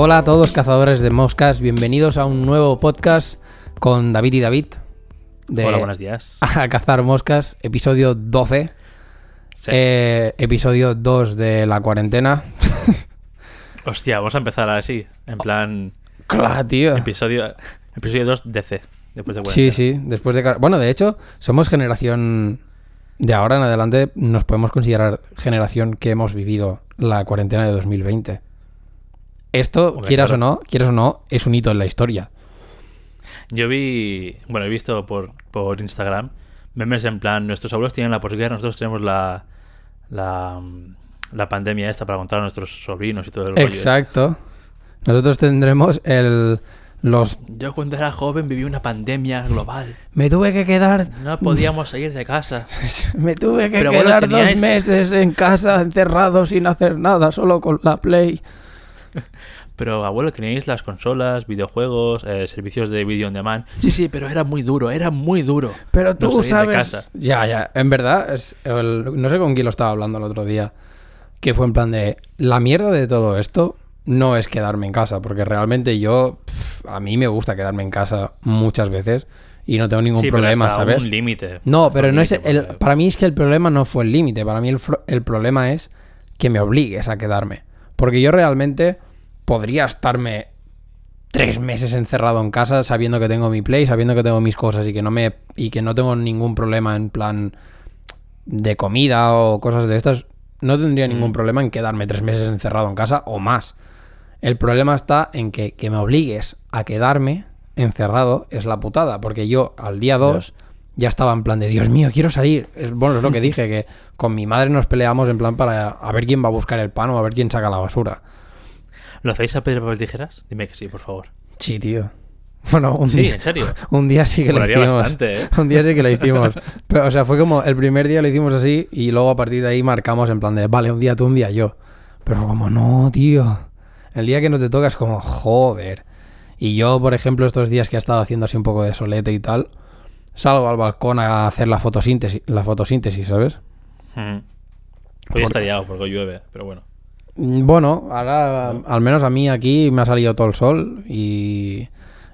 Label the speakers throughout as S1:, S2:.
S1: Hola a todos cazadores de moscas, bienvenidos a un nuevo podcast con David y David. De
S2: Hola, buenos días.
S1: A cazar moscas, episodio 12.
S2: Sí.
S1: Eh, episodio 2 de la cuarentena.
S2: Hostia, vamos a empezar así. En plan,
S1: Claro, tío.
S2: episodio, episodio 2 DC. Después de
S1: Sí,
S2: cuarentena.
S1: sí, después de... Bueno, de hecho, somos generación... De ahora en adelante nos podemos considerar generación que hemos vivido la cuarentena de 2020. Esto,
S2: Hombre,
S1: quieras
S2: claro.
S1: o no, quieras o no, es un hito en la historia.
S2: Yo vi, bueno, he visto por, por Instagram memes en plan, nuestros abuelos tienen la posguerra, nosotros tenemos la, la, la pandemia esta para contar a nuestros sobrinos y todo el rollo. este.
S1: Exacto. Nosotros tendremos el... Los...
S2: Yo cuando era joven viví una pandemia global.
S1: Me tuve que quedar...
S2: No podíamos salir de casa.
S1: Me tuve que
S2: Pero bueno,
S1: quedar dos meses en casa encerrado sin hacer nada, solo con la Play.
S2: Pero abuelo, teníais las consolas, videojuegos, eh, servicios de video on demand. Sí, sí, pero era muy duro, era muy duro.
S1: Pero
S2: No
S1: tú
S2: de
S1: sabes...
S2: casa.
S1: Ya, ya. En verdad, es el- no sé con quién lo estaba hablando el otro día. Que fue en plan de... La mierda de todo esto no es quedarme en casa. Porque realmente yo... a mí me gusta quedarme en casa muchas veces. Y no tengo ningún
S2: Sí, pero
S1: problema,
S2: hasta
S1: ¿sabes?
S2: un límite.
S1: No,
S2: Hasta
S1: pero
S2: un
S1: no es el,
S2: porque-
S1: para mí es que el problema no fue el límite, para mí el, el problema es que me obligues a quedarme. Porque yo realmente podría estarme tres meses encerrado en casa sabiendo que tengo mi play, sabiendo que tengo mis cosas y que no me y que no tengo ningún problema en plan de comida o cosas de estas. No tendría ningún
S2: Mm.
S1: problema en quedarme tres meses encerrado en casa o más. El problema está en que, que me obligues a quedarme encerrado es la putada, porque yo al día 2 ya estaba en plan de Dios mío, quiero salir. Es, bueno, es lo que dije, que con mi madre nos peleamos en plan para a ver quién va a buscar el pan o a ver quién saca la basura.
S2: ¿Lo hacéis a pedir papel tijeras? Dime que sí, por favor.
S1: Sí, tío. Bueno, un
S2: Sí,
S1: día,
S2: en serio.
S1: un día sí que lo hicimos.
S2: bastante, ¿eh?
S1: Un día sí que lo hicimos. Pero, o sea, fue como el primer día lo hicimos así y luego a partir de ahí marcamos en plan de, vale, un día tú, un día yo. Pero fue como, no, tío. El día que no te toca es como, joder. Y yo, por ejemplo, estos días que he estado haciendo así un poco de solete y tal, salgo al balcón a hacer la fotosíntesis, la fotosíntesis ¿sabes?
S2: Mm. Hoy está liado porque llueve, pero bueno.
S1: Mm, Bueno, ahora al menos a mí aquí me ha salido todo el sol y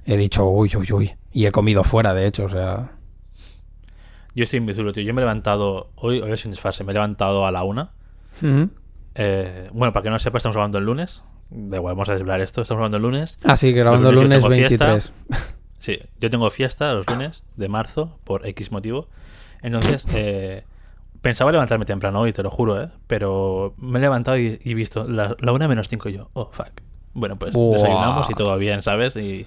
S1: he dicho, uy, uy, uy. Y he comido fuera, de hecho, o sea...
S2: Yo estoy zulo, tío. Yo me he levantado, hoy, hoy es sin desfase, me he levantado a la una. Eh, bueno, para que no sepa, estamos hablando el lunes. Da igual, vamos a desvelar esto. Estamos hablando el lunes.
S1: Así que grabando el lunes
S2: lunes yo tengo
S1: 23.
S2: Sí, yo tengo fiesta los lunes de marzo por X motivo. Entonces, eh, pensaba levantarme temprano hoy, te lo juro, ¿eh? Pero me he levantado y he visto la, la una menos cinco y yo, oh, fuck. Bueno, pues
S1: Buah.
S2: desayunamos y todo bien, ¿sabes? Y,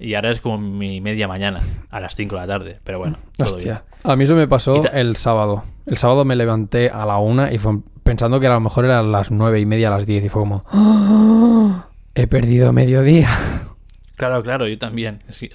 S2: y ahora es como mi media mañana, a las 5 de la tarde. Pero bueno, todo bien.
S1: Hostia. A mí eso me pasó el sábado. El sábado me levanté a la una y fue pensando que a lo mejor eran las nueve y media, a las 10 y fue como... ¡Ah! He perdido mediodía.
S2: Claro, claro, yo también. Sí,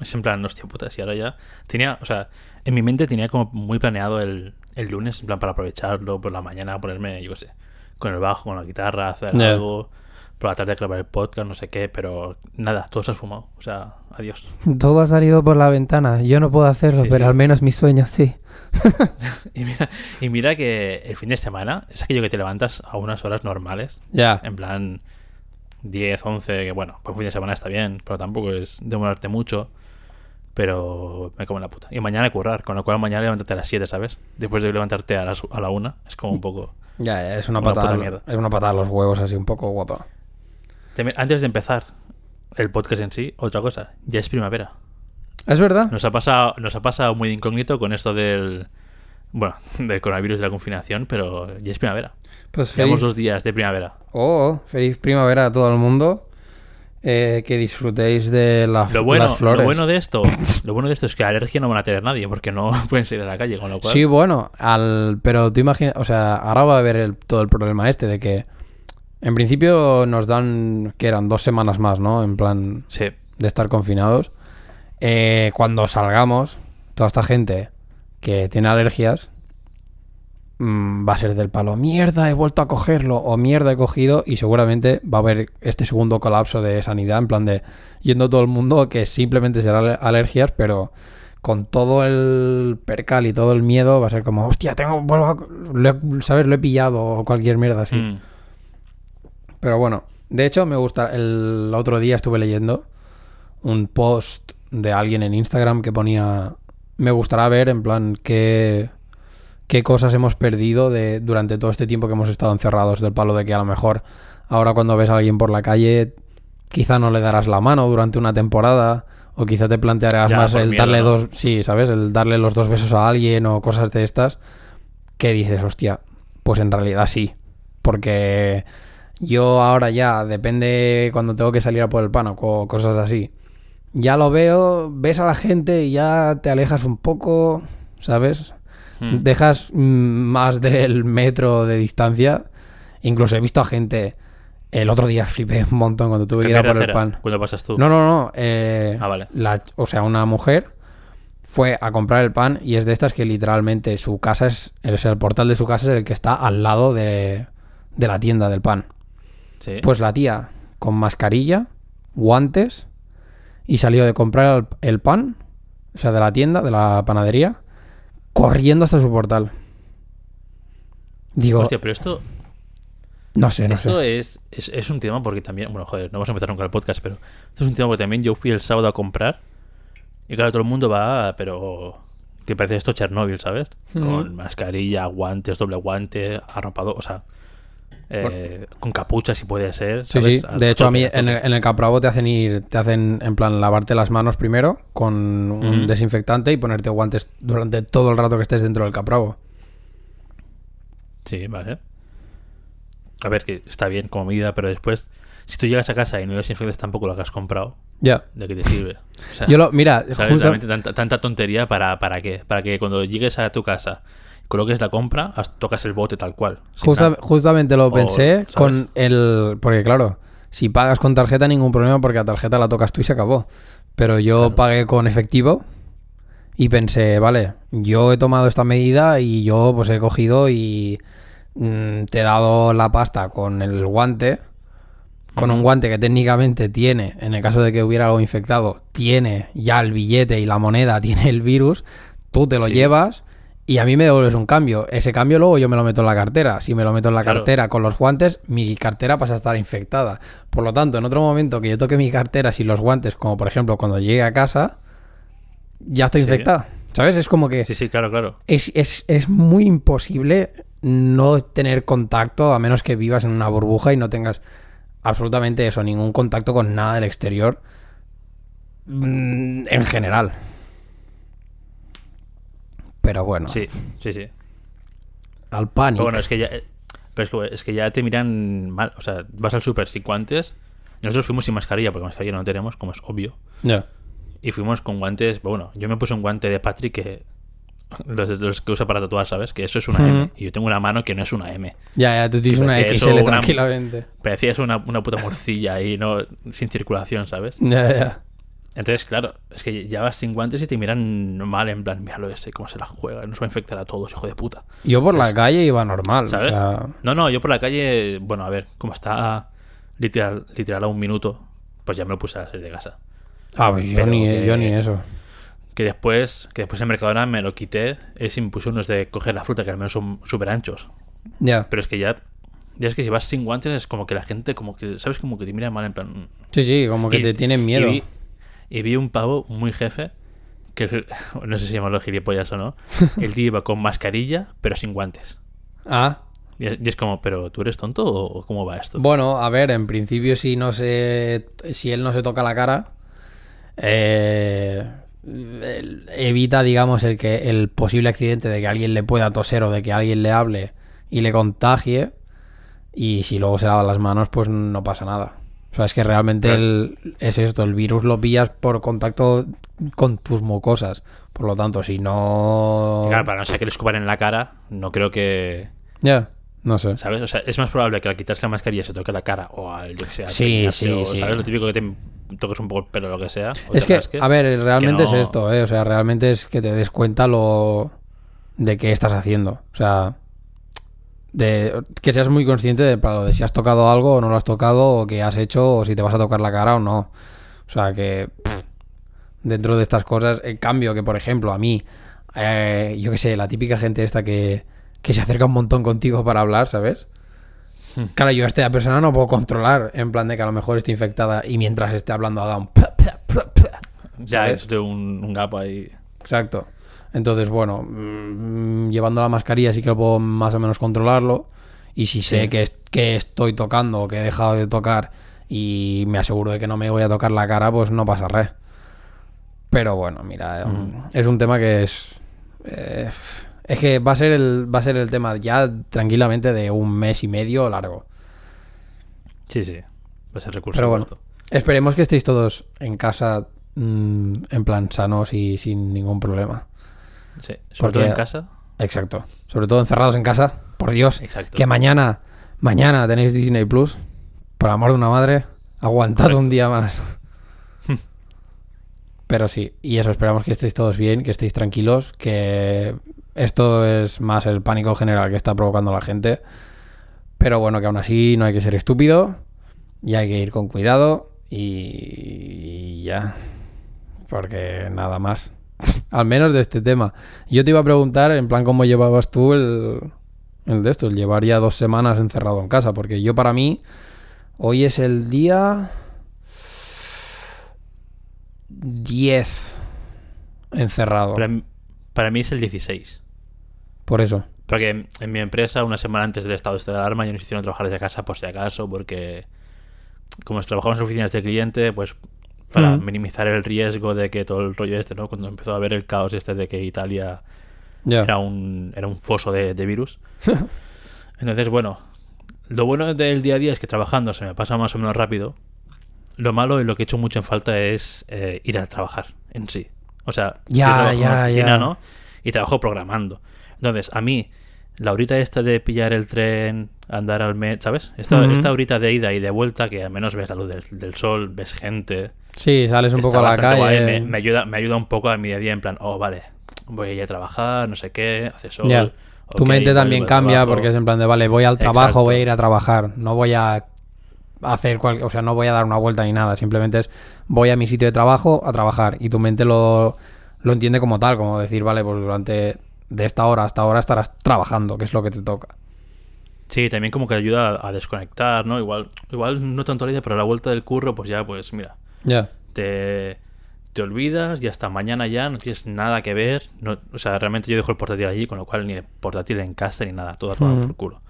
S2: es en plan, hostia puta, si ahora ya. Tenía, o sea, en mi mente tenía como muy planeado el, el lunes, en plan, para aprovecharlo por la mañana, ponerme, yo qué sé, con el bajo, con la guitarra, hacer algo, por la tarde grabar el podcast, no sé qué, pero nada, todo se ha fumado. O sea, adiós.
S1: Todo ha salido por la ventana. Yo no puedo hacerlo,
S2: Sí,
S1: pero
S2: sí.
S1: al menos mis sueños sí.
S2: Y mira, y mira que el fin de semana es aquello que te levantas a unas horas normales,
S1: Ya.
S2: en plan 10, 11, que bueno, pues fin de semana está bien, pero tampoco es demorarte mucho. Pero me como la puta. Y mañana currar, con lo cual mañana levantarte a las 7, ¿sabes? Después de levantarte a, las, a la 1, es como un poco...
S1: Ya, ya, es una
S2: Una
S1: patada.
S2: mierda.
S1: Es una patada a los huevos así un poco guapa.
S2: Te- Antes de empezar el podcast en sí, otra cosa, ya es primavera.
S1: ¿Es verdad?
S2: Nos ha pasado, nos ha pasado muy de incógnito con esto del... Bueno, del coronavirus, de la confinación, pero ya es primavera.
S1: Pues
S2: Llevamos dos días de primavera.
S1: oh, feliz primavera a todo el mundo. Eh, que disfrutéis de la-
S2: Lo bueno,
S1: las flores.
S2: lo bueno de esto, lo bueno de esto es que alergia no van a tener nadie, porque no pueden salir a la calle, con lo cual.
S1: Sí, bueno, al, pero tú imaginas, o sea, ahora va a haber el- todo el problema este de que en principio nos dan, que eran dos semanas más, ¿no? En plan
S2: Sí.
S1: de estar confinados. Eh, cuando salgamos, toda esta gente que tiene alergias va a ser del palo, mierda, he vuelto a cogerlo o mierda, he cogido y seguramente va a haber este segundo colapso de sanidad, en plan de yendo todo el mundo que simplemente será ale- alergias, pero con todo el percal y todo el miedo va a ser como, hostia, tengo, vuelvo a- lo he- ¿sabes? Lo he pillado o cualquier mierda así.
S2: Mm.
S1: Pero bueno, De hecho, me gusta. El otro día estuve leyendo un post de alguien en Instagram que ponía. Me gustará ver, en plan, qué, qué cosas hemos perdido de, durante todo este tiempo que hemos estado encerrados. Del palo de que a lo mejor ahora cuando ves a alguien por la calle, quizá no le darás la mano durante una temporada. O quizá te plantearás
S2: Ya,
S1: más el
S2: miedo,
S1: darle
S2: ¿no?
S1: dos. Sí, ¿sabes? El darle los dos besos a alguien o cosas de estas. Que dices, hostia, pues en realidad sí. Porque yo ahora ya, depende cuando tengo que salir a por el pan o co- cosas así. Ya lo veo, ves a la gente y ya te alejas un poco, ¿sabes?
S2: Hmm.
S1: Dejas mm, más del metro de distancia. Incluso he visto a gente. El otro día flipé un montón cuando tuve que ir a por el pan.
S2: ¿Cuándo pasas tú?
S1: No, no, no. eh,
S2: Ah, vale.
S1: la- o sea, una mujer fue a comprar el pan y es de estas que literalmente su casa es, o sea, el portal de su casa es el que está al lado de, de la tienda del pan.
S2: Sí.
S1: Pues la tía con mascarilla, guantes y salió de comprar el, el pan, o sea, de la tienda, de la panadería, corriendo hasta su portal. Digo,
S2: Hostia, pero esto,
S1: no sé, no
S2: esto
S1: sé.
S2: es, es, es un tema porque también, bueno, joder, no vamos a empezar nunca el podcast, pero esto es un tema porque también yo fui el sábado a comprar y claro, todo el mundo va, pero que parece esto Chernóbil, ¿sabes?
S1: Ujú.
S2: Con mascarilla, guantes, doble guante, arropado, o sea, eh, con capucha si puede ser.
S1: Sí,
S2: ¿sabes?
S1: sí. De hecho, a mí en el, en el Capravo te hacen ir, te hacen en plan lavarte las manos primero con un desinfectante y ponerte guantes durante todo el rato que estés dentro del Capravo.
S2: Sí, vale. A ver, que está bien como medida, pero después, si tú llegas a casa y no desinfectas tampoco lo que has comprado,
S1: Ya.
S2: ¿de qué te sirve? O sea,
S1: Yo lo, mira,
S2: ¿sabes?
S1: justa-
S2: Realmente tanta, tanta tontería para, para qué? Para que cuando llegues a tu casa, coloques la compra, tocas el bote tal cual.
S1: justa- justamente lo pensé con el... Porque claro, si pagas con tarjeta ningún problema porque la tarjeta la tocas tú y se acabó. Pero yo
S2: Claro.
S1: pagué con efectivo y pensé, vale, yo he tomado esta medida y yo pues he cogido y mm, te he dado la pasta con el guante, con un guante que técnicamente tiene, en el caso de que hubiera algo infectado, tiene ya el billete y la moneda, tiene el virus, tú te lo
S2: Sí.
S1: llevas y a mí me devuelves un cambio. Ese cambio luego yo me lo meto en la cartera. Si me lo meto en la
S2: Claro.
S1: cartera con los guantes, mi cartera pasa a estar infectada. Por lo tanto, en otro momento que yo toque mi cartera sin los guantes, como por ejemplo cuando llegue a casa, ya estoy
S2: Sí.
S1: infectada. ¿Sabes? Es como que
S2: Sí, sí, claro, claro.
S1: es, es- es muy imposible no tener contacto a menos que vivas en una burbuja y no tengas absolutamente eso, ningún contacto con nada del exterior mm, en general. Pero bueno,
S2: Sí, sí, sí.
S1: al pánico.
S2: Bueno, es que ya. Pero es que, es que ya te miran mal. O sea, vas al super sin guantes. Nosotros fuimos sin mascarilla, porque mascarilla no tenemos, como es obvio.
S1: Ya.
S2: Y fuimos con guantes. Bueno, yo me puse un guante de Patrick que. Los, los que usa para tatuar, ¿sabes? Que eso es una. M. Y yo tengo una mano que no es una M.
S1: Ya, ya, tú tienes una XL
S2: una-
S1: tranquilamente.
S2: Parecía eso una, una puta morcilla ahí, ¿no? Sin circulación, ¿sabes?
S1: Ya, ya.
S2: Entonces, claro, es que ya vas sin guantes y te miran mal, en plan, míralo ese, cómo se la juega, nos va a infectar a todos, hijo de puta.
S1: Yo por la calle iba normal,
S2: ¿Sabes?
S1: o sea,
S2: No, no, yo por la calle, bueno, a ver, como está literal, literal a un minuto, pues ya me lo puse a salir de casa.
S1: ah, pues yo, ni,
S2: que-
S1: yo ni eso.
S2: Que después, que después en Mercadona me lo quité, es unos de coger la fruta, que al menos son súper anchos.
S1: Ya.
S2: Pero es que ya, ya es que si vas sin guantes es como que la gente, como que, ¿sabes? Como que te mira mal, en plan...
S1: Sí, sí, como que
S2: Y-
S1: te tienen miedo.
S2: Y vi, y vi un pavo muy jefe, que no sé si llamarlo gilipollas o no, el tío iba con mascarilla, pero sin guantes.
S1: Ah,
S2: Y es, y es como, ¿pero tú eres tonto o cómo va esto?
S1: Bueno, a ver, en principio si no se, si él no se toca la cara, eh, evita, digamos, el que el posible accidente de que alguien le pueda toser o de que alguien le hable y le contagie. Y si luego se lava las manos, pues no pasa nada. O sea, es que realmente el- es esto, el virus lo pillas por contacto con tus mucosas. Por lo tanto, si no...
S2: Claro, para no ser que le escupan en la cara, no creo que...
S1: Ya, no sé.
S2: ¿Sabes? O sea, es más probable que al quitarse la mascarilla se toque la cara o al, yo que sé, al
S1: Sí, sí,
S2: o,
S1: sí.
S2: ¿Sabes? Lo típico que te toques un poco el pelo o lo que sea. o
S1: Es que,
S2: rasques,
S1: a ver, realmente
S2: no-
S1: es esto, ¿eh? O sea, realmente es que te des cuenta lo de qué estás haciendo. O sea, de que seas muy consciente de, lo de si has tocado algo o no lo has tocado, o qué has hecho, o si te vas a tocar la cara o no. O sea, que pff, dentro de estas cosas, en cambio, que por ejemplo, a mí, eh, yo qué sé, la típica gente esta que, que se acerca un montón contigo para hablar, ¿sabes? Claro, yo a esta persona no puedo controlar, en plan de que a lo mejor esté infectada y mientras esté hablando haga un...
S2: Ya
S1: ¿Sabes?
S2: es de un, un gap ahí.
S1: Exacto. Entonces, bueno, mm, llevando la mascarilla sí que lo puedo más o menos controlarlo. Y si sé
S2: Sí.
S1: que, es- que estoy tocando o que he dejado de tocar y me aseguro de que no me voy a tocar la cara, pues no pasa res. Pero bueno, mira, eh,
S2: Ujú.
S1: es un tema que es... eh, es que va a ser el va a ser el tema ya tranquilamente de un mes y medio largo.
S2: Sí, sí. Va a ser recurso.
S1: Pero bueno. Esperemos que estéis todos en casa mm, en plan sanos y sin ningún problema.
S2: Sí. Sobre
S1: Porque-
S2: todo en casa.
S1: Exacto. Sobre todo encerrados en casa. Por Dios.
S2: Exacto.
S1: Que mañana, mañana tenéis Disney Plus. Por amor de una madre, aguantad
S2: Correcto.
S1: un día más. Pero sí, y eso, esperamos que estéis todos bien, que estéis tranquilos, que esto es más el pánico general que está provocando la gente. Pero bueno, que aún así no hay que ser estúpido y hay que ir con cuidado y ya. Porque nada más. Al menos de este tema. Yo te iba a preguntar, en plan, cómo llevabas tú el, el de esto, el llevar ya dos semanas encerrado en casa. Porque yo, para mí, hoy es el día 10 encerrado.
S2: Para, mí- para mí es el 16.
S1: Por eso.
S2: Porque en- mi empresa, una semana antes del estado este de alarma, ya nos hicieron trabajar desde casa por si acaso, porque como trabajamos en oficinas de cliente, pues para
S1: Mm.
S2: minimizar el riesgo de que todo el rollo este, ¿no? Cuando empezó a haber el caos este de que Italia era un, era un foso de, de virus. Entonces, bueno, lo bueno del día a día es que trabajando se me pasa más o menos rápido. Lo malo y lo que he hecho mucho en falta es eh, ir a trabajar en sí. O sea,
S1: Ya,
S2: yo trabajo en
S1: ya,
S2: oficina,
S1: ya.
S2: ¿no? Y trabajo programando. Entonces, a mí, la horita esta de pillar el tren, andar al mes, ¿sabes? Esta,
S1: Ujú.
S2: esta horita de ida y de vuelta, que al menos ves la luz del, del sol, ves gente.
S1: Sí, sales un poco a la calle.
S2: guay, me, me ayuda, me ayuda un poco a mi día a día, en plan, oh, vale, voy a ir a trabajar, no sé qué, hace sol.
S1: Tu mente también cambia
S2: trabajo.
S1: porque es en plan de, vale, voy al trabajo,
S2: Exacto.
S1: voy a ir a trabajar. No voy a hacer cual, o sea, no voy a dar una vuelta ni nada. Simplemente es, voy a mi sitio de trabajo a trabajar. Y tu mente lo, lo entiende como tal, como decir, vale, pues durante de esta hora hasta ahora estarás trabajando, que es lo que te toca.
S2: Sí, también como que ayuda a, a desconectar, ¿no? Igual, igual no tanto la idea, pero a la vuelta del curro, pues ya, pues mira,
S1: Ya.
S2: te, te olvidas y hasta mañana ya no tienes nada que ver. No, o sea, realmente yo dejo el portátil allí, con lo cual ni el portátil en casa ni nada, todo a tomar
S1: Ujú.
S2: por culo.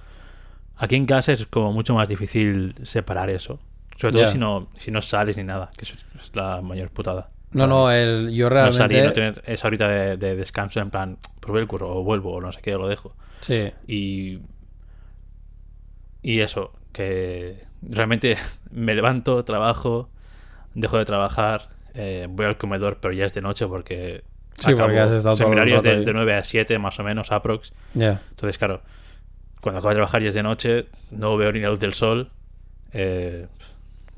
S2: Aquí en casa es como mucho más difícil separar eso. Sobre todo si no si no sales ni nada, que eso es la mayor putada.
S1: No, no, el, yo
S2: No salir, no
S1: realmente...
S2: tener esa horita de, de descanso en plan, probé el curro o vuelvo o no sé qué, o lo dejo.
S1: Sí.
S2: Y. Y eso, que realmente me levanto, trabajo, dejo de trabajar, eh, voy al comedor, pero ya es de noche porque.
S1: Sí, porque has estado rato
S2: de, de 9 a 7, más o menos, aprox. Entonces, claro, cuando acabo de trabajar y es de noche, no veo ni la luz del sol. eh,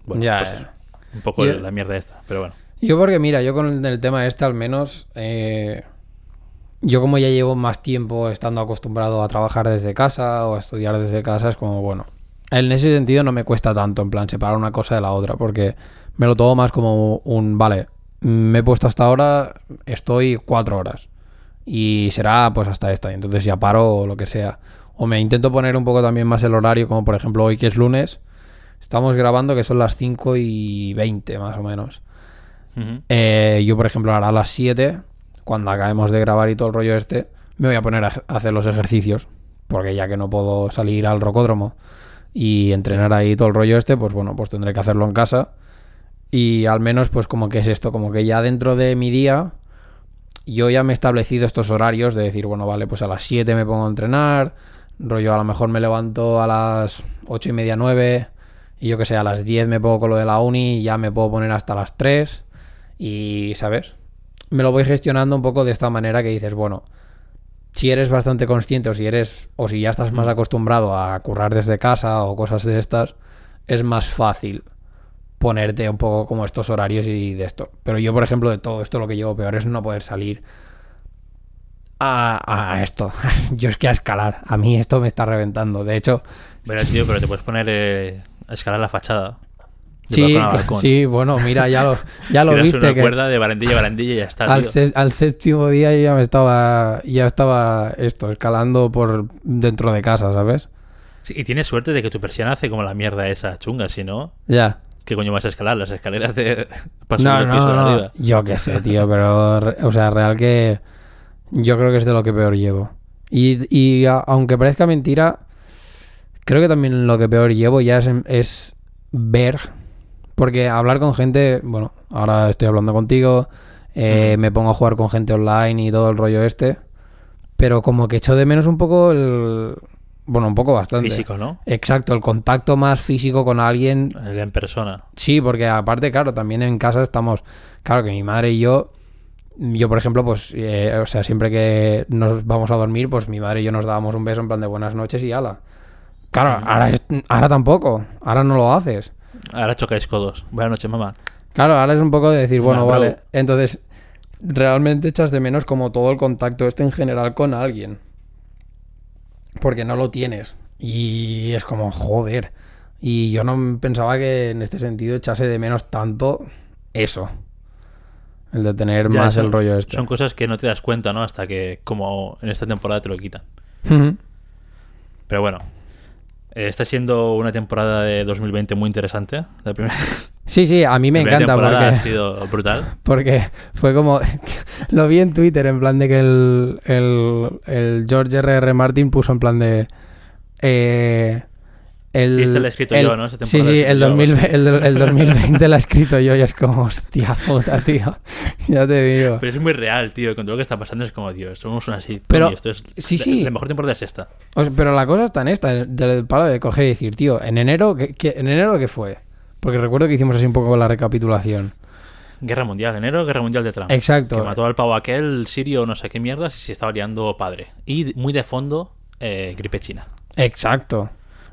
S2: bueno,
S1: Ya,
S2: pues un poco
S1: Yo-
S2: la mierda esta, pero bueno.
S1: Yo porque, mira, yo con el, el tema este al menos, eh, yo como ya llevo más tiempo estando acostumbrado a trabajar desde casa o a estudiar desde casa, es como, bueno, en ese sentido no me cuesta tanto, en plan, separar una cosa de la otra, porque me lo tomo más como un, vale, me he puesto hasta ahora, estoy cuatro horas y será pues hasta esta, y entonces ya paro o lo que sea. O me intento poner un poco también más el horario, como por ejemplo hoy que es lunes, estamos grabando que son las 5 y 20 más o menos. Eh, yo, por ejemplo, ahora a las 7, cuando acabemos de grabar y todo el rollo este, me voy a poner a hacer los ejercicios. Porque ya que no puedo salir al rocódromo y entrenar ahí todo el rollo este, pues bueno, pues tendré que hacerlo en casa. Y al menos, pues como que es esto, como que ya dentro de mi día, yo ya me he establecido estos horarios de decir, bueno, vale, pues a las 7 me pongo a entrenar, rollo a lo mejor me levanto a las 8 y media, 9, y yo que sé, a las 10 me pongo con lo de la uni y ya me puedo poner hasta las 3. Y, ¿sabes? Me lo voy gestionando un poco de esta manera que dices, bueno, si eres bastante consciente o si eres o si ya estás más acostumbrado a currar desde casa o cosas de estas, es más fácil ponerte un poco como estos horarios y de esto. Pero yo, por ejemplo, de todo esto lo que llevo peor es no poder salir a, a esto. yo es que a escalar. A mí esto me está reventando. De hecho,
S2: Verás, tío, pero te puedes poner eh, a escalar la fachada.
S1: Sí, sí, bueno, mira, ya lo, ya lo viste.
S2: una
S1: que-
S2: cuerda de barandilla barandilla y ya está,
S1: al, séptimo día yo ya me estaba ya estaba esto escalando por dentro de casa sabes
S2: Sí, y tienes suerte de que tu persiana hace como la mierda esa chunga, si no,
S1: Ya.
S2: ¿Qué coño vas a escalar? Las escaleras de... para subir
S1: No,
S2: al piso
S1: no,
S2: de
S1: no.
S2: arriba.
S1: Yo qué sé, tío, pero, o sea, real que yo creo que es de lo que peor llevo. Y, y a- aunque parezca mentira, creo que también lo que peor llevo ya es, es ver, porque hablar con gente, bueno, ahora estoy hablando contigo, eh, me pongo a jugar con gente online y todo el rollo este, pero como que echo de menos un poco el... Bueno, un poco bastante.
S2: Físico, ¿no?
S1: Exacto, el contacto más físico con alguien
S2: El en persona.
S1: Sí, porque aparte, claro, también en casa estamos. Claro que mi madre y yo. Yo, por ejemplo, pues. eh, o sea, siempre que nos vamos a dormir, pues mi madre y yo nos dábamos un beso en plan de buenas noches y ala. Claro, ahora, es- ahora tampoco. Ahora no lo haces.
S2: Ahora chocáis codos. Buenas noches, mamá.
S1: Claro, ahora es un poco de decir, bueno, vale. Entonces, realmente echas de menos como todo el contacto este en general con alguien. Porque no lo tienes. Y es como, joder. Y yo no pensaba que en este sentido echase de menos tanto eso. El de tener
S2: Ya,
S1: más
S2: son-
S1: el rollo este.
S2: Son cosas que no te das cuenta, ¿no? Hasta que, como en esta temporada, te lo quitan. Pero bueno, está siendo una temporada de 2020 muy interesante. La primera,
S1: Sí, sí, a mí me
S2: la
S1: encanta porque...
S2: ha sido brutal.
S1: Porque fue como. lo vi en Twitter en plan de que el, el, el George R.R. Martin puso en plan de. Eh, el,
S2: Sí, este lo he escrito
S1: el-
S2: yo, ¿no? Esta
S1: Sí, sí, el,
S2: escrito yo,
S1: 2000
S2: algo así.
S1: el, del- el 2020 lo he escrito yo y es como, hostia puta, tío. ya te digo.
S2: Pero es muy real, tío. Con todo lo que está pasando es como, Dios, somos una sitcom
S1: Pero-
S2: y esto es...
S1: sí,
S2: la-
S1: sí.
S2: La mejor temporada es esta.
S1: O sea, pero la cosa está en esta, del palo de coger y decir, tío, en enero, ¿qué, qué- en enero qué fue? Porque recuerdo que hicimos así un poco la recapitulación.
S2: Guerra Mundial, enero, Guerra Mundial de Trump.
S1: Exacto.
S2: Que mató al pavo aquel, sirio, no sé qué mierdas, y se estaba liando padre. Y muy de fondo, eh, gripe china.
S1: Exacto.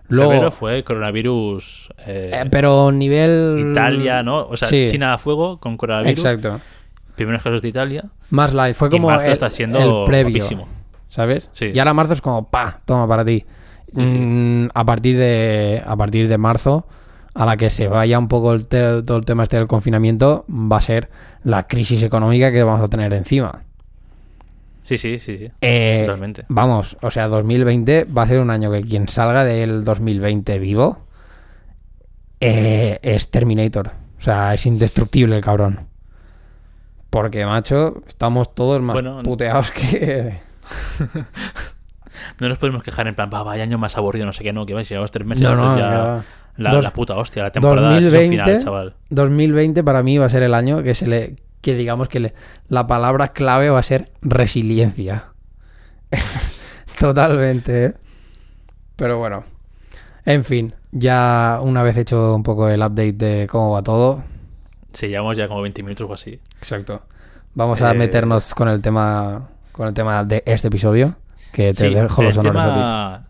S2: Febrero
S1: Luego,
S2: fue coronavirus... eh,
S1: eh, pero nivel...
S2: Italia, ¿no? O sea,
S1: Sí.
S2: China a fuego con coronavirus.
S1: Exacto.
S2: Primeros casos de Italia.
S1: Más light, fue
S2: Y
S1: como
S2: marzo
S1: el,
S2: está siendo
S1: el previo,
S2: guapísimo.
S1: ¿sabes?
S2: Sí.
S1: Y ahora marzo es como, pa, toma para ti.
S2: Sí, sí.
S1: Mm, a partir de a partir de marzo, a la que se vaya un poco el te- todo el tema este del confinamiento, va a ser la crisis económica que vamos a tener encima.
S2: Sí, sí, sí, sí.
S1: Eh,
S2: Totalmente.
S1: Vamos, o sea, 2020 va a ser un año que quien salga del 2020 vivo eh, es Terminator. O sea, es indestructible el cabrón. Porque, macho, estamos todos más
S2: Bueno,
S1: puteados que...
S2: No nos podemos quejar en plan, "Va, vaya año más aburrido, no sé qué, no, que vais, llevamos tres meses.
S1: No, no,
S2: ya la,
S1: Dos-
S2: la puta hostia, la temporada es
S1: 2020,
S2: final, chaval.
S1: 2020 para mí va a ser el año que se le que digamos que le- la palabra clave va a ser resiliencia. Totalmente. ¿eh? Pero bueno. En fin, ya una vez hecho un poco el update de cómo va todo.
S2: Sí, llevamos ya como 20 minutos o así.
S1: Exacto. Vamos a
S2: Eh,
S1: meternos con el tema con el tema de este episodio, que te
S2: Sí,
S1: dejo los honores a
S2: tema,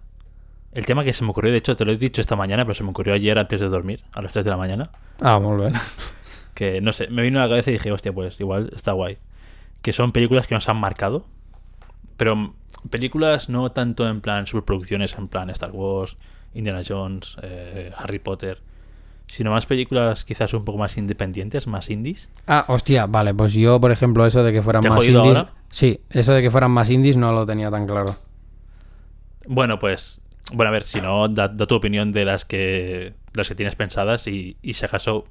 S2: el tema que se me ocurrió, de hecho, te lo he dicho esta mañana, pero se me ocurrió ayer antes de dormir, a las 3 de la mañana.
S1: ti. Ah, muy bien.
S2: Que no sé, me vino a la cabeza y dije, hostia, pues igual está guay. Que son películas que nos han marcado, pero películas no tanto en plan superproducciones, en plan Star Wars, Indiana Jones, eh, Harry Potter, sino más películas quizás un poco más independientes, más indies.
S1: Ah, hostia, vale, pues yo, por ejemplo, eso de que fueran
S2: ¿Te ha
S1: más indies.
S2: ahora?
S1: Sí, eso de que fueran más indies no lo tenía tan claro.
S2: Bueno, pues, bueno, a ver, si no, da, da tu opinión de las que las que tienes pensadas y, y si acaso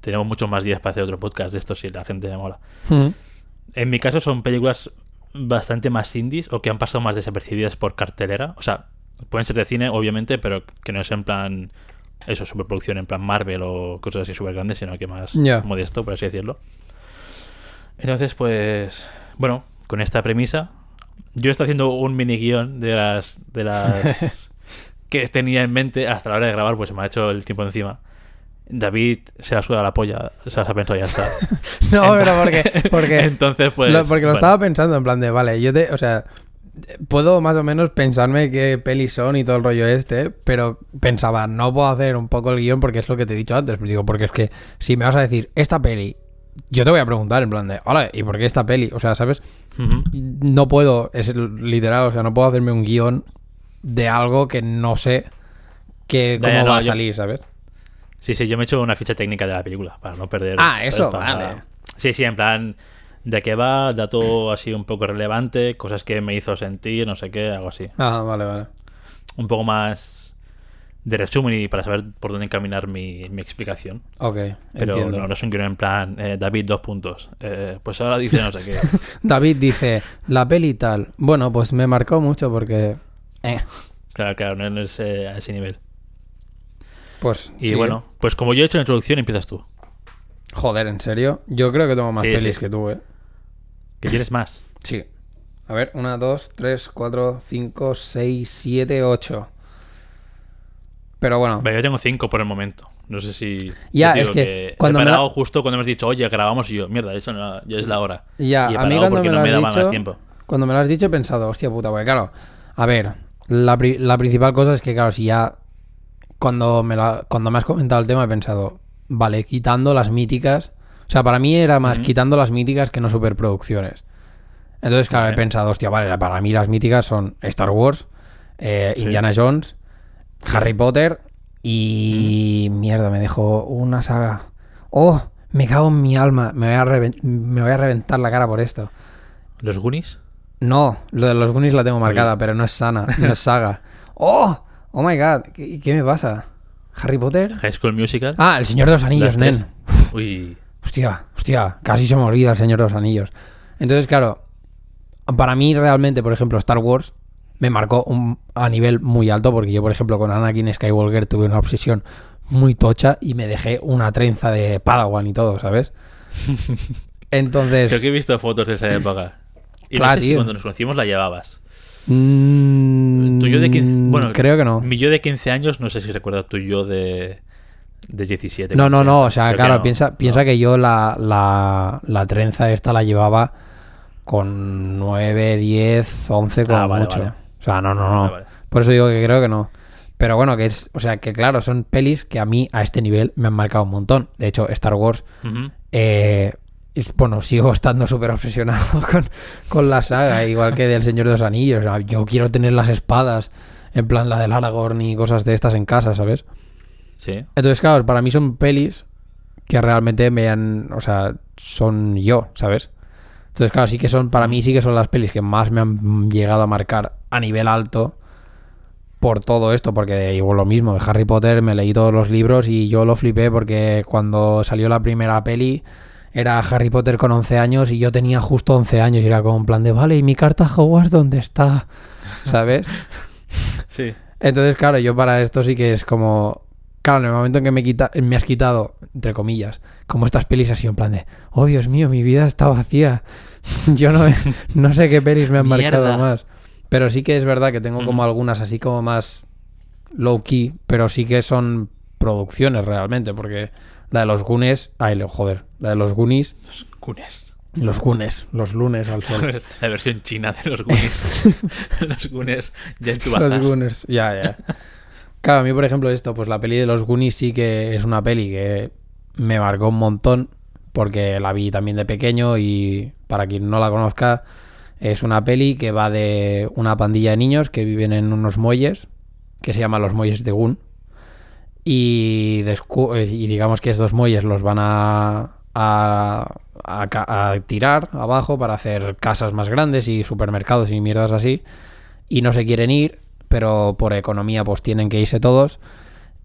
S2: tenemos muchos más días para hacer otro podcast de esto si la gente le mola. En mi caso son películas bastante más indies o que han pasado más desapercibidas por cartelera. O sea, pueden ser de cine, obviamente, pero que no es en plan eso, superproducción en plan Marvel o cosas así súper grandes, sino que más
S1: Ya.
S2: modesto, por así decirlo. Entonces, pues, bueno, con esta premisa, yo estoy haciendo un mini guion de las, de las que tenía en mente hasta la hora de grabar, pues se me ha hecho el tiempo encima. David se la suda la polla, se las ha pensado y ya está.
S1: No,
S2: Entonces-
S1: pero porque, porque,
S2: Entonces, pues.
S1: lo, porque lo
S2: bueno.
S1: estaba pensando en plan de, vale, yo te, o sea, puedo más o menos pensarme qué pelis son y todo el rollo este, pero pensaba, no puedo hacer un poco el guion porque es lo que te he dicho antes, digo, porque es que si me vas a decir esta peli, yo te voy a preguntar en plan de, hola, ¿y por qué esta peli? O sea, ¿sabes? No puedo, es literal, o sea, no puedo hacerme un guion de algo que no sé que cómo
S2: ya, no,
S1: va a
S2: yo-
S1: salir, ¿sabes?
S2: Sí, sí, yo me he hecho una ficha técnica de la película para no perder.
S1: Ah, eso, vale.
S2: Sí, sí, en plan. De qué va, dato así un poco relevante, cosas que me hizo sentir, no sé qué, algo así.
S1: Ah, vale, vale.
S2: Un poco más de resumen y para saber por dónde encaminar mi, mi explicación.
S1: Ok,
S2: Pero
S1: entiendo.
S2: no, no es un guion en plan, eh, David, dos puntos. Eh, pues ahora dice no sé qué.
S1: David dice, la peli tal. Bueno, pues me marcó mucho porque... eh,
S2: claro, claro, no en ese, a ese nivel.
S1: Pues...
S2: Y
S1: sí.
S2: bueno, pues como yo he hecho la introducción, empiezas tú.
S1: Joder, ¿en serio? Yo creo que tengo más
S2: Sí,
S1: pelis
S2: sí.
S1: que tú, ¿eh?
S2: Que tienes más.
S1: Sí. A ver, una, dos, tres, cuatro, cinco, seis, siete, ocho. Pero bueno,
S2: yo tengo cinco por el momento. No sé si.
S1: Ya, es que
S2: he
S1: cuando me la-
S2: parado justo cuando hemos dicho, oye, grabamos y yo, mierda, eso no, ya es la hora.
S1: ya,
S2: y he
S1: a mí
S2: parado
S1: cuando
S2: porque
S1: me
S2: no me
S1: has
S2: daba
S1: dicho,
S2: más tiempo.
S1: cuando me lo has dicho he pensado, hostia puta, porque claro, a ver, la, pri- la principal cosa es que claro, si ya cuando me, la- cuando me has comentado el tema he pensado, vale, quitando las míticas, o sea, para mí era más quitando las míticas que no superproducciones. Entonces, claro,
S2: Vale.
S1: he pensado, hostia, vale, para mí las míticas son Star Wars, eh,
S2: Sí.
S1: Indiana Jones, Harry Potter y... Mierda, me dejó una saga. ¡Oh! Me cago en mi alma. Me voy, a me voy a reventar la cara por esto.
S2: ¿Los Goonies?
S1: No, lo de los Goonies la tengo marcada,
S2: Oye.
S1: pero no es sana, no es saga. ¡Oh! ¡Oh my god! ¿Qué, qué me pasa? ¿Harry Potter?
S2: ¿High School Musical?
S1: Ah, El Señor de los Anillos, nen.
S2: Uy.
S1: Hostia, hostia, casi se me olvida El Señor de los Anillos. Entonces, claro, para mí realmente, por ejemplo, Star Wars me marcó un- a nivel muy alto porque yo, por ejemplo, con Anakin Skywalker tuve una obsesión muy tocha y me dejé una trenza de Padawan y todo, ¿sabes? Entonces...
S2: Creo que he visto fotos de esa época. Y
S1: Claro,
S2: no sé si
S1: tío.
S2: cuando nos conocimos la llevabas.
S1: Mm,
S2: Tu yo de 15. Bueno,
S1: creo que no.
S2: Mi yo de 15 años, no sé si recuerdas tu yo de. de 17.
S1: No, no,
S2: 15
S1: no, o sea,
S2: Creo
S1: claro,
S2: no.
S1: piensa, piensa
S2: No.
S1: que yo la, la, la trenza esta la llevaba con 9, 10, 11 como
S2: Ah, vale,
S1: mucho.
S2: vale.
S1: O sea, no, no, no.
S2: Vale.
S1: Por eso digo que creo que no. Pero bueno, que es, o sea, que claro, son pelis que a mí a este nivel me han marcado un montón. De hecho, Star Wars, eh, bueno, sigo estando súper obsesionado con, con la saga, igual que del Señor de los Anillos. O sea, yo quiero tener las espadas, en plan la del Aragorn y cosas de estas en casa, ¿sabes?
S2: Sí.
S1: Entonces, claro, para mí son pelis que realmente me han. O sea, son yo, ¿sabes? Entonces, claro, sí que son. Para mí sí que son las pelis que más me han llegado a marcar a nivel alto por todo esto. Porque igual lo mismo, de Harry Potter me leí todos los libros y yo lo flipé porque cuando salió la primera peli. Era Harry Potter con 11 años y yo tenía justo 11 años y era como en plan de, vale, ¿y mi carta Hogwarts dónde está? ¿Sabes?
S2: Sí.
S1: Entonces, claro, yo para esto sí que es como. Claro, en el momento en que me, quita, me has quitado, entre comillas, como estas pelis así en plan de, oh Dios mío, mi vida está vacía. yo no, no sé qué pelis me han marcado más. Pero sí que es verdad que tengo como algunas así como más low key, pero sí que son producciones realmente, porque la de los Goonies, ay, lo- joder, la de los Goonies,
S2: Los Goonies.
S1: los Goonies, los lunes al sol.
S2: La versión china de los Goonies. los Goonies ya en tu
S1: Los. Goonies, ya, ya. Claro, a mí, por ejemplo, esto, pues la peli de los Goonies sí que es una peli que me marcó un montón porque la vi también de pequeño y para quien no la conozca, es una peli que va de una pandilla de niños que viven en unos muelles que se llaman los muelles de Gun y, eh, y digamos que estos muelles los van a, a, a a tirar abajo para hacer casas más grandes y supermercados y mierdas así y no se quieren ir, pero por economía pues tienen que irse todos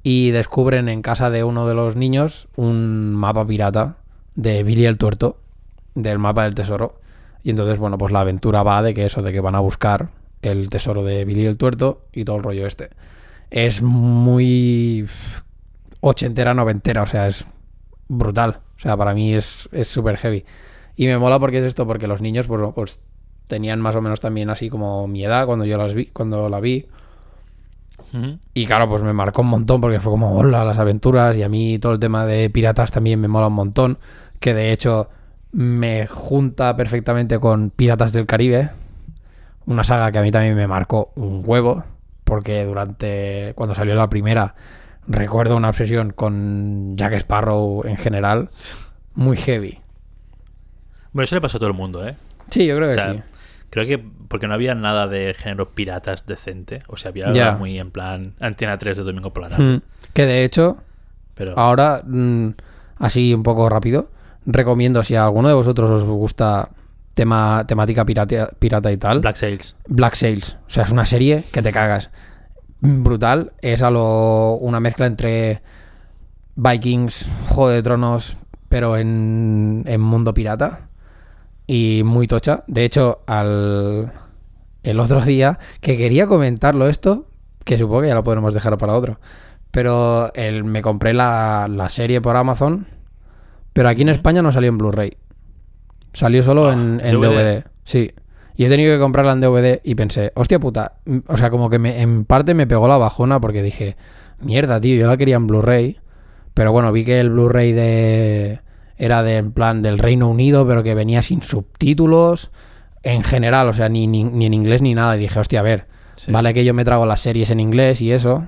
S1: y descubren en casa de uno de los niños un mapa pirata de Billy el Tuerto, del mapa del tesoro. Y entonces, bueno, pues la aventura va de que eso, de que van a buscar el tesoro de Billy el Tuerto y todo el rollo este. Es muy ochentera, noventera, o sea, es brutal. O sea, para mí es es súper heavy. Y me mola porque es esto, porque los niños, pues, pues tenían más o menos también así como mi edad cuando yo las vi, cuando la vi. Y claro, pues me marcó un montón porque fue como, hola, las aventuras. Y a mí todo el tema de piratas también me mola un montón. Que de hecho me junta perfectamente con Piratas del Caribe. Una saga que a mí también me marcó un huevo. Porque durante, cuando salió la primera, recuerdo una obsesión con Jack Sparrow en general. Muy heavy.
S2: Bueno, eso le pasó a todo el mundo, ¿eh?
S1: Sí, yo creo que
S2: sea,
S1: sí.
S2: Creo que porque no había nada de género piratas decente. O sea, había algo muy en plan Antena 3 de Domingo tarde.
S1: Mm. Que de hecho,
S2: Pero
S1: Ahora, mm, así un poco rápido, recomiendo si a alguno de vosotros os gusta tema, temática pirata, pirata y tal,
S2: Black Sails.
S1: Black Sails. O sea, es una serie que te cagas. brutal. Es a lo, una mezcla entre Vikings, Juego de Tronos, pero en, en mundo pirata. Y muy tocha. De hecho, al, el otro día, que quería comentarlo esto, que supongo que ya lo podremos dejar para otro. Pero el, me compré la, la serie por Amazon, pero aquí en España no salió en Blu-ray. Salió solo
S2: Ah,
S1: en, en
S2: DVD.
S1: DVD. Sí. Y he tenido que comprarla en DVD y pensé, hostia puta. O sea, como que me, en parte me pegó la bajona porque dije, mierda, tío, yo la quería en Blu-ray. Pero bueno, vi que el Blu-ray de. Era de, en plan del Reino Unido, pero que venía sin subtítulos. En general, o sea, ni, ni, ni en inglés ni nada. Y dije, hostia, a ver,
S2: Sí.
S1: vale que yo me trago las series en inglés y eso.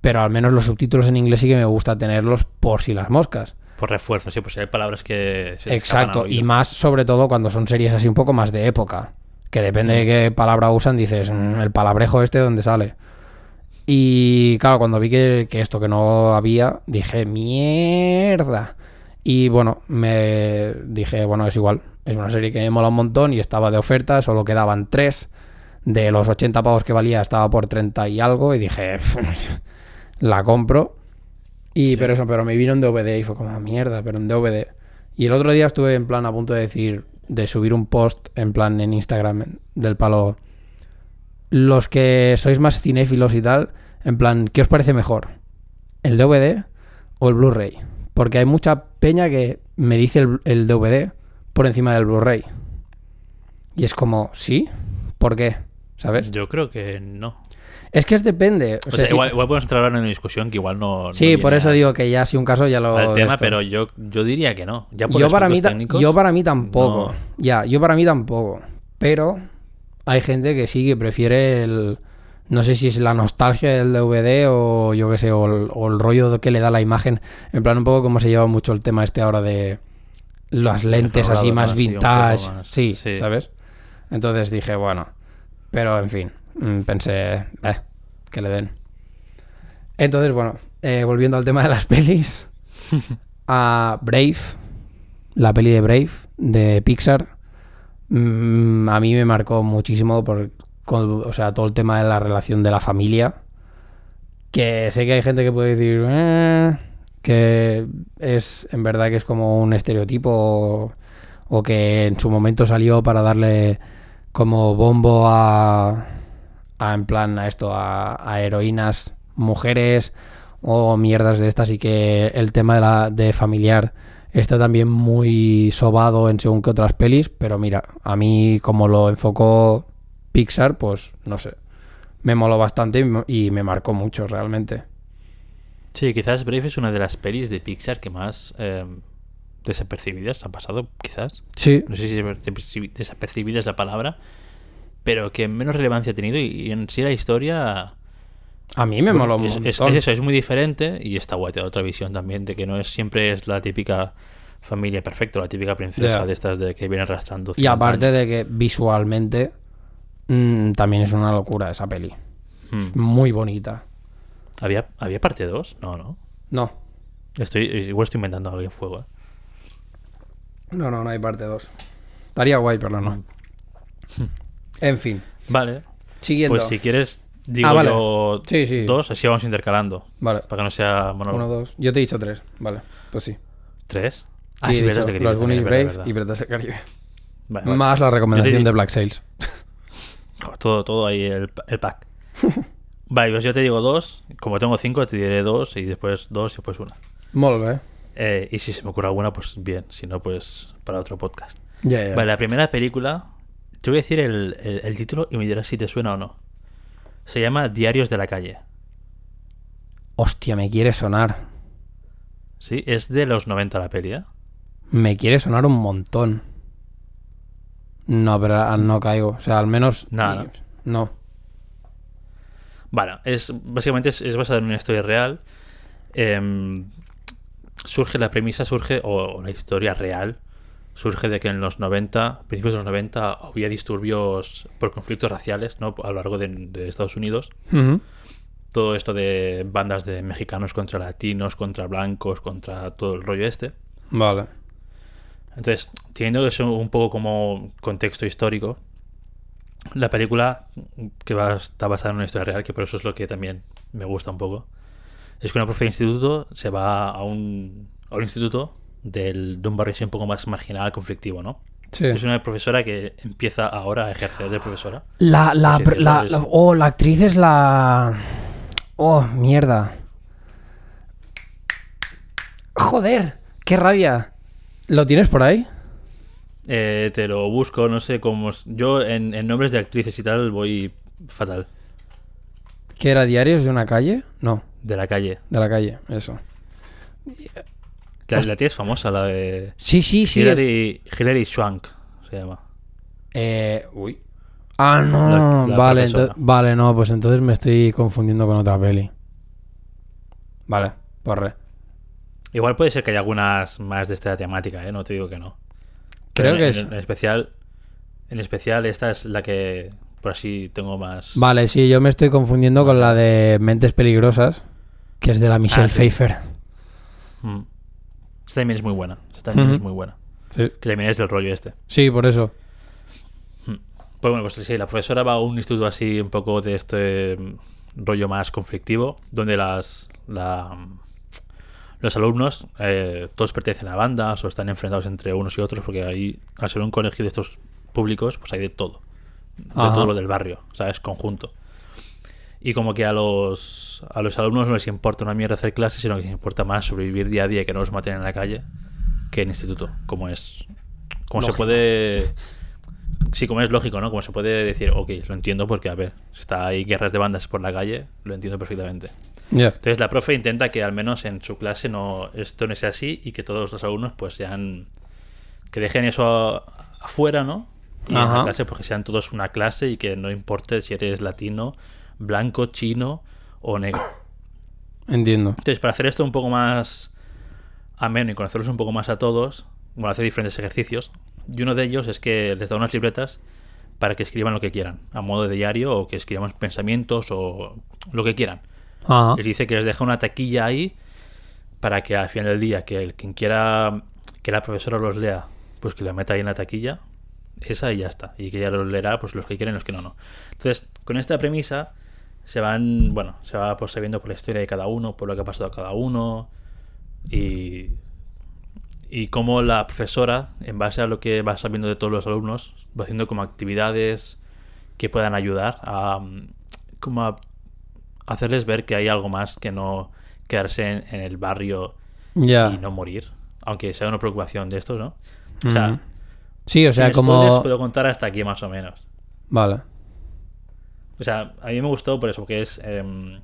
S1: Pero al menos los subtítulos en inglés sí que me gusta tenerlos por si las moscas.
S2: Por refuerzo, sí, pues hay palabras que se
S1: Exacto, y más sobre todo cuando son series así un poco más de época. Que depende de qué palabra usan, dices, "Mm, el palabrejo este donde sale. Y claro, cuando vi que, que esto que no había, dije, mierda. Y bueno, me dije, bueno, es igual. Es una serie que me mola un montón y estaba de oferta, solo quedaban tres. De los 80 pavos que valía, estaba por 30 y algo. Y dije, la compro. Y
S2: Sí.
S1: pero eso, pero me vino en DVD y fue como mierda, pero en DVD. Y el otro día estuve en plan a punto de decir, de subir un post en plan en Instagram del palo. Los que sois más cinéfilos y tal, en plan, ¿qué os parece mejor? ¿El DVD o el Blu-ray? Porque hay mucha peña que me dice el, el DVD por encima del Blu-ray. Y es como, ¿sí? ¿Por qué? ¿Sabes?
S2: Yo creo que no.
S1: Es que es depende. O
S2: O
S1: sea,
S2: sea,
S1: sí,
S2: igual, igual podemos entrar ahora en una discusión que igual no. no
S1: sí, por eso
S2: a-
S1: digo que ya si un caso ya lo...
S2: al tema, pero yo, yo diría que no. Ya por
S1: yo para, mí,
S2: técnicos,
S1: yo para mí tampoco.
S2: no.
S1: Ya, yo para mí tampoco. Pero hay gente que sí que prefiere el. No sé si es la nostalgia del DVD o yo qué sé, o el, o el rollo que le da la imagen. En plan, un poco como se lleva mucho el tema este ahora de las lentes así más vintage.
S2: más.
S1: Sí,
S2: Sí.
S1: ¿sabes? Entonces dije, bueno. Pero en fin, pensé, eh, que le den. Entonces, bueno, eh, volviendo al tema de las pelis. a Brave, la peli de Brave de Pixar, mm, a mí me marcó muchísimo por o sea, todo el tema de la relación de la familia. Que sé que hay gente que puede decir "Eh", que es en verdad que es como un estereotipo o, o que en su momento salió para darle como bombo a, a en plan a esto a, a heroínas mujeres o mierdas de estas y que el tema de la de familiar está también muy sobado en según que otras pelis, pero mira, a mí como lo enfocó Pixar, pues no sé, me moló bastante y me- marcó mucho realmente.
S2: Sí, quizás Brave es una de las pelis de Pixar que más eh, desapercibidas han pasado, quizás.
S1: Sí,
S2: No sé si desapercibi- desapercibida es la palabra, pero que menos relevancia ha tenido y, y en sí la historia...
S1: a mí me
S2: bueno,
S1: moló un
S2: es, es- eso, es muy diferente y está guay, te da otra visión también de que no es siempre es la típica familia perfecta, la típica princesa de estas de que viene arrastrando.
S1: Y
S2: 50
S1: aparte
S2: años.
S1: de que visualmente mm, también es una locura esa peli.
S2: Hmm.
S1: Muy bonita.
S2: ¿Había, ¿Había parte 2? No, no.
S1: No,
S2: Estoy, igual estoy inventando algo en fuego. ¿eh?
S1: no, no, no hay parte 2. Estaría guay, pero no. En fin,
S2: Vale.
S1: siguiendo.
S2: Pues si quieres, digo
S1: Ah, vale.
S2: yo
S1: Sí, sí.
S2: dos, así vamos intercalando.
S1: Vale,
S2: Para que no sea monólogo.
S1: uno, dos. Yo te he dicho tres. Vale, pues sí.
S2: ¿Tres?
S1: Sí, he
S2: Piratas del Caribe
S1: Los Goonies
S2: es
S1: Brave
S2: verdad,
S1: y. Piratas del Caribe.
S2: Vale, vale.
S1: Más la recomendación de Black Sails.
S2: Todo, todo ahí el, el pack. vale, pues yo te digo dos. Como tengo cinco, te diré dos y después dos y después una.
S1: Molt bé.
S2: Eh, y si se me ocurre alguna, pues bien. Si no, pues para otro podcast.
S1: Ya, ya.
S2: Vale, la primera película. Te voy a decir el, el- el título y me dirás si te suena o no. Se llama Diarios de la calle.
S1: Hostia, me quiere sonar.
S2: Sí, es de los 90 la peli, ¿eh?
S1: Me quiere sonar un montón. No, pero ah, no caigo. O sea, al menos...
S2: Nada.
S1: No.
S2: Bueno, es, básicamente es, es basada en una historia real. Em, surge la premisa, surge, o, o la historia real, surge de que en los 90, principios de los 90, había disturbios por conflictos raciales ¿no? a lo largo de, de Estados Unidos. Todo esto de bandas de mexicanos contra latinos, contra blancos, contra todo el rollo este.
S1: Vale.
S2: Entonces, teniendo eso un poco como contexto histórico, La película, que va, está basada en una historia real, que por eso es lo que también me gusta un poco, es que una profe de instituto se va a un, a un instituto del, de un barrio así un poco más marginal, conflictivo, ¿no?
S1: Sí.
S2: Es una profesora que empieza ahora a ejercer de profesora.
S1: La, la,
S2: Sí,
S1: la- la- oh, la actriz es la... Oh, mierda. Joder, qué rabia. ¿Lo tienes por ahí?
S2: Eh, te lo busco, no sé cómo... Yo en, en nombres de actrices y tal voy fatal.
S1: ¿Qué era Diarios de una calle? No,
S2: De la calle.
S1: de la calle, eso.
S2: La, la tía es famosa, la de...
S1: Sí, sí, sí. es-
S2: Hilary, Hilary Swank se llama.
S1: Eh, uy. Ah, no.
S2: La- la
S1: vale, ento- vale, no, pues entonces me estoy confundiendo con otra peli. Vale, porre.
S2: Igual puede ser que haya algunas más de esta temática, ¿eh? No te digo que no.
S1: Creo
S2: Pero
S1: que
S2: en,
S1: es.
S2: en especial, en especial esta es la que por así tengo más.
S1: Vale, sí, yo me estoy confundiendo con la de Mentes Peligrosas, que es de la Michelle
S2: Ah, sí.
S1: Pfeiffer.
S2: Mm. Esta también es muy buena. Esta también es muy buena.
S1: Sí.
S2: Que también es del rollo este.
S1: Sí, por eso.
S2: Pues bueno, pues sí, la profesora va a un instituto así un poco de este mm, rollo más conflictivo, donde las la, mm, los alumnos eh, todos pertenecen a bandas o están enfrentados entre unos y otros, porque ahí, al ser un colegio de estos públicos, pues hay de todo. De
S1: Ajá.
S2: todo lo del barrio, ¿sabes? Conjunto. Y como que a los, a los alumnos no les importa una mierda hacer clases, sino que les importa más sobrevivir día a día y que no los maten en la calle que en instituto, como es. Como se
S1: Lógico.
S2: puede. Sí, como es lógico, ¿no? Como se puede decir, ok, lo entiendo porque, a ver, si está ahí guerras de bandas por la calle, lo entiendo perfectamente. Entonces la profe intenta que al menos en su clase no esto no sea así y que todos los alumnos pues sean que dejen eso afuera, ¿no? Y en la clase pues que sean todos una clase y que no importe si eres latino, blanco, chino o negro.
S1: Entiendo.
S2: Entonces, para hacer esto un poco más ameno y conocerlos un poco más a todos, bueno, hace diferentes ejercicios. Y uno de ellos es que les da unas libretas para que escriban lo que quieran, a modo de diario, o que escriban pensamientos o lo que quieran.
S1: Ajá.
S2: Les dice que les deja una taquilla ahí para que al final del día, que el quien quiera que la profesora los lea, pues que lo meta ahí en la taquilla, esa y ya está. Y que ya lo leerá, pues los que quieren y los que no, no. Entonces, con esta premisa, se van, bueno, se va pues sabiendo por la historia de cada uno, por lo que ha pasado a cada uno, y, y cómo la profesora, en base a lo que va sabiendo de todos los alumnos, va haciendo como actividades que puedan ayudar a, como a hacerles ver que hay algo más que no quedarse en, en el barrio y no morir, aunque sea una preocupación de estos, ¿no? O sea.
S1: Sí, o sea, como...
S2: puedo contar hasta aquí más o menos.
S1: Vale.
S2: O sea, a mí me gustó por eso, porque es em,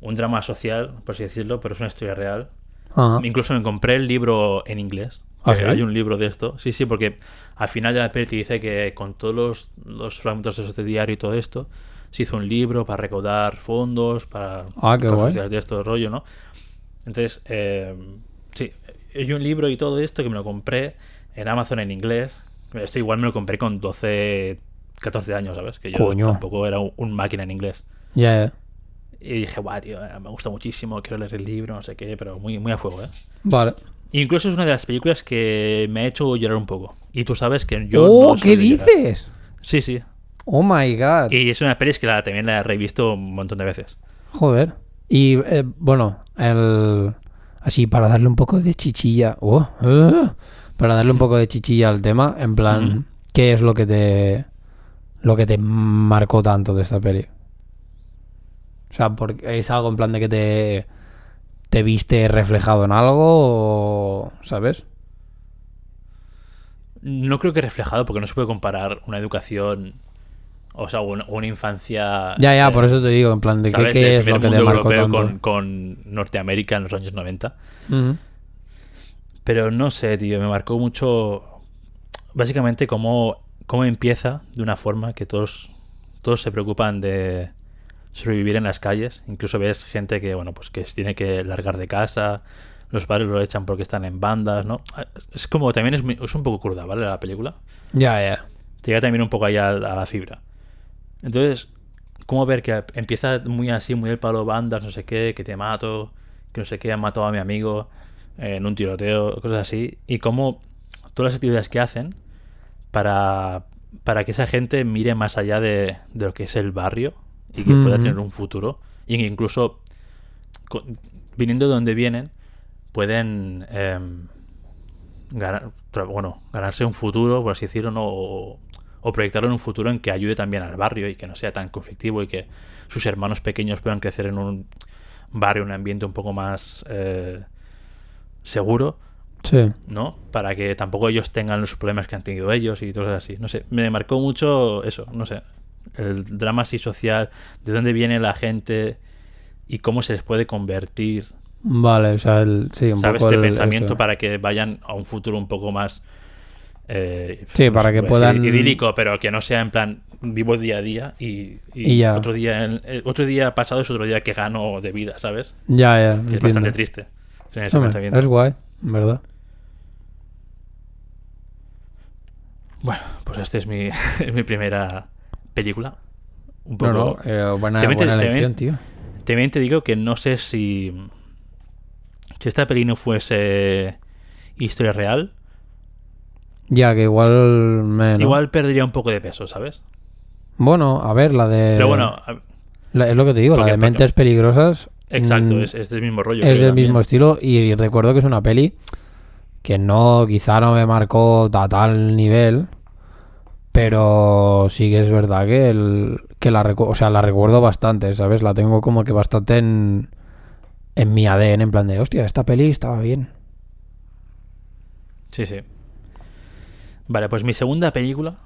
S2: un drama social, por así decirlo, pero es una historia real.
S1: Ajá.
S2: Incluso me compré el libro en inglés.
S1: ¿Ah, sí?
S2: Hay un libro de esto. Sí, sí, porque al final de la peli te dice que con todos los, los fragmentos de este diario y todo esto, se hizo un libro para recaudar fondos, para
S1: Ah,
S2: cosas de esto rollo, ¿no? Entonces, eh, sí, hay un libro y todo esto que me lo compré en Amazon en inglés. Esto igual me lo compré con 12, 14 años, ¿sabes? Que yo
S1: Coño.
S2: tampoco era un, un máquina en inglés.
S1: Ya, ya.
S2: Y dije, guau, tío, eh, me gusta muchísimo, quiero leer el libro, no sé qué, pero muy, muy a fuego, ¿eh?
S1: Vale.
S2: Incluso es una de las películas que me ha hecho llorar un poco. Y tú sabes que yo.
S1: ¡Oh,
S2: no
S1: qué
S2: llorar.
S1: dices!
S2: Sí, sí.
S1: Oh my god.
S2: Y es una peli que la, también la he revisto un montón de veces.
S1: Joder. Y eh, bueno, el así para darle un poco de chichilla. Oh, eh, para darle un poco de chichilla al tema, en plan. ¿qué es lo que te lo que te marcó tanto de esta peli? O sea, porque es algo en plan de que te te viste reflejado en algo o sabes?
S2: No creo que reflejado, porque no se puede comparar una educación. O sea, una, una infancia.
S1: Ya, ya,
S2: eh,
S1: por eso te digo, en plan de que, qué es lo que te marcó tanto.
S2: con, con Norteamérica en los años 90.
S1: Ujú.
S2: Pero no sé, tío, me marcó mucho. Básicamente, cómo, cómo empieza de una forma que todos, todos se preocupan de sobrevivir en las calles. Incluso ves gente que, bueno, pues que tiene que largar de casa. Los padres lo echan porque están en bandas, ¿no? Es como también es, muy- es un poco cruda, ¿vale? La película.
S1: Ya, ya.
S2: Te llega también un poco ahí a, a la fibra. Entonces, ¿cómo ver que empieza muy así, muy el palo bandas, no sé qué, que te mato, que no sé qué, han matado a mi amigo eh, en un tiroteo, cosas así? Y cómo todas las actividades que hacen para para que esa gente mire más allá de, de lo que es el barrio y que pueda tener un futuro. Y que incluso, viniendo de donde vienen, pueden em, ganar, bueno, ganarse un futuro, por así decirlo, ¿no? o, o proyectarlo en un futuro en que ayude también al barrio y que no sea tan conflictivo y que sus hermanos pequeños puedan crecer en un barrio, un ambiente un poco más eh, seguro,
S1: Sí.
S2: ¿no? Para que tampoco ellos tengan los problemas que han tenido ellos y cosas así. No sé, me marcó mucho eso, no sé. El drama así social, de dónde viene la gente y cómo se les puede convertir,
S1: Vale, o sea, el, sí, un
S2: ¿sabes?
S1: poco
S2: De
S1: el-
S2: pensamiento
S1: esto.
S2: para que vayan a un futuro un poco más... eh,
S1: Sí,
S2: no
S1: para que puedan-
S2: Idílico, pero que no sea en plan vivo día a día y, y
S1: Y ya.
S2: otro día el- otro día pasado es otro día que gano de vida, ¿sabes?
S1: Ya, ya.
S2: Es
S1: entiendo.
S2: bastante triste tener ese
S1: Hombre,
S2: pensamiento.
S1: es guay, verdad.
S2: Bueno, pues esta es mi, es mi primera película. Un
S1: No,
S2: poco.
S1: no, eh, buena,
S2: También te-
S1: buena
S2: también-
S1: elección, tío.
S2: También te digo que no sé si. Si esta peli no fuese historia real,
S1: Ya, que igual me, ¿no?
S2: igual perdería un poco de peso, ¿sabes?
S1: Bueno, a ver, la de...
S2: Pero bueno, a-
S1: la- es lo que te digo,
S2: porque-
S1: la de
S2: porque-
S1: Mentes Peligrosas...
S2: exacto,
S1: mm,
S2: es, es del mismo rollo.
S1: es del mismo estilo y recuerdo que es una peli que no, quizá no me marcó a tal nivel, pero sí que es verdad que, el, que la, o sea, la recuerdo bastante, ¿sabes? La tengo como que bastante en, en mi ADN, en plan de, hostia, esta peli estaba bien.
S2: Sí, sí. Vale, pues mi segunda película,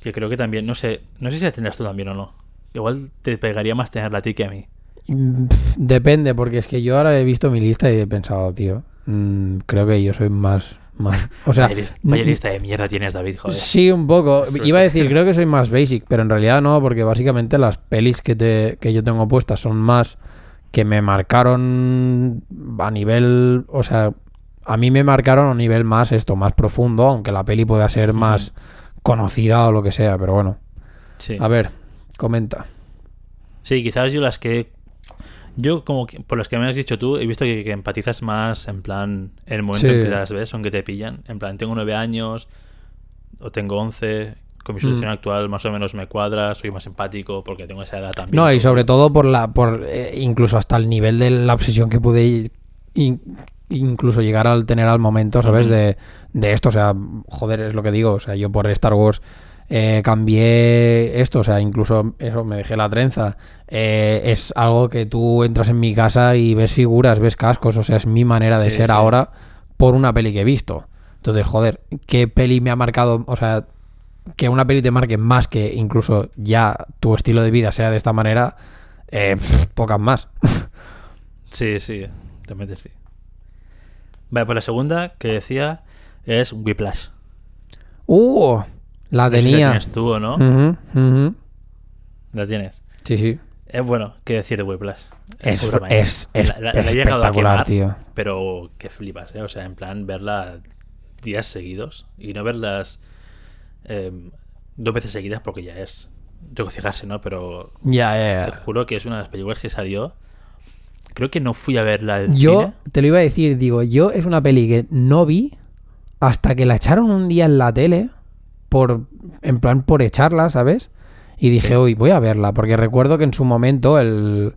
S2: que creo que también, no sé, no sé si la tendrás tú también o no. Igual te pegaría más tenerla a ti que a mí.
S1: Mm, Depende, porque es que yo ahora he visto mi lista y he pensado, tío, mm, creo que yo soy más... más o sea,
S2: vaya, lis- vaya
S1: mm,
S2: lista de mierda tienes, David, joder.
S1: Sí, un poco. Iba a decir, creo que soy más basic, pero en realidad no, porque básicamente las pelis que, te, que yo tengo puestas son más que me marcaron a nivel, o sea, a mí me marcaron a nivel más esto, más profundo, aunque la peli pueda ser más conocida o lo que sea, pero bueno.
S2: Sí.
S1: A ver, comenta.
S2: Sí, quizás yo las que. Yo, como que- por las que me has dicho tú, he visto que, que empatizas más en plan. En el momento
S1: Sí.
S2: en que las ves, son que te pillan. En plan, tengo nueve años o tengo once. Con mi situación
S1: Mm.
S2: actual, más o menos me cuadra. Soy más empático porque tengo esa edad también.
S1: No, y sobre todo por la, por eh, incluso hasta el nivel de la obsesión que pude in- incluso llegar al tener al momento, ¿sabes? De, de esto, o sea, joder, es lo que digo, o sea, yo por Star Wars eh, cambié esto, o sea, incluso eso, me dejé la trenza. Eh, es algo que tú entras en mi casa y ves figuras, ves cascos, o sea, es mi manera de
S2: Sí,
S1: ser
S2: sí.
S1: ahora por una peli que he visto. Entonces, joder, ¿qué peli me ha marcado? O sea, que una peli te marque más que incluso ya tu estilo de vida sea de esta manera, eh, pff, pocas más.
S2: Sí, sí, realmente sí. Vale, pues la segunda que decía es Whiplash.
S1: ¡Uh! La tenía.
S2: tienes tú o no. La tienes.
S1: Sí, sí.
S2: Es bueno, ¿qué decir de Whiplash?
S1: Es, es, es
S2: La- la- la he llegado a
S1: espectacular,
S2: quemar,
S1: tío.
S2: Pero que flipas, ¿eh? O sea, en plan, verla días seguidos y no verlas eh, dos veces seguidas porque ya es regocijarse, ¿no? Pero
S1: Ya,
S2: te juro que es una de las películas que salió. Creo que no fui a verla al
S1: Yo
S2: cine.
S1: te lo iba a decir, digo, yo es una peli que no vi hasta que la echaron un día en la tele, por en plan por echarla, ¿sabes? Y dije,
S2: Sí.
S1: uy, voy a verla, porque recuerdo que en su momento el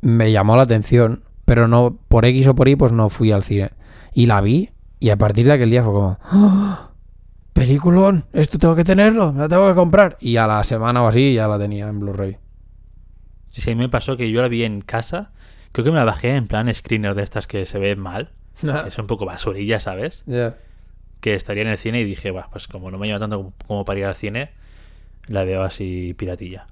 S1: me llamó la atención, pero no por X o por Y, pues no fui al cine. Y la vi, y a partir de aquel día fue como, ¡Ah! peliculón, esto tengo que tenerlo, la tengo que comprar. Y a la semana o así ya la tenía en Blu-ray.
S2: Sí, sí, me pasó que yo la vi en casa. Creo que me la bajé en plan screener de estas que se ve mal. que es un poco basurilla, ¿sabes? Que estaría en el cine y dije, "Buah, pues como no me lleva tanto como- como para ir al cine, la veo así piratilla.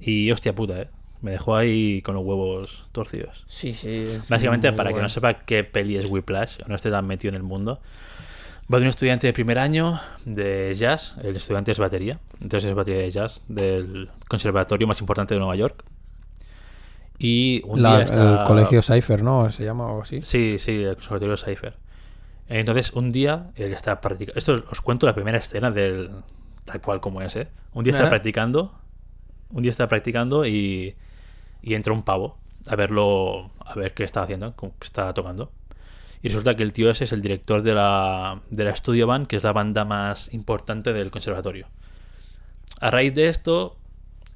S2: Y hostia puta, ¿eh? Me dejó ahí con los huevos torcidos.
S1: Sí, sí.
S2: Básicamente, para que no sepa qué peli es Whiplash, o no esté tan metido en el mundo, va de un estudiante de primer año de jazz, el estudiante es batería, entonces es batería de jazz del conservatorio más importante de Nueva York. Y un
S1: La-
S2: día está...
S1: El colegio Cypher, ¿no? Se llama o así.
S2: Sí, sí, el conservatorio Cypher. Entonces, un día él está practicando. Esto os cuento la primera escena del. tal cual como es, ¿eh? Un día está practicando. Un día está practicando y. y entra un pavo a verlo. a ver qué está haciendo, qué está tocando. Y resulta que el tío ese es el director de la, de la Studio Band, que es la banda más importante del conservatorio. A raíz de esto,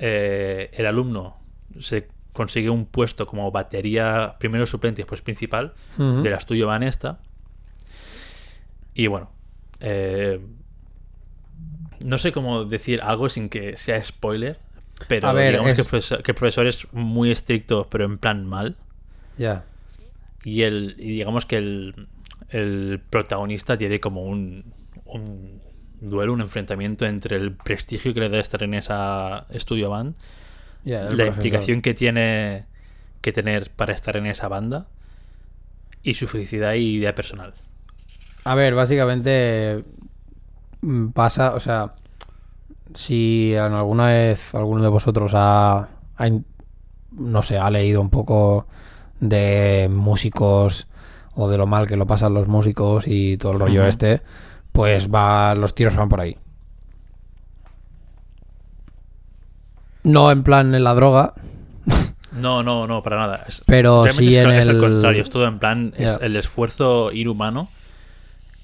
S2: eh, el alumno se consigue un puesto como batería, primero suplente y después principal
S1: Ujú.
S2: del estudio Vanesta. Y bueno, eh, no sé cómo decir algo sin que sea spoiler, pero
S1: A ver,
S2: digamos
S1: es-
S2: que, el profesor, que el profesor es muy estricto, pero en plan mal.
S1: Ya.
S2: Y, el, y digamos que el, el protagonista tiene como un, un duelo, un enfrentamiento entre el prestigio que le da estar en esa estudio band, la
S1: profesor.
S2: implicación que tiene que tener para estar en esa banda y su felicidad y vida personal.
S1: A ver, básicamente mm, pasa, o sea, si alguna vez alguno de vosotros ha, no sé, ha leído un poco de músicos o de lo mal que lo pasan los músicos y todo el rollo este, pues va, los tiros van por ahí. No en plan en la droga,
S2: No, no, no, para nada. Es-
S1: Pero sí
S2: es,
S1: en
S2: es
S1: el-
S2: contrario, es todo en plan, es el esfuerzo inhumano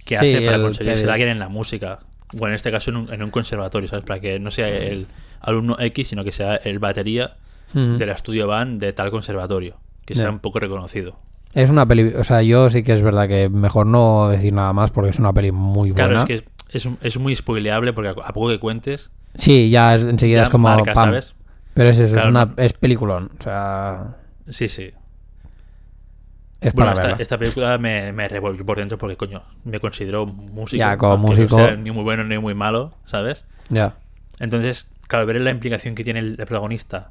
S2: que
S1: Sí,
S2: hace para
S1: el
S2: conseguir
S1: pedir.
S2: alguien en la música. O en este caso en un, en un conservatorio, ¿sabes? Para que no sea el alumno X, sino que sea el batería del estudio van de tal conservatorio. Que sea un poco reconocido.
S1: es una peli, o sea, yo sí que es verdad que mejor no decir nada más porque es una peli muy buena.
S2: Claro, es que es, es, es muy spoileable porque a, poco que cuentes,
S1: Sí, ya es, enseguida
S2: ya
S1: es como
S2: marca. ¿sabes?
S1: Pero es eso,
S2: Claro,
S1: es una es peliculón, o sea,
S2: Sí, sí.
S1: Es
S2: Bueno,
S1: para
S2: esta,
S1: verla.
S2: esta película me, me revolvió por dentro porque, coño, me considero músico.
S1: Ya, como músico-
S2: No sea ni muy bueno ni muy malo, ¿sabes?
S1: Ya.
S2: Entonces, claro, ver la implicación que tiene el, el protagonista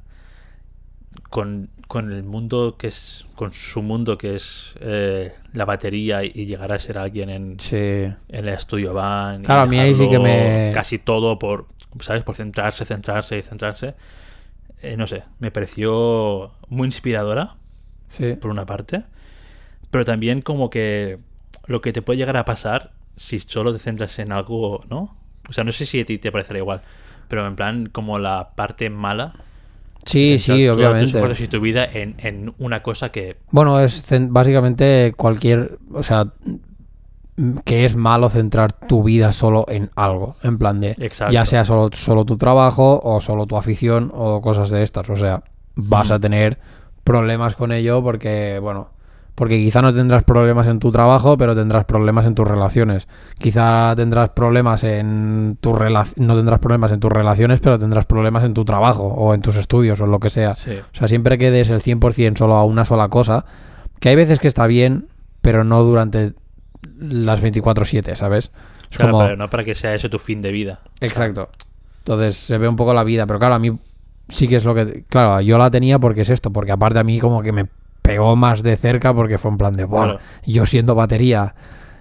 S2: con, con el mundo que es. con su mundo que es eh, la batería y, y llegar a ser alguien en,
S1: Sí.
S2: en el estudio van. y
S1: Claro, a mí ahí sí que me-
S2: Casi todo por. ¿Sabes? Por centrarse, centrarse y centrarse. Eh, no sé, me pareció muy inspiradora,
S1: Sí.
S2: por una parte. Pero también como que lo que te puede llegar a pasar si solo te centras en algo, ¿no? O sea, no sé si a ti te parecerá igual, pero en plan como la parte mala.
S1: Sí, sí,
S2: tus
S1: obviamente.
S2: esfuerzos y tu vida en, en una cosa que...
S1: Bueno, es básicamente cualquier, o sea, que es malo centrar tu vida solo en algo, en plan de
S2: Exacto.
S1: ya sea solo, solo tu trabajo o solo tu afición o cosas de estas, o sea, vas
S2: Mm.
S1: a tener problemas con ello porque, bueno, porque quizá no tendrás problemas en tu trabajo, pero tendrás problemas en tus relaciones. Quizá tendrás problemas en tu no tendrás problemas en tus relaciones, pero tendrás problemas en tu trabajo o en tus estudios o en lo que sea.
S2: Sí.
S1: O sea, siempre que des el 100% solo a una sola cosa, que hay veces que está bien, pero no durante las 24/7, ¿sabes? Es
S2: Claro,
S1: como...
S2: pero no para que sea eso tu fin de vida.
S1: Exacto. Entonces se ve un poco la vida, pero claro, a mí sí que es lo que... Claro, yo la tenía porque es esto, porque aparte a mí como que me pegó más de cerca porque fue en plan de, "Buah,
S2: Claro.
S1: yo siendo batería.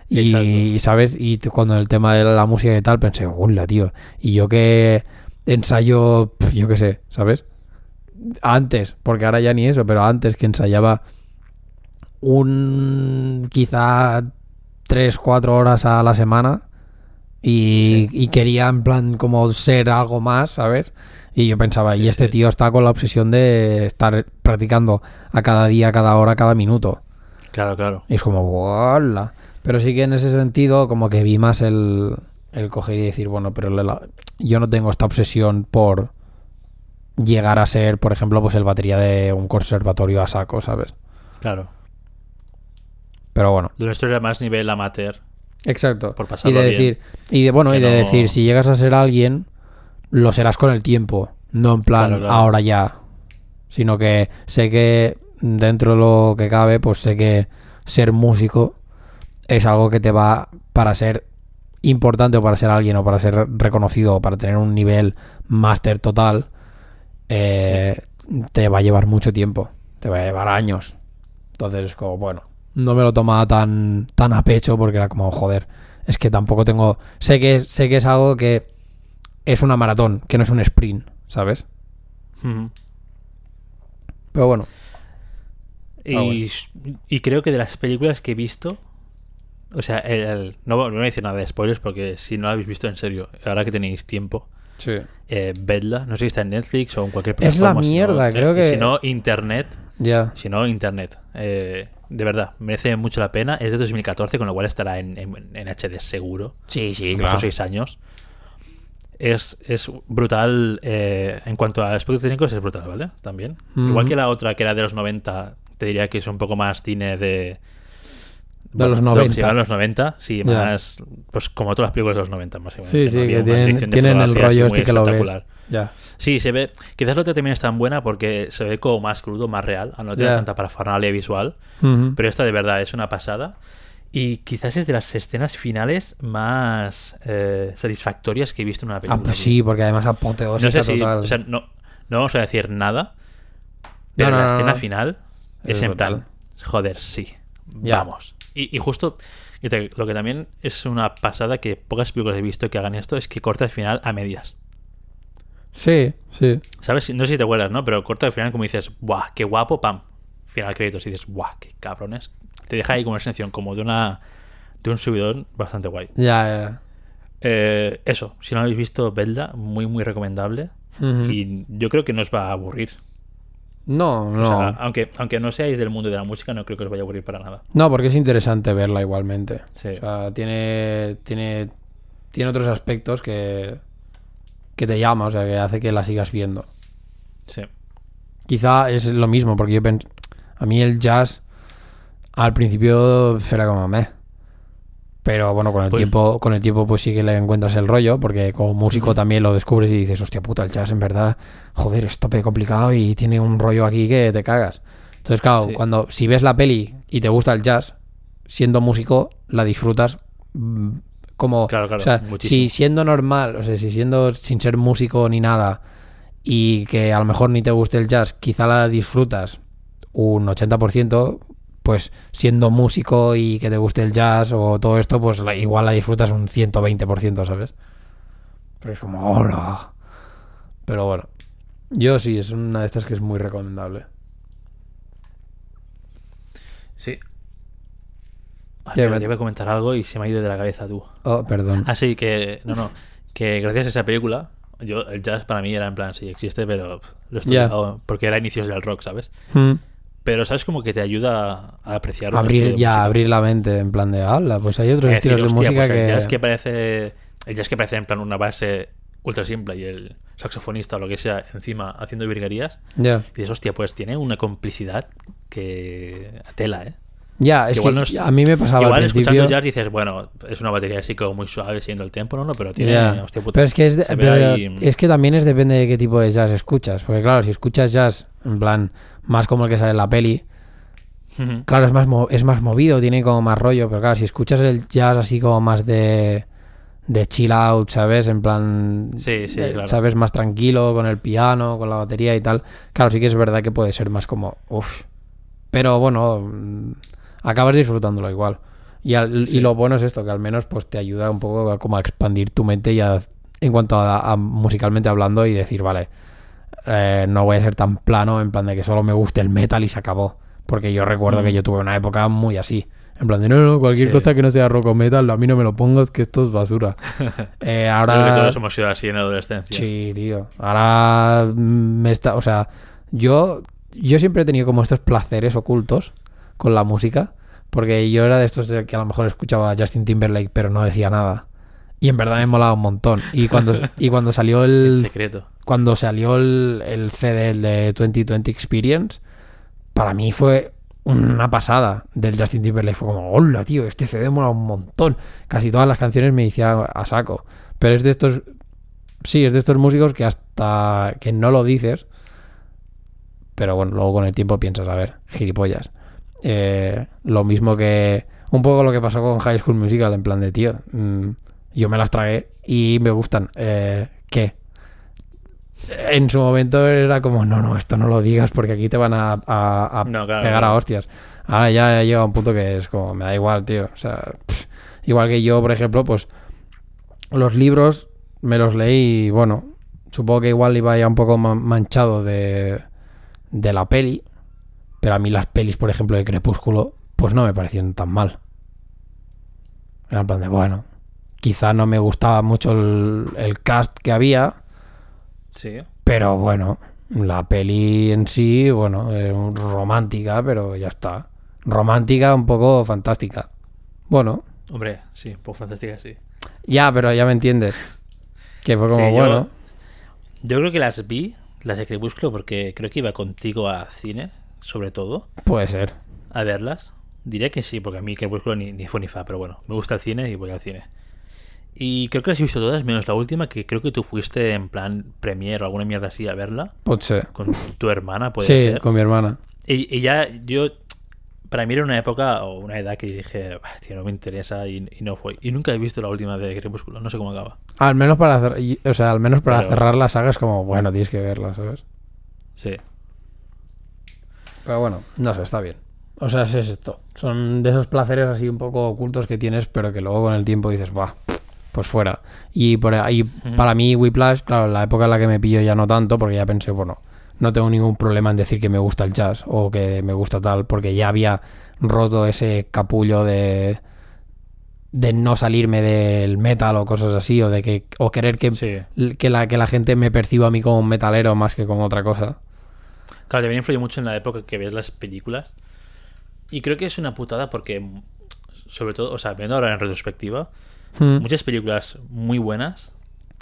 S1: Y. ¿sabes? Y cuando el tema de la música y tal, pensé, hola, tío. Y yo que ensayo, yo qué sé, ¿sabes? Antes, porque ahora ya ni eso, pero antes que ensayaba un quizá 3, 4 horas a la semana y, y quería en plan como ser algo más, ¿sabes? Y yo pensaba,
S2: Sí,
S1: y este
S2: sí.
S1: tío está con la obsesión de estar practicando a cada día, a cada hora, a cada minuto.
S2: Claro, claro.
S1: Y es como, ¡wala! Pero sí que en ese sentido, como que vi más el, el coger y decir, bueno, pero la- yo no tengo esta obsesión por llegar a ser, por ejemplo, pues el batería de un conservatorio a saco, ¿sabes?
S2: Claro.
S1: Pero bueno.
S2: Lo nuestro era más nivel amateur.
S1: Exacto.
S2: Por
S1: y de
S2: bien.
S1: decir, y de bueno,
S2: Que
S1: y de
S2: no-
S1: decir, si llegas a ser alguien, lo serás con el tiempo, no en plan
S2: Claro, claro.
S1: ahora ya. Sino que sé que dentro de lo que cabe, pues sé que ser músico es algo que te va para ser importante o para ser alguien o para ser reconocido o para tener un nivel máster total, eh, te va a llevar mucho tiempo, te va a llevar años. Entonces es como, bueno, no me lo tomaba tan, tan a pecho porque era como, joder, es que tampoco tengo... Sé que, sé que es algo que es una maratón, que no es un sprint, ¿sabes? Pero bueno,
S2: Y,
S1: Ah, bueno.
S2: y creo que de las películas que he visto, o sea, el- el- no, no voy a decir nada de spoilers porque si no la habéis visto en serio, ahora que tenéis tiempo,
S1: sí.
S2: eh, vedla. No sé si está en Netflix o en cualquier
S1: Es la
S2: plataforma. si no,
S1: mierda,
S2: eh,
S1: creo que-
S2: Si no, internet.
S1: Ya.
S2: Si no, internet. Eh, de verdad, merece mucho la pena. Es de 2014, con lo cual estará en, en- en HD seguro.
S1: Sí, sí,
S2: pasado seis años. Es, es brutal. eh, en cuanto a aspectos técnicos, es brutal, ¿vale? También. Igual que la otra, que era de los 90, te diría que es un poco más cine de.
S1: De los
S2: lo que se
S1: 90.
S2: llama los 90, sí, más. Pues como todas las películas de los 90, básicamente.
S1: Sí,
S2: ¿no?
S1: sí,
S2: Había
S1: que tienen,
S2: de
S1: el rollo este que lo ves.
S2: Sí, se ve. Quizás la otra también es tan buena porque se ve como más crudo, más real, al no tener tanta parafernalia visual. Pero esta de verdad es una pasada. Y quizás es de las escenas finales más eh, satisfactorias que he visto en una
S1: Ah,
S2: película.
S1: pues
S2: tío.
S1: sí, porque además apoteósica
S2: No sé si.
S1: total.
S2: O sea, no, no vamos a decir nada. Pero
S1: No,
S2: la escena final es,
S1: Es
S2: en
S1: brutal.
S2: plan. Joder, sí.
S1: Ya.
S2: Vamos. Y, y justo. y te- lo que también es una pasada que pocas películas he visto que hagan esto es que corta el final a medias.
S1: Sí, sí.
S2: ¿Sabes? No sé si te acuerdas, ¿no? Pero corta el final como dices, ¡buah! ¡Qué guapo! ¡Pam! Final créditos y dices, ¡buah! ¡Qué cabrones! Te deja ahí con una sensación como de una. de un subidón bastante guay.
S1: Ya, ya.
S2: Eh, eso, si no lo habéis visto, Belda, muy, muy recomendable. Y yo creo que no os va a aburrir.
S1: No,
S2: O
S1: no.
S2: sea, aunque, aunque no seáis del mundo de la música, no creo que os vaya a aburrir para nada.
S1: No, porque es interesante verla igualmente.
S2: Sí.
S1: O sea, tiene, tiene, tiene otros aspectos que, que te llama, o sea, que hace que la sigas viendo.
S2: Sí.
S1: Quizá es lo mismo, porque yo pens- a mí el jazz al principio era como meh. Pero bueno, con el
S2: Pues-
S1: tiempo, con el tiempo pues sí que le encuentras el rollo, porque como músico también lo descubres y dices, hostia puta, el jazz en verdad, joder, es tope complicado y tiene un rollo aquí que te cagas. Entonces, claro,
S2: Sí.
S1: cuando si ves la peli y te gusta el jazz, siendo músico, la disfrutas mm, como
S2: Claro, claro,
S1: o sea,
S2: muchísimo.
S1: si siendo normal, o sea, si siendo sin ser músico ni nada y que a lo mejor ni te guste el jazz, quizá la disfrutas un 80%, pues siendo músico y que te guste el jazz o todo esto, pues la- igual la disfrutas un 120%, ¿sabes? Pero es como, hola. Pero bueno, yo sí, es una de estas que es muy recomendable.
S2: Sí. Ay, iba a comentar algo y se me ha ido de la cabeza tú.
S1: Oh, perdón.
S2: Así que, no, no. Que gracias a esa película, yo el jazz para mí era en plan, sí, existe, pero pff, lo he estudiado porque era inicios del rock, ¿sabes?
S1: Hmm.
S2: Pero sabes como que te ayuda a apreciar
S1: Abrir ya, abrir la mente en plan de, habla, pues hay otros
S2: Es decir,
S1: estilos de
S2: hostia,
S1: música
S2: pues
S1: que...
S2: el jazz que parece el jazz que parece en plan una base ultra simple y el saxofonista o lo que sea encima haciendo virguerías
S1: Ya.
S2: y dices hostia pues tiene una complicidad que a tela eh
S1: Ya, es
S2: Igual
S1: que
S2: no es-
S1: a mí me pasaba
S2: igual
S1: al
S2: escuchando jazz dices bueno es una batería así como muy suave siguiendo el tempo no no pero tiene hostia puta,
S1: Pero es que es, de- pero
S2: ahí-
S1: es que también es depende de qué tipo de jazz escuchas. Porque claro, si escuchas jazz, en plan, más como el que sale en la peli, claro, es más, es más movido, tiene como más rollo. Pero claro, si escuchas el jazz así como más de, de chill out, ¿sabes? En plan,
S2: Sí, sí,
S1: de-
S2: claro.
S1: ¿sabes? Más tranquilo, con el piano, con la batería y tal. Claro, sí que es verdad que puede ser más como, uff. Pero bueno, mm, acabas disfrutándolo igual. Y, al-
S2: Sí.
S1: y lo bueno es esto, que al menos pues te ayuda un poco a, como a expandir tu mente y a- en cuanto a, a musicalmente hablando y decir, vale, eh, no voy a ser tan plano en plan de que solo me guste el metal y se acabó. Porque yo recuerdo
S2: Mm.
S1: que yo tuve una época muy así. En plan de, no, no, cualquier
S2: Sí.
S1: cosa que no sea rock o metal, a mí no me lo pongas, que esto es basura. Eh,
S2: Creo que
S1: ahora...
S2: todos hemos sido así en la adolescencia
S1: Sí, tío. Ahora mm, me está, o sea, yo yo siempre he tenido como estos placeres ocultos con la música, porque yo era de estos que a lo mejor escuchaba a Justin Timberlake, pero no decía nada. Y en verdad me molaba un montón. Y cuando y cuando salió
S2: el
S1: el
S2: secreto
S1: cuando salió el, el CD el de 2020 Experience, para mí fue una pasada del Justin Timberlake. Fue como, hola, tío, este CD mola un montón. Casi todas las canciones me decía a saco. Pero es de estos, sí, es de estos músicos que hasta que no lo dices, pero bueno, luego con el tiempo piensas, a ver, gilipollas. Eh, lo mismo que, un poco lo que pasó con High School Musical, en plan de, tío, mm, yo me las tragué y me gustan. Eh, ¿Qué? en su momento era como, no, no, esto no lo digas porque aquí te van a, a- a
S2: No, claro,
S1: pegar a hostias. Ahora ya llega un punto que es como, me da igual, tío. O sea, pff, igual que yo, por ejemplo, pues los libros me los leí y bueno, supongo que igual iba ya un poco ma- manchado de, de la peli, pero a mí las pelis, por ejemplo, de Crepúsculo, pues no me parecieron tan mal. Era en plan de, bueno, quizá no me gustaba mucho el, el cast que había,
S2: sí
S1: pero bueno, la peli en sí, bueno, es un- romántica, pero ya está. Romántica, un poco fantástica. Bueno,
S2: hombre sí pues fantástica sí
S1: ya, pero ya me entiendes. Que fue como,
S2: Sí,
S1: bueno.
S2: Yo creo que las vi, las de Crepúsculo, porque creo que iba contigo a cine, sobre todo,
S1: Puede ser.
S2: a verlas. Diré que sí, porque a mí Crepúsculo ni, ni fue ni fa, pero bueno, me gusta el cine y voy al cine. Y creo que las he visto todas, menos la última, que creo que tú fuiste en plan premier o alguna mierda así a verla,
S1: Puede ser.
S2: con tu hermana, puede
S1: Sí,
S2: ser.
S1: con mi hermana.
S2: Y, y ya yo, para mí era una época o una edad que dije, "Bah, tío, no me interesa y, y no fue. Y nunca he visto la última de Crepúsculo, no sé cómo acaba.
S1: Al menos para o sea, al menos para
S2: Pero-
S1: cerrar la saga es como, bueno, tienes que verla, ¿sabes?
S2: Sí.
S1: Pero bueno, no sé, está bien. O sea, es esto. Son de esos placeres así un poco ocultos que tienes, pero que luego con el tiempo dices, va, pues fuera. Y por ahí, para mí, Whiplash, claro, la época en la que me pillo ya no tanto, porque ya pensé, bueno, no tengo ningún problema en decir que me gusta el jazz o que me gusta tal, porque ya había roto ese capullo de de no salirme del metal o cosas así, o de que o querer que,
S2: Sí.
S1: que, la, que la gente me perciba a mí como un metalero más que como otra cosa.
S2: Claro, también influye mucho en la época que ves las películas. Y creo que es una putada porque, sobre todo, o sea, viendo ahora en retrospectiva,
S1: Hmm.
S2: muchas películas muy buenas,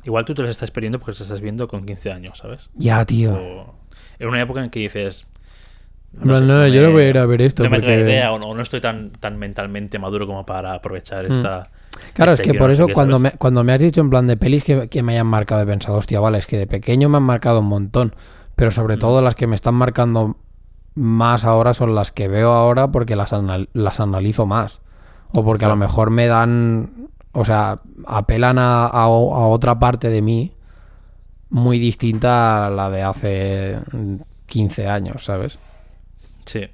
S2: igual tú te las estás perdiendo porque las estás viendo con 15 años, ¿sabes?
S1: Ya, tío.
S2: O en una época en que dices...
S1: En plan, no, yo no voy a ir a ver esto
S2: No me trae
S1: porque-
S2: idea o no, no estoy tan, tan mentalmente maduro como para aprovechar esta...
S1: Hmm. Claro, es que por
S2: no
S1: eso cuando
S2: ¿sabes?
S1: me, cuando me has dicho en plan de pelis que, que me hayan marcado, he pensado, hostia, vale, es que de pequeño me han marcado un montón, pero sobre
S2: Mm.
S1: todo las que me están marcando más ahora son las que veo ahora porque las, anal- las analizo más. O porque a lo mejor me dan, o sea, apelan a, a otra parte de mí muy distinta a la de hace 15 años, ¿sabes?
S2: Sí.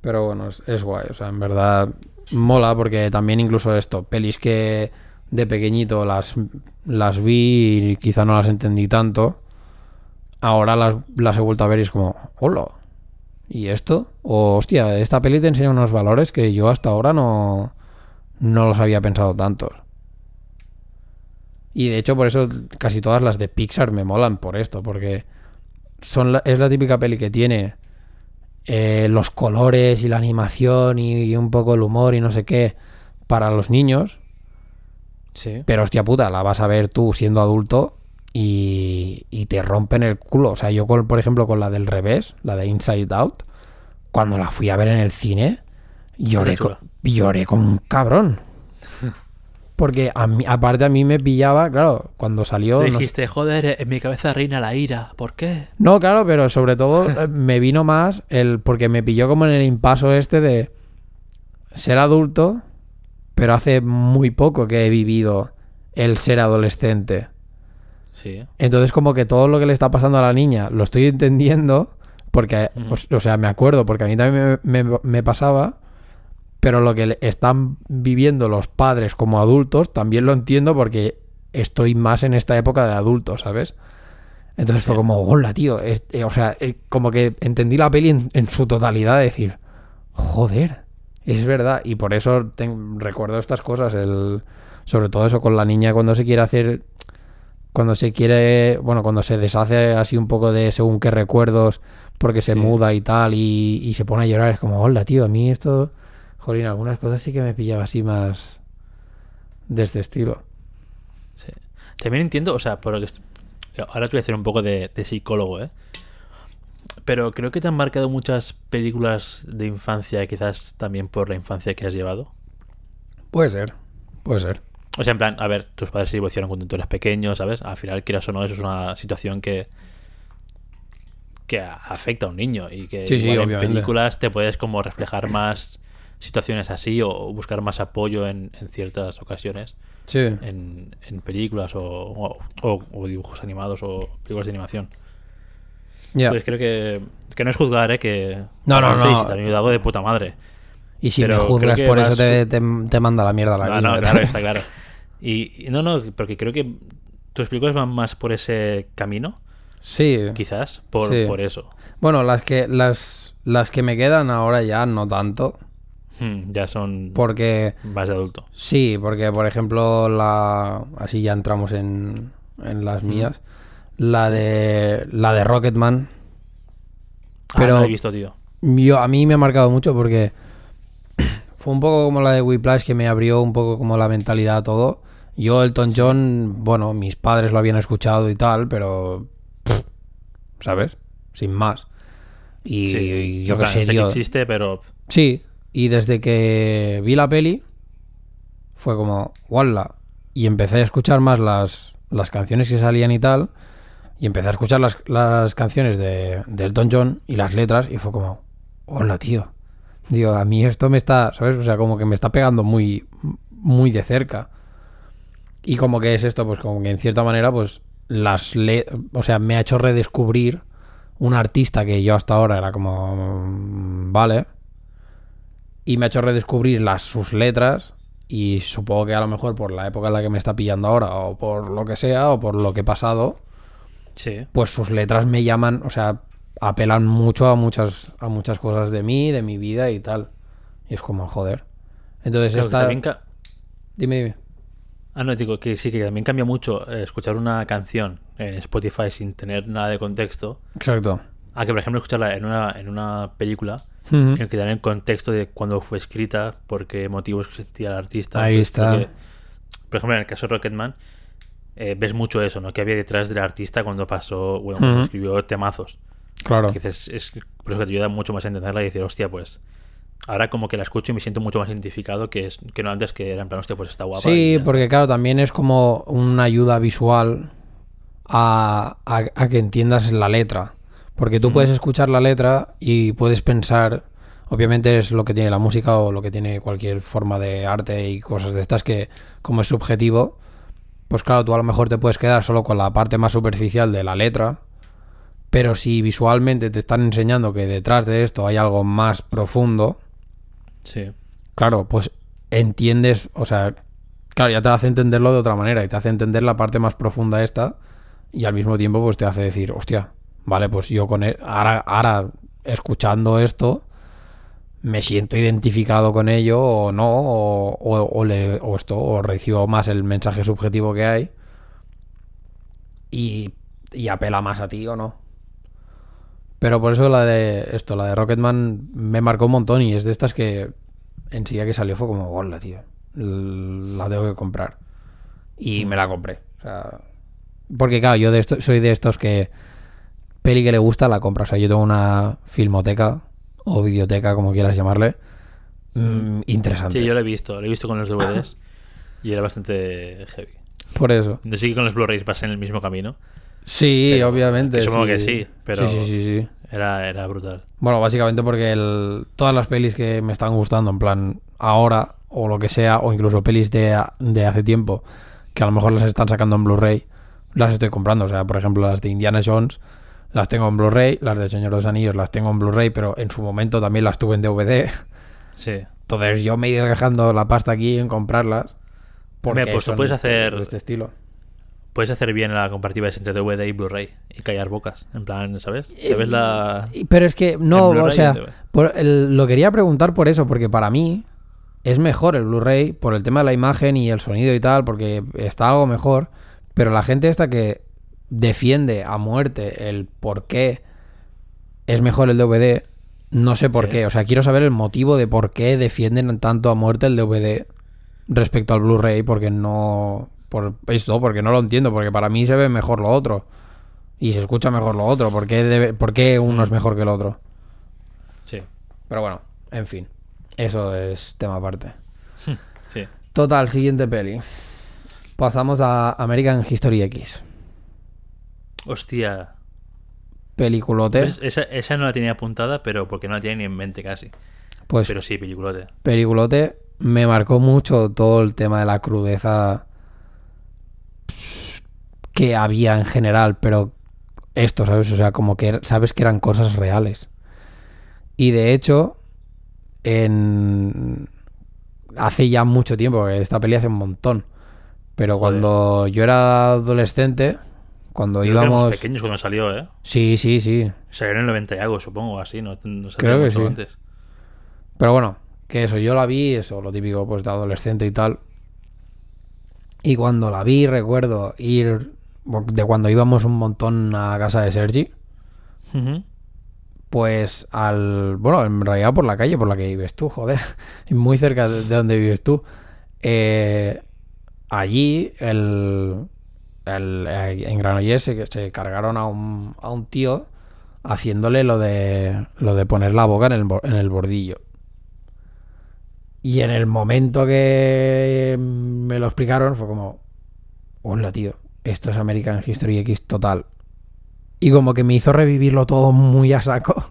S1: Pero bueno, es, es guay. O sea, en verdad mola porque también incluso esto, pelis que de pequeñito las, las vi y quizá no las entendí tanto. Ahora las, las he vuelto a ver y es como, hola. ¿Y esto? O hostia, esta peli te enseña unos valores que yo hasta ahora no, no los había pensado tantos. Y de hecho por eso casi todas las de Pixar me molan por esto, porque son la- es la típica peli que tiene eh, los colores y la animación y, y un poco el humor y no sé qué para los niños,
S2: Sí.
S1: pero hostia puta, la vas a ver tú siendo adulto y, y te rompen el culo. O sea, yo con, por ejemplo con la del revés, la de Inside Out, cuando la fui a ver en el cine, lloré,
S2: Está
S1: co-
S2: chula.
S1: lloré como un cabrón. Porque a mí, aparte a mí me pillaba, claro, cuando salió... no sé-
S2: Dijiste, joder, en mi cabeza reina la ira. ¿Por qué?
S1: No, claro, pero sobre todo eh, me vino más el porque me pilló como en el impaso este de ser adulto, pero hace muy poco que he vivido el ser adolescente.
S2: Sí.
S1: Entonces como que todo lo que le está pasando a la niña lo estoy entendiendo porque, o, o sea, me acuerdo porque a mí también me, me- me pasaba, pero lo que están viviendo los padres como adultos también lo entiendo porque estoy más en esta época de adulto, ¿sabes? Entonces fue como, hola, tío, este, o sea, eh, como que entendí la peli en, en su totalidad, de decir, joder, es verdad, y por eso recuerdo estas cosas, el, sobre todo eso con la niña cuando se quiere hacer cuando se quiere, bueno, cuando se deshace así un poco de según qué recuerdos, porque se
S2: Sí.
S1: muda y tal, y, y se pone a llorar, es como, hola, tío, a mí esto, jolín, algunas cosas sí que me pillaba así más de este estilo.
S2: Sí. También entiendo, o sea, por lo que ahora te voy a hacer un poco de, de psicólogo, ¿eh? Pero creo que te han marcado muchas películas de infancia, quizás también por la infancia que has llevado.
S1: Puede ser, puede ser.
S2: O sea, en plan, a ver, tus padres se divorciaron cuando tú eras pequeño, ¿sabes? Al final, quieras o no, eso es una situación que que afecta a un niño y que
S1: Sí, sí,
S2: igual en películas te puedes como reflejar más situaciones así o buscar más apoyo en, en ciertas ocasiones
S1: Sí.
S2: en, en películas o, o- o- o dibujos animados o películas de animación. Pues creo que, que no es juzgar, ¿eh? Que
S1: No, no, no.
S2: si te han ayudado de puta madre.
S1: y si
S2: pero
S1: me juzgas por
S2: vas-
S1: eso te, te, te manda a la mierda la
S2: No,
S1: vida.
S2: no, claro, está claro. Y, y no, no, porque creo que tus películas van más por ese camino,
S1: Sí.
S2: quizás, por,
S1: Sí.
S2: por eso.
S1: Bueno, las que las las que me quedan ahora ya no tanto,
S2: Hmm, ya son
S1: porque
S2: más de adulto.
S1: Sí, porque por ejemplo, la así ya entramos en, en las mías. La de la de Rocketman.
S2: Pero
S1: Pero-
S2: no la he visto, tío.
S1: Yo, a mí me ha marcado mucho porque fue un poco como la de Whiplash que me abrió un poco como la mentalidad a todo. Yo Elton John, bueno, mis padres lo habían escuchado y tal, pero... pff, ¿Sabes? Sin más. Y,
S2: Sí,
S1: yo qué sé,
S2: sé
S1: tío.
S2: que existe, pero
S1: Sí, y desde que vi la peli fue como, ¡wala! Y empecé a escuchar más las, las canciones que salían y tal. Y empecé a escuchar las, las canciones de, de Elton John y las letras y fue como, ¡hola, tío! Digo, a mí esto me está, ¿sabes? O sea, como que me está pegando muy, muy de cerca. Y como que es esto, pues como que en cierta manera, pues las le o sea, me ha hecho redescubrir un artista que yo hasta ahora era como, vale, y me ha hecho redescubrir las, sus letras y supongo que a lo mejor por la época en la que me está pillando ahora o por lo que sea o por lo que he pasado,
S2: sí.
S1: pues sus letras me llaman, o sea, apelan mucho a muchas a muchas cosas de mí, de mi vida y tal. Y es como, joder. Entonces
S2: Claro,
S1: esta...
S2: también ca-
S1: Dime, dime.
S2: Ah, no, digo que sí, que también cambia mucho eh, escuchar una canción en Spotify sin tener nada de contexto
S1: Exacto.
S2: a que, por ejemplo, escucharla en una, en una película En que dan el contexto de cuándo fue escrita, por qué motivos existía el artista.
S1: Ahí está.
S2: que, por ejemplo, en el caso de Rocketman, eh, ves mucho eso, ¿no? Que había detrás del artista cuando pasó, bueno, cuando escribió temazos.
S1: Claro.
S2: Que es, por eso que te ayuda mucho más a entenderla y decir, hostia, pues. Ahora como que la escucho y me siento mucho más identificado que, es, que no antes que era en plan, hostia, pues está guapa.
S1: Sí, porque claro, también es como una ayuda visual a, a- a que entiendas la letra. Porque tú puedes escuchar la letra y puedes pensar, obviamente es lo que tiene la música o lo que tiene cualquier forma de arte y cosas de estas que como es subjetivo, pues claro, tú a lo mejor te puedes quedar solo con la parte más superficial de la letra, pero si visualmente te están enseñando que detrás de esto hay algo más profundo,
S2: Sí.
S1: claro, pues entiendes, o sea, claro, ya te hace entenderlo de otra manera y te hace entender la parte más profunda esta y al mismo tiempo pues te hace decir, hostia, vale, pues yo con e- ahora, ahora escuchando esto me siento identificado con ello o no, o, o- le- o esto, o recibo más el mensaje subjetivo que hay y, y apela más a ti o no. Pero por eso la de esto, la de Rocketman me marcó un montón y es de estas que enseguida que salió fue como, hola, tío, la tengo que comprar. Y me la compré. O sea, porque claro, yo de esto, soy de estos que peli que le gusta la compra. O sea, yo tengo una filmoteca o videoteca, como quieras llamarle, mm, interesante.
S2: Sí, yo lo he visto, lo he visto con los DVDs y era bastante heavy.
S1: Por eso.
S2: De sí que con los Blu-rays vas en el mismo camino.
S1: Sí,
S2: Pero-
S1: obviamente.
S2: que supongo que sí, pero-
S1: Sí, sí, sí, sí.
S2: Era, era brutal.
S1: Bueno, básicamente porque el- todas las pelis que me están gustando, en plan, ahora o lo que sea, o incluso pelis de, de hace tiempo, que a lo mejor las están sacando en Blu-ray, las estoy comprando. O sea, por ejemplo, las de Indiana Jones las tengo en Blu-ray, las de Señor de los Anillos las tengo en Blu-ray, pero en su momento también las tuve en DVD.
S2: Sí.
S1: Entonces yo me he ido dejando la pasta aquí en comprarlas. Porque
S2: Hombre, pues tú puedes hacer-
S1: de este estilo.
S2: Puedes hacer bien la comparativa entre DVD y Blu-ray y callar bocas. En plan, ¿sabes? Te ves la.
S1: Y- Pero es que no, o sea, por el- lo quería preguntar por eso, porque para mí es mejor el Blu-ray por el tema de la imagen y el sonido y tal, porque está algo mejor. Pero la gente esta que defiende a muerte el por qué es mejor el DVD, no sé por
S2: Sí.
S1: qué. O sea, quiero saber el motivo de por qué defienden tanto a muerte el DVD respecto al Blu-ray, porque no. Por esto, porque no lo entiendo, porque para mí se ve mejor lo otro. Y se escucha mejor lo otro. ¿Por qué, debe- por qué uno es mejor que el otro?
S2: Sí.
S1: Pero bueno, en fin. Eso es tema aparte.
S2: Sí.
S1: Total, siguiente peli. Pasamos a American History X.
S2: Hostia.
S1: Peliculote.
S2: ¿Ves? Esa, esa no la tenía apuntada, pero porque no la tenía ni en mente casi.
S1: Pues
S2: Pero sí, peliculote.
S1: peliculote me marcó mucho todo el tema de la crudeza que había en general, pero esto, ¿sabes? O sea, como que er- sabes que eran cosas reales. Y de hecho, en hace ya mucho tiempo, esta peli hace un montón. Pero
S2: Joder.
S1: cuando yo era adolescente, cuando
S2: Creo que éramos
S1: íbamos...
S2: pequeños cuando salió, ¿eh?
S1: Sí, sí, sí.
S2: Salió en el 90 y algo, supongo, así. No, no
S1: Creo que sí.
S2: antes.
S1: Pero bueno, que eso, yo la vi, eso, lo típico, pues de adolescente y tal. Y cuando la vi, recuerdo ir de cuando íbamos un montón a casa de Sergi, pues al. Bueno, en realidad por la calle por la que vives tú, joder. Muy cerca de de donde vives tú. Eh, allí el, el- eh, en Granollers se, se cargaron a un, a un tío haciéndole lo de lo de poner la boca en el, en el bordillo. Y en el momento que me lo explicaron fue como, hola tío, esto es American History X total. Y como que me hizo revivirlo todo muy a saco.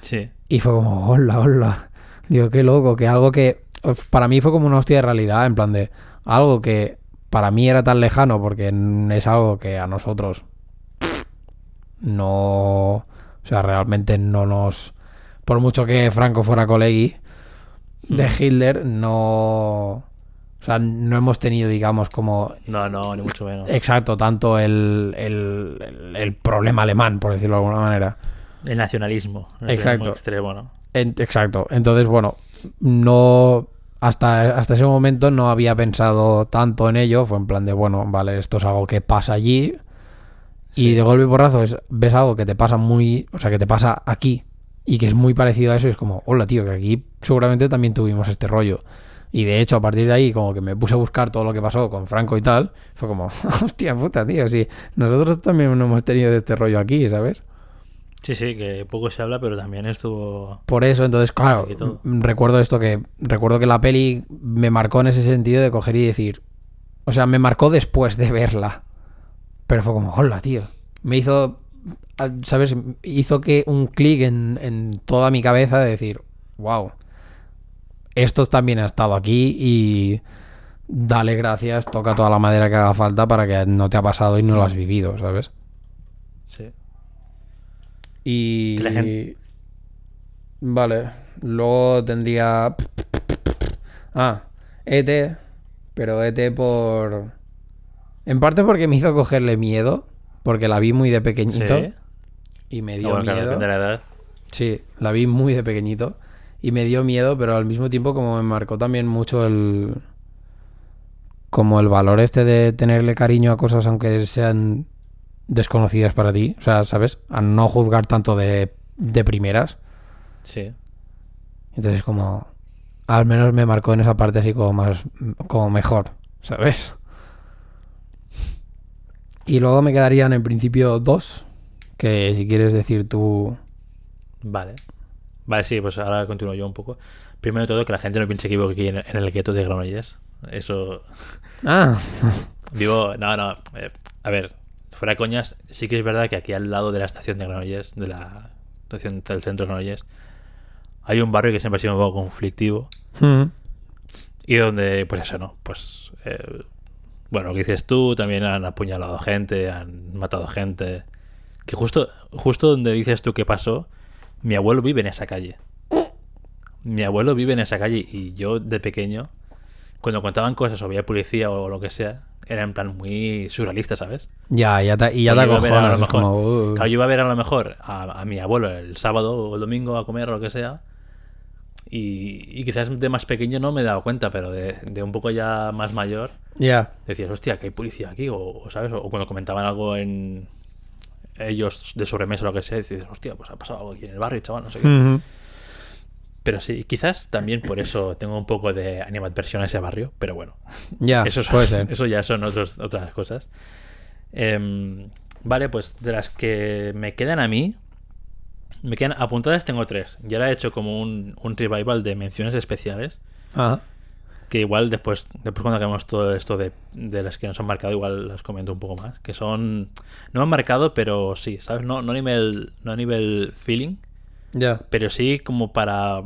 S2: Sí.
S1: Y fue como, hola, hola. Digo, qué loco, que algo que para mí fue como una hostia de realidad, en plan de algo que para mí era tan lejano porque es algo que a nosotros no, o sea, realmente no nos, por mucho que Franco fuera colegui de Hitler, no, o sea, no hemos tenido, digamos, como
S2: No, no, ni mucho menos.
S1: exacto tanto el, el, el- el problema alemán, por decirlo de alguna manera.
S2: El nacionalismo. el
S1: Exacto.
S2: nacionalismo extremo, ¿no?
S1: En- exacto. Entonces, bueno, no. Hasta, hasta ese momento no había pensado tanto en ello. Fue en plan de, bueno, vale, esto es algo que pasa allí. Y de golpe y porrazo es, ves algo que te pasa muy. O sea, que te pasa aquí. Y que es muy parecido a eso. Y es como, hola, tío, que aquí seguramente también tuvimos este rollo. Y de hecho, a partir de ahí, como que me puse a buscar todo lo que pasó con Franco y tal. Fue como, hostia puta, tío, sí. Nosotros también no hemos tenido este rollo aquí, ¿sabes?
S2: Sí, sí, que poco se habla, pero también estuvo.
S1: Por eso, entonces, claro,
S2: Aquí todo.
S1: m- recuerdo esto que recuerdo que la peli me marcó en ese sentido de coger y decir, o sea, me marcó después de verla. Pero fue como, hola, tío. Me hizo, ah, ¿sabes? Hizo que un clic en, en toda mi cabeza de decir, wow, esto también ha estado aquí y dale gracias, toca toda la madera que haga falta para que no te ha pasado y no lo has vivido, ¿sabes?
S2: Sí.
S1: Y.
S2: Que la gente-
S1: Vale. Luego tendría. Ah, ET. Pero ET por. En parte porque me hizo cogerle miedo. Porque la vi muy de pequeñito.
S2: Sí.
S1: Y me
S2: Ah,
S1: dio
S2: bueno,
S1: miedo.
S2: la.
S1: Sí, la vi muy de pequeñito. Y me dio miedo, pero al mismo tiempo como me marcó también mucho el... Como el valor este de tenerle cariño a cosas aunque sean desconocidas para ti. O sea, ¿sabes? A no juzgar tanto de, de primeras.
S2: Sí.
S1: Entonces como... Al menos me marcó en esa parte así como más... Como mejor, ¿sabes? Y luego me quedarían en principio dos. Que si quieres decir tú...
S2: Vale. Vale, sí, pues ahora continúo yo un poco. Primero de todo, que la gente no piense que vivo aquí en, en el gueto de Granollers. Eso.
S1: Ah,
S2: Vivo. No, no. eh, a ver, fuera coñas, sí que es verdad que aquí al lado de la estación de Granollers, de la estación del centro de Granollers, hay un barrio que siempre ha sido un poco conflictivo.
S1: Mm.
S2: Y donde, pues eso, ¿no? Pues. eh, bueno, lo que dices tú, también han apuñalado gente, han matado gente. Que justo, justo donde dices tú que pasó, mi abuelo vive en esa calle. Mi abuelo vive en esa calle y yo de pequeño, cuando contaban cosas o había policía o lo que sea, era en plan muy surrealista, ¿sabes?
S1: Ya, ya te, y ya te
S2: Yo iba a ver a lo
S1: acojonas. es
S2: mejor-
S1: como, uh.
S2: Claro, yo iba a ver a lo mejor a, a mi abuelo el sábado o el domingo a comer o lo que sea. Y, y quizás de más pequeño no me he dado cuenta, pero de, de un poco ya más mayor,
S1: Ya.
S2: decías, hostia, que hay policía aquí, o, o, ¿sabes? O cuando comentaban algo en ellos de sobremesa o lo que sea, dices, hostia, pues ha pasado algo aquí en el barrio, chaval, no sé qué. Pero sí, quizás también por eso tengo un poco de animadversión a ese barrio, pero bueno,
S1: Ya,
S2: eso, son-
S1: puede ser.
S2: eso ya son otros, otras cosas. Em, vale, pues de las que me quedan a mí, me quedan apuntadas, tengo tres. Y ahora he hecho como un, un revival de menciones especiales.
S1: Ah,
S2: Que igual después, después cuando hagamos todo esto de, de las que nos han marcado, igual las comento un poco más. Que son. No me han marcado, pero sí, ¿sabes? No, no, a, nivel, no a nivel feeling,
S1: ya.
S2: pero sí como para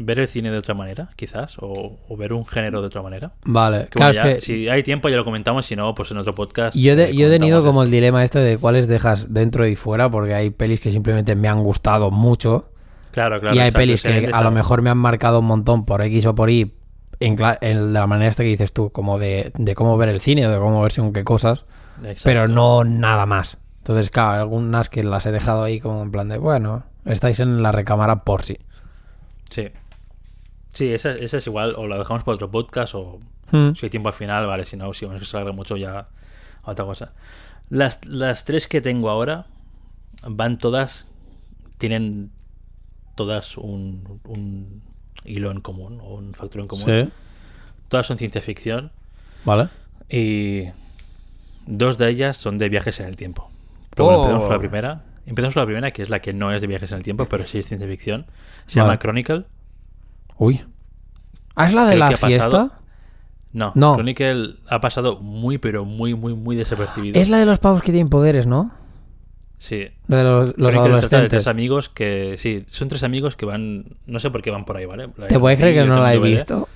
S2: ver el cine de otra manera, quizás, o, o ver un género de otra manera.
S1: Vale.
S2: Que
S1: Claro,
S2: bueno, ya,
S1: es que
S2: si hay tiempo ya lo comentamos, si no, pues en otro podcast.
S1: yo, he-
S2: eh,
S1: yo he tenido como el dilema este de cuáles dejas dentro y fuera, porque hay pelis que simplemente me han gustado mucho.
S2: Claro, claro.
S1: y hay
S2: exacto,
S1: pelis que a lo mejor me han marcado un montón por X o por Y, en, en de la manera esta que dices tú, como de, de cómo ver el cine, de cómo ver según qué cosas,
S2: Exacto.
S1: pero no nada más. Entonces, claro, algunas que las he dejado ahí como en plan de, bueno, estáis en la recámara por si.
S2: Sí. Sí, esa, esa es igual, o la dejamos para otro podcast, o
S1: Mm.
S2: si hay tiempo al final, vale, si no, si vamos a se alarga mucho ya a otra cosa. Las, las tres que tengo ahora van todas, tienen todas un, un hilo en común, o un factor en común.
S1: Sí,
S2: Todas son ciencia ficción.
S1: vale.
S2: Y dos de ellas son de viajes en el tiempo. Pero bueno, empezamos por la primera. Empezamos por la primera, que es la que no es de viajes en el tiempo, pero sí es ciencia ficción. Se
S1: Vale.
S2: llama Chronicle.
S1: Uy. ¿Ah, es la de
S2: Creo
S1: la
S2: pasado-
S1: fiesta?
S2: No,
S1: No.
S2: Chronicle ha pasado muy, pero muy, muy, muy desapercibido.
S1: Es la de los pavos que tienen poderes, ¿no?
S2: Sí.
S1: Lo de los, los
S2: trata de
S1: adolescentes.
S2: tres amigos que. Sí, son tres amigos que van. No sé por qué van por ahí, ¿vale?
S1: ¿Te puedes creer que no la he visto?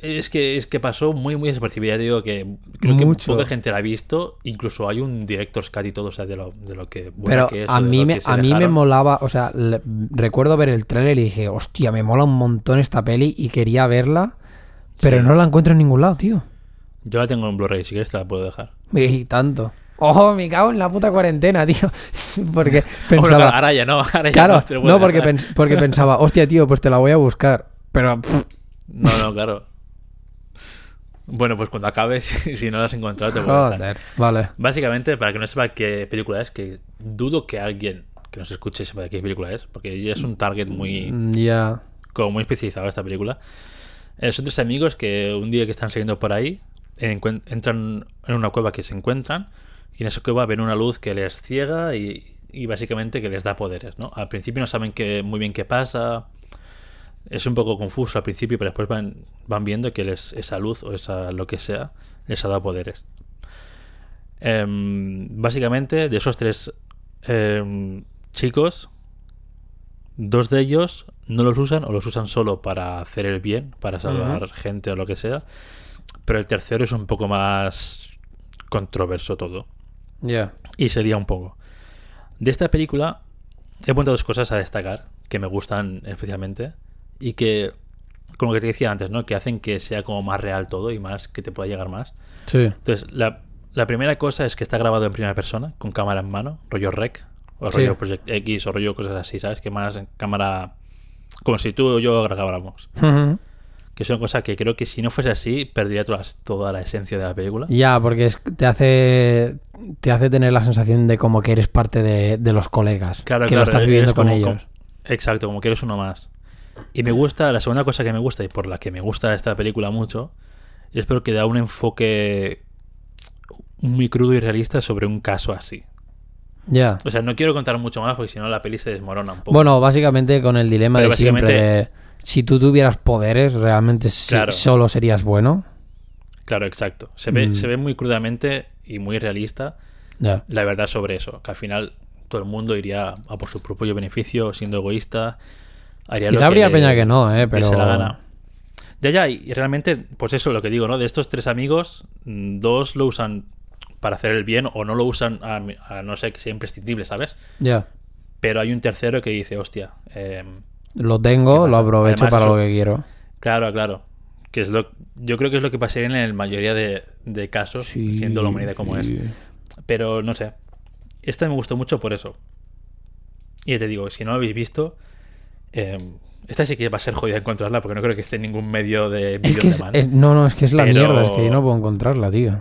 S2: Es que, es que pasó muy, muy desapercibida. Ya te digo que creo
S1: Mucho.
S2: que poca gente la ha visto. Incluso hay un director's cut y todo, o sea, de lo, de lo que. buena
S1: Pero
S2: que es,
S1: a mí, me, a mí me molaba, o sea, le- recuerdo ver el tráiler y dije, hostia, me mola un montón esta peli y quería verla, pero
S2: Sí.
S1: no la encuentro en ningún lado, tío.
S2: Yo la tengo en Blu-ray, si quieres te la puedo dejar.
S1: Y tanto. ¡Oh, me cago en la puta cuarentena, tío! Porque
S2: Bueno,
S1: pensaba...
S2: ahora ya no, ahora ya
S1: claro,
S2: no, te lo puedo
S1: no, porque, pens- porque pensaba, hostia, tío, pues te la voy a buscar. Pero, pff,
S2: No, no, claro. Bueno, pues cuando acabes, si no la has encontrado, te
S1: joder, vale.
S2: Básicamente, para que no sepa qué película es, que dudo que alguien que nos escuche sepa de qué película es, porque ya es un target muy,
S1: Mm, Ya.
S2: como muy especializado esta película. Eh, son tres amigos que un día que están saliendo por ahí entran en una cueva que se encuentran y en esa cueva ven una luz que les ciega y, y básicamente que les da poderes. ¿no? Al principio no saben qué- muy bien qué pasa. Es un poco confuso al principio, pero después van, van viendo que les, esa luz o esa lo que sea les ha dado poderes. Em, básicamente, de esos tres em, chicos, dos de ellos no los usan o los usan solo para hacer el bien, para salvar gente o lo que sea. Pero el tercero es un poco más controverso todo.
S1: Ya.
S2: Y sería un poco. De esta película he puesto dos cosas a destacar que me gustan especialmente y que, como que te decía antes, ¿no? Que hacen que sea como más real todo y más que te pueda llegar más.
S1: Sí.
S2: Entonces, la, la primera cosa es que está grabado en primera persona, con cámara en mano, rollo rec, o
S1: Sí.
S2: rollo Project X, o rollo cosas así, ¿sabes? Que más en cámara. Como si tú o yo grabáramos. Que es una cosa que creo que si no fuese así, perdería toda, toda la esencia de la película.
S1: Ya, porque es- te hace te hace tener la sensación de como que eres parte de, de los colegas.
S2: Claro,
S1: que
S2: claro,
S1: lo estás viviendo con
S2: como-
S1: ellos.
S2: como- exacto, como que eres uno más. Y me gusta, la segunda cosa que me gusta y por la que me gusta esta película mucho, es porque da un enfoque muy crudo y realista sobre un caso así.
S1: Ya.
S2: O sea, no quiero contar mucho más porque si no la peli se desmorona un poco.
S1: Bueno, básicamente con el dilema
S2: Pero
S1: de siempre
S2: básicamente-
S1: si tú tuvieras poderes, realmente
S2: Claro.
S1: solo serías bueno.
S2: Claro, exacto. Se ve,
S1: Mm.
S2: se ve muy crudamente y muy realista la verdad sobre eso. Que al final todo el mundo iría a por su propio beneficio, siendo egoísta. Haría lo
S1: Quizá habría
S2: le-
S1: peña que no, eh, pero
S2: se la gana. De allá, y realmente, pues eso, lo que digo, ¿no? De estos tres amigos, mm, dos lo usan para hacer el bien o no lo usan a, a no ser que sea imprescindible, ¿sabes?
S1: ya.
S2: Pero hay un tercero que dice, hostia, eh,
S1: Lo tengo,
S2: ¿Qué
S1: lo aprovecho
S2: Además,
S1: para
S2: eso-
S1: lo que quiero.
S2: claro, claro. Que es lo, yo creo que es lo que pasaría en la mayoría de, de casos, siendo la humanidad como es. Pero no sé. Esta me gustó mucho por eso. Y ya te digo, si no lo habéis visto, eh, esta sí que va a ser jodida encontrarla porque no creo que esté en ningún medio de
S1: Es
S2: vídeo
S1: que
S2: on
S1: es, es- no, no, es que es la
S2: Pero-
S1: mierda, es que yo no puedo encontrarla, tío.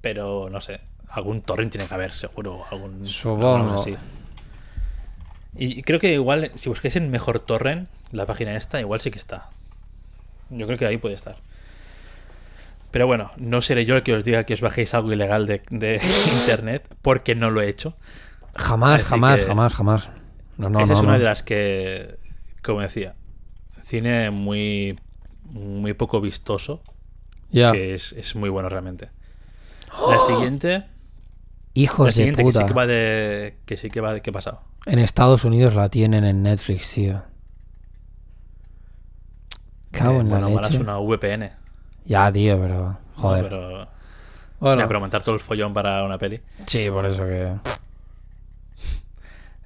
S2: Pero no sé, algún torrent tiene que haber, seguro. Algún,
S1: Supongo.
S2: así. Y creo que igual, si busquáis en mejor torrent, la página esta, igual sí que está. Yo creo que ahí puede estar. Pero bueno, no seré yo el que os diga que os bajéis algo ilegal de, de internet, porque no lo he hecho.
S1: Jamás,
S2: Así
S1: jamás,
S2: que-
S1: jamás, jamás. No, no,
S2: Esa
S1: no.
S2: es una de las que, como decía, cine muy, muy poco vistoso,
S1: Ya.
S2: que es, es muy bueno realmente. La siguiente, la
S1: Hijos de
S2: siguiente que
S1: puta.
S2: sí que va de, que sí que va de qué ha pasado.
S1: En Estados Unidos la tienen en Netflix, tío. Cago
S2: Eh,
S1: en la
S2: bueno, mala es
S1: leche.
S2: una VPN.
S1: Ya, tío, pero.
S2: ¿no?
S1: Joder.
S2: Pero,
S1: Bueno.
S2: ya, pero montar todo el follón para una peli.
S1: Sí, por eso que.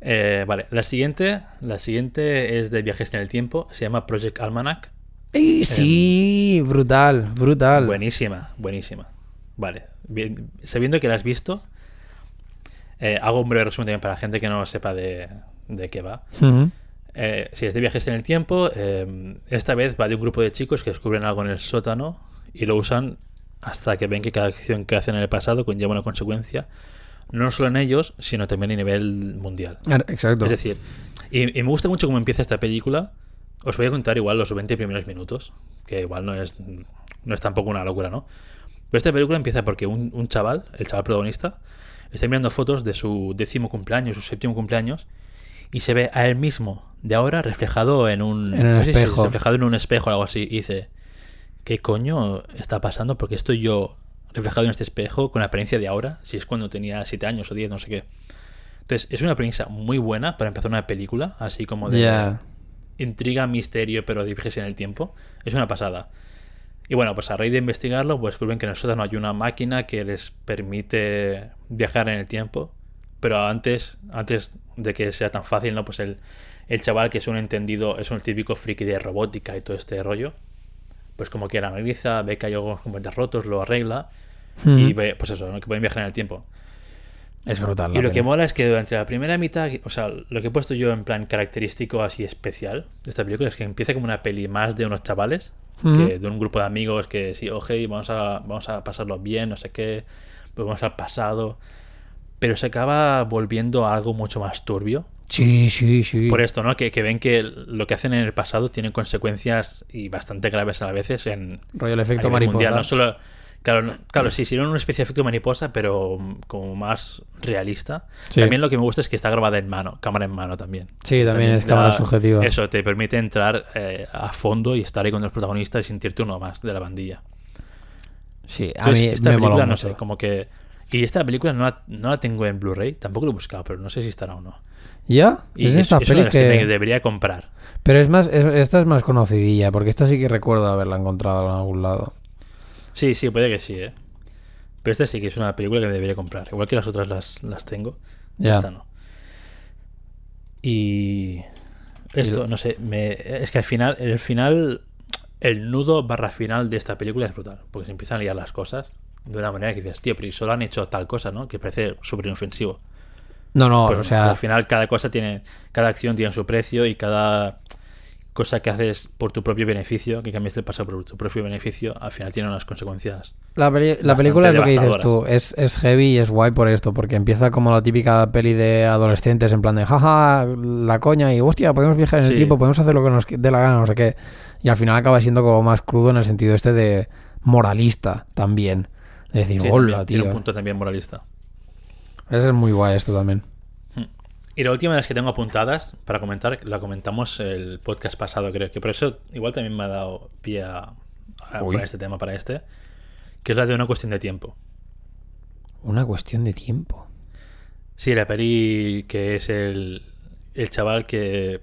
S2: Eh, vale, la siguiente, la siguiente es de viajes en el tiempo. Se llama Project Almanac.
S1: ¡Ey, sí! brutal, brutal.
S2: Buenísima, buenísima. Vale, bien, sabiendo que la has visto, eh, hago un breve resumen también para la gente que no sepa de, de qué va. Eh, si es de viajes en el tiempo, eh, esta vez va de un grupo de chicos que descubren algo en el sótano y lo usan hasta que ven que cada acción que hacen en el pasado conlleva una consecuencia, no solo en ellos, sino también a nivel mundial.
S1: Ah, Exacto.
S2: Es decir, y, y me gusta mucho cómo empieza esta película. Os voy a contar igual los 20 primeros minutos, que igual no es no es tampoco una locura, ¿no? Pero esta película empieza porque un, un chaval, el chaval protagonista, está mirando fotos de su décimo cumpleaños, su séptimo cumpleaños, y se ve a él mismo de ahora reflejado en un,
S1: En un
S2: no sé si es
S1: espejo.
S2: reflejado en un espejo o algo así. Y dice, ¿qué coño está pasando? Porque estoy yo reflejado en este espejo con la apariencia de ahora, si es cuando tenía 7 años o 10, no sé qué. Entonces, es una premisa muy buena para empezar una película, así como de intriga, misterio, pero de viajes en el tiempo. Es una pasada. Y bueno, pues a raíz de investigarlo, pues descubren que en el sótano hay una máquina que les permite viajar en el tiempo. Pero antes, antes de que sea tan fácil, ¿no? Pues el, el chaval que es un entendido, es un típico friki de robótica y todo este rollo. Pues como que la analiza, ve que hay algunos componentes rotos, lo arregla. Y
S1: Ujú.
S2: ve, pues eso, ¿no? que pueden viajar en el tiempo.
S1: Es brutal.
S2: Y lo que
S1: peli.
S2: mola es que durante la primera mitad, o sea, lo que he puesto yo en plan característico así especial de esta película es que empieza como una peli más de unos chavales,
S1: Ujú.
S2: que, de un grupo de amigos que sí, oje, vamos a, vamos a pasarlo bien, no sé qué, pues vamos al pasado, pero se acaba volviendo a algo mucho más turbio.
S1: Sí, sí, sí.
S2: Por esto, ¿no? Que, que ven que lo que hacen en el pasado tiene consecuencias y bastante graves a veces en,
S1: Rollo el efecto mariposa.
S2: mundial, no solo claro no- claro sí sería una especie de efecto mariposa pero como más realista
S1: Sí.
S2: también lo que me gusta es que está grabada en mano cámara en mano también
S1: Sí, también es cámara subjetiva.
S2: eso te permite entrar eh, a fondo y estar ahí con los protagonistas y sentirte uno más de la bandilla
S1: Sí, a mí
S2: esta
S1: me
S2: película no
S1: mucho.
S2: sé como que y esta película no la, no la tengo en Blu-ray tampoco lo he buscado pero no sé si estará o no
S1: ¿Ya?
S2: y
S1: es
S2: es,
S1: esta
S2: es
S1: peli
S2: que
S1: que...
S2: me debería comprar
S1: Pero es más, es- esta es más conocidilla, porque esta sí que recuerdo haberla encontrado en algún lado.
S2: Sí, sí, puede que sí, ¿eh? Pero esta sí que es una película que debería comprar. Igual que las otras las, las tengo.
S1: Ya.
S2: Esta no. Y... Esto, no sé, me, es que al final, el final, el nudo barra final de esta película es brutal. Porque se empiezan a liar las cosas de una manera que dices, tío, pero solo han hecho tal cosa, ¿no? Que parece súper inofensivo.
S1: No, no,
S2: Pero
S1: o sea,
S2: al final cada cosa tiene, cada acción tiene su precio y cada cosa que haces por tu propio beneficio, que cambias el pasado por tu propio beneficio, al final tiene unas consecuencias.
S1: la, la película es lo que dices tú, es, es heavy y es guay por esto, porque empieza como la típica peli de adolescentes, en plan de jaja, la coña y hostia, podemos viajar en el tiempo, podemos hacer lo que nos dé la gana, no sé qué. Y al final acaba siendo como más crudo en el sentido este de moralista también. De decir,
S2: Sí,
S1: hola,
S2: también, tiene un
S1: tío.
S2: punto también moralista.
S1: Es muy guay esto también.
S2: Y la última de las que tengo apuntadas para comentar, la comentamos el podcast pasado, creo que por eso igual también me ha dado pie a, poner este tema para este, que es la de una cuestión de tiempo.
S1: Una cuestión de tiempo.
S2: Sí, la peli que es el, el chaval que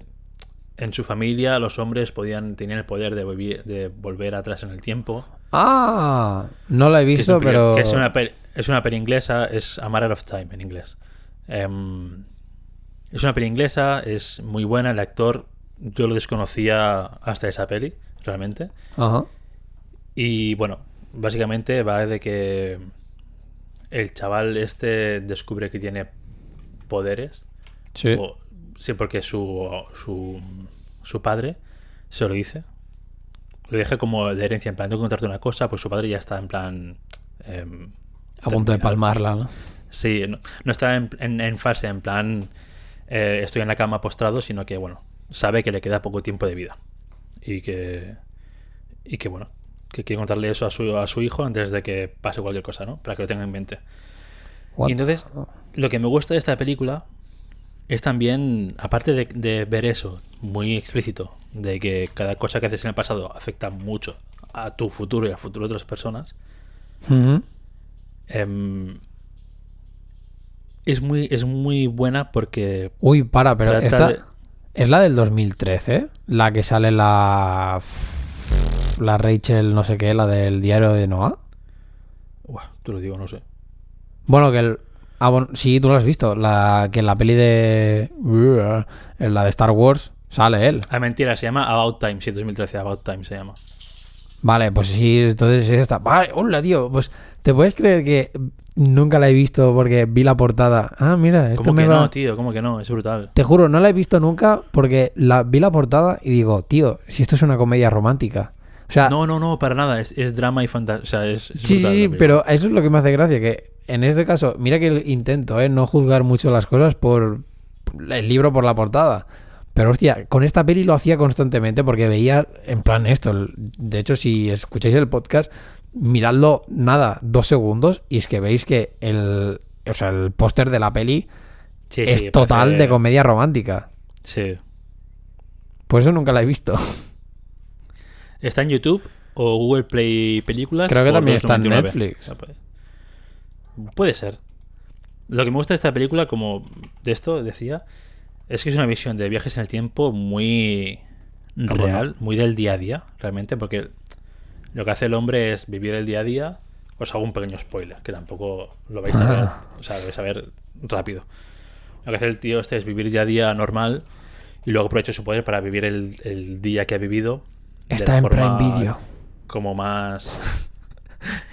S2: en su familia los hombres podían tenían el poder de, volvi- de volver atrás en el tiempo.
S1: Ah, no la he
S2: Que es,
S1: visto,
S2: un
S1: pero...
S2: que es una peli, es una peli inglesa, es A Matter of Time en inglés. Em, es una peli inglesa, es muy buena, el actor yo lo desconocía hasta esa peli, realmente.
S1: Ajá.
S2: Y bueno, básicamente va de que el chaval este descubre que tiene poderes.
S1: Sí.
S2: O- sí, porque su, su, su padre se lo dice. Lo deja como de herencia, en plan, tengo que contarte una cosa, pues su padre ya está en plan... em,
S1: A punto de palmarla, ¿no?
S2: Sí, no, no está en, en- en fase, en plan, eh, estoy en la cama postrado, sino que, bueno, sabe que le queda poco tiempo de vida. Y que, y que bueno, que quiere contarle eso a su, a su hijo antes de que pase cualquier cosa, ¿no? Para que lo tenga en mente.
S1: What
S2: Y entonces, lo que me gusta de esta película es también, aparte de, de ver eso muy explícito, de que cada cosa que haces en el pasado afecta mucho a tu futuro y al futuro de otras personas,
S1: Ujú.
S2: em, es, muy, es muy buena porque
S1: Uy, para, pero esta
S2: de-
S1: es la del 2013, la que sale la la Rachel no sé qué, la del diario de Noah.
S2: Uah, te lo digo, no sé.
S1: Bueno, que el ah, bueno, sí, tú lo has visto, la que en la peli de en la de Star Wars sale él.
S2: Ah, mentira, se llama About Time, sí, 2013, About Time se llama.
S1: Vale, pues sí, entonces es esta. Vale, hola, tío, pues te puedes creer que nunca la he visto porque vi la portada. Ah, mira, esto
S2: ¿Cómo
S1: me
S2: que
S1: va
S2: no, tío? ¿Cómo que no? Es brutal.
S1: Te juro, no la he visto nunca porque la vi la portada y digo, tío, si esto es una comedia romántica. O sea,
S2: No, no, no, para nada. Es, es drama y fantasía. O sea, es, es
S1: sí, sí,
S2: brutal
S1: sí, pero eso es lo que me hace gracia, que en este caso, mira que intento, ¿eh? No juzgar mucho las cosas por el libro, por la portada. Pero hostia, con esta peli lo hacía constantemente porque veía en plan esto. De hecho, si escucháis el podcast, miradlo nada, dos segundos, y es que veis que el, o sea, el póster de la peli
S2: Sí,
S1: es
S2: sí,
S1: total
S2: parece-
S1: de comedia romántica.
S2: Sí.
S1: Por eso nunca la he visto.
S2: ¿Está en YouTube o Google Play Películas?
S1: Creo que también está en
S2: 2.99?
S1: Netflix.
S2: Puede- Puede ser. Lo que me gusta de esta película, como de esto decía, es que es una visión de viajes en el tiempo muy
S1: Ah,
S2: real, muy del día a día, realmente, porque lo que hace el hombre es vivir el día a día. Os hago un pequeño spoiler, que tampoco lo vais a ver, o sea, lo vais a ver rápido. Lo que hace el tío este es vivir día a día normal y luego aprovecha su poder para vivir el, el día que ha vivido.
S1: Está en Prime Video.
S2: Como más.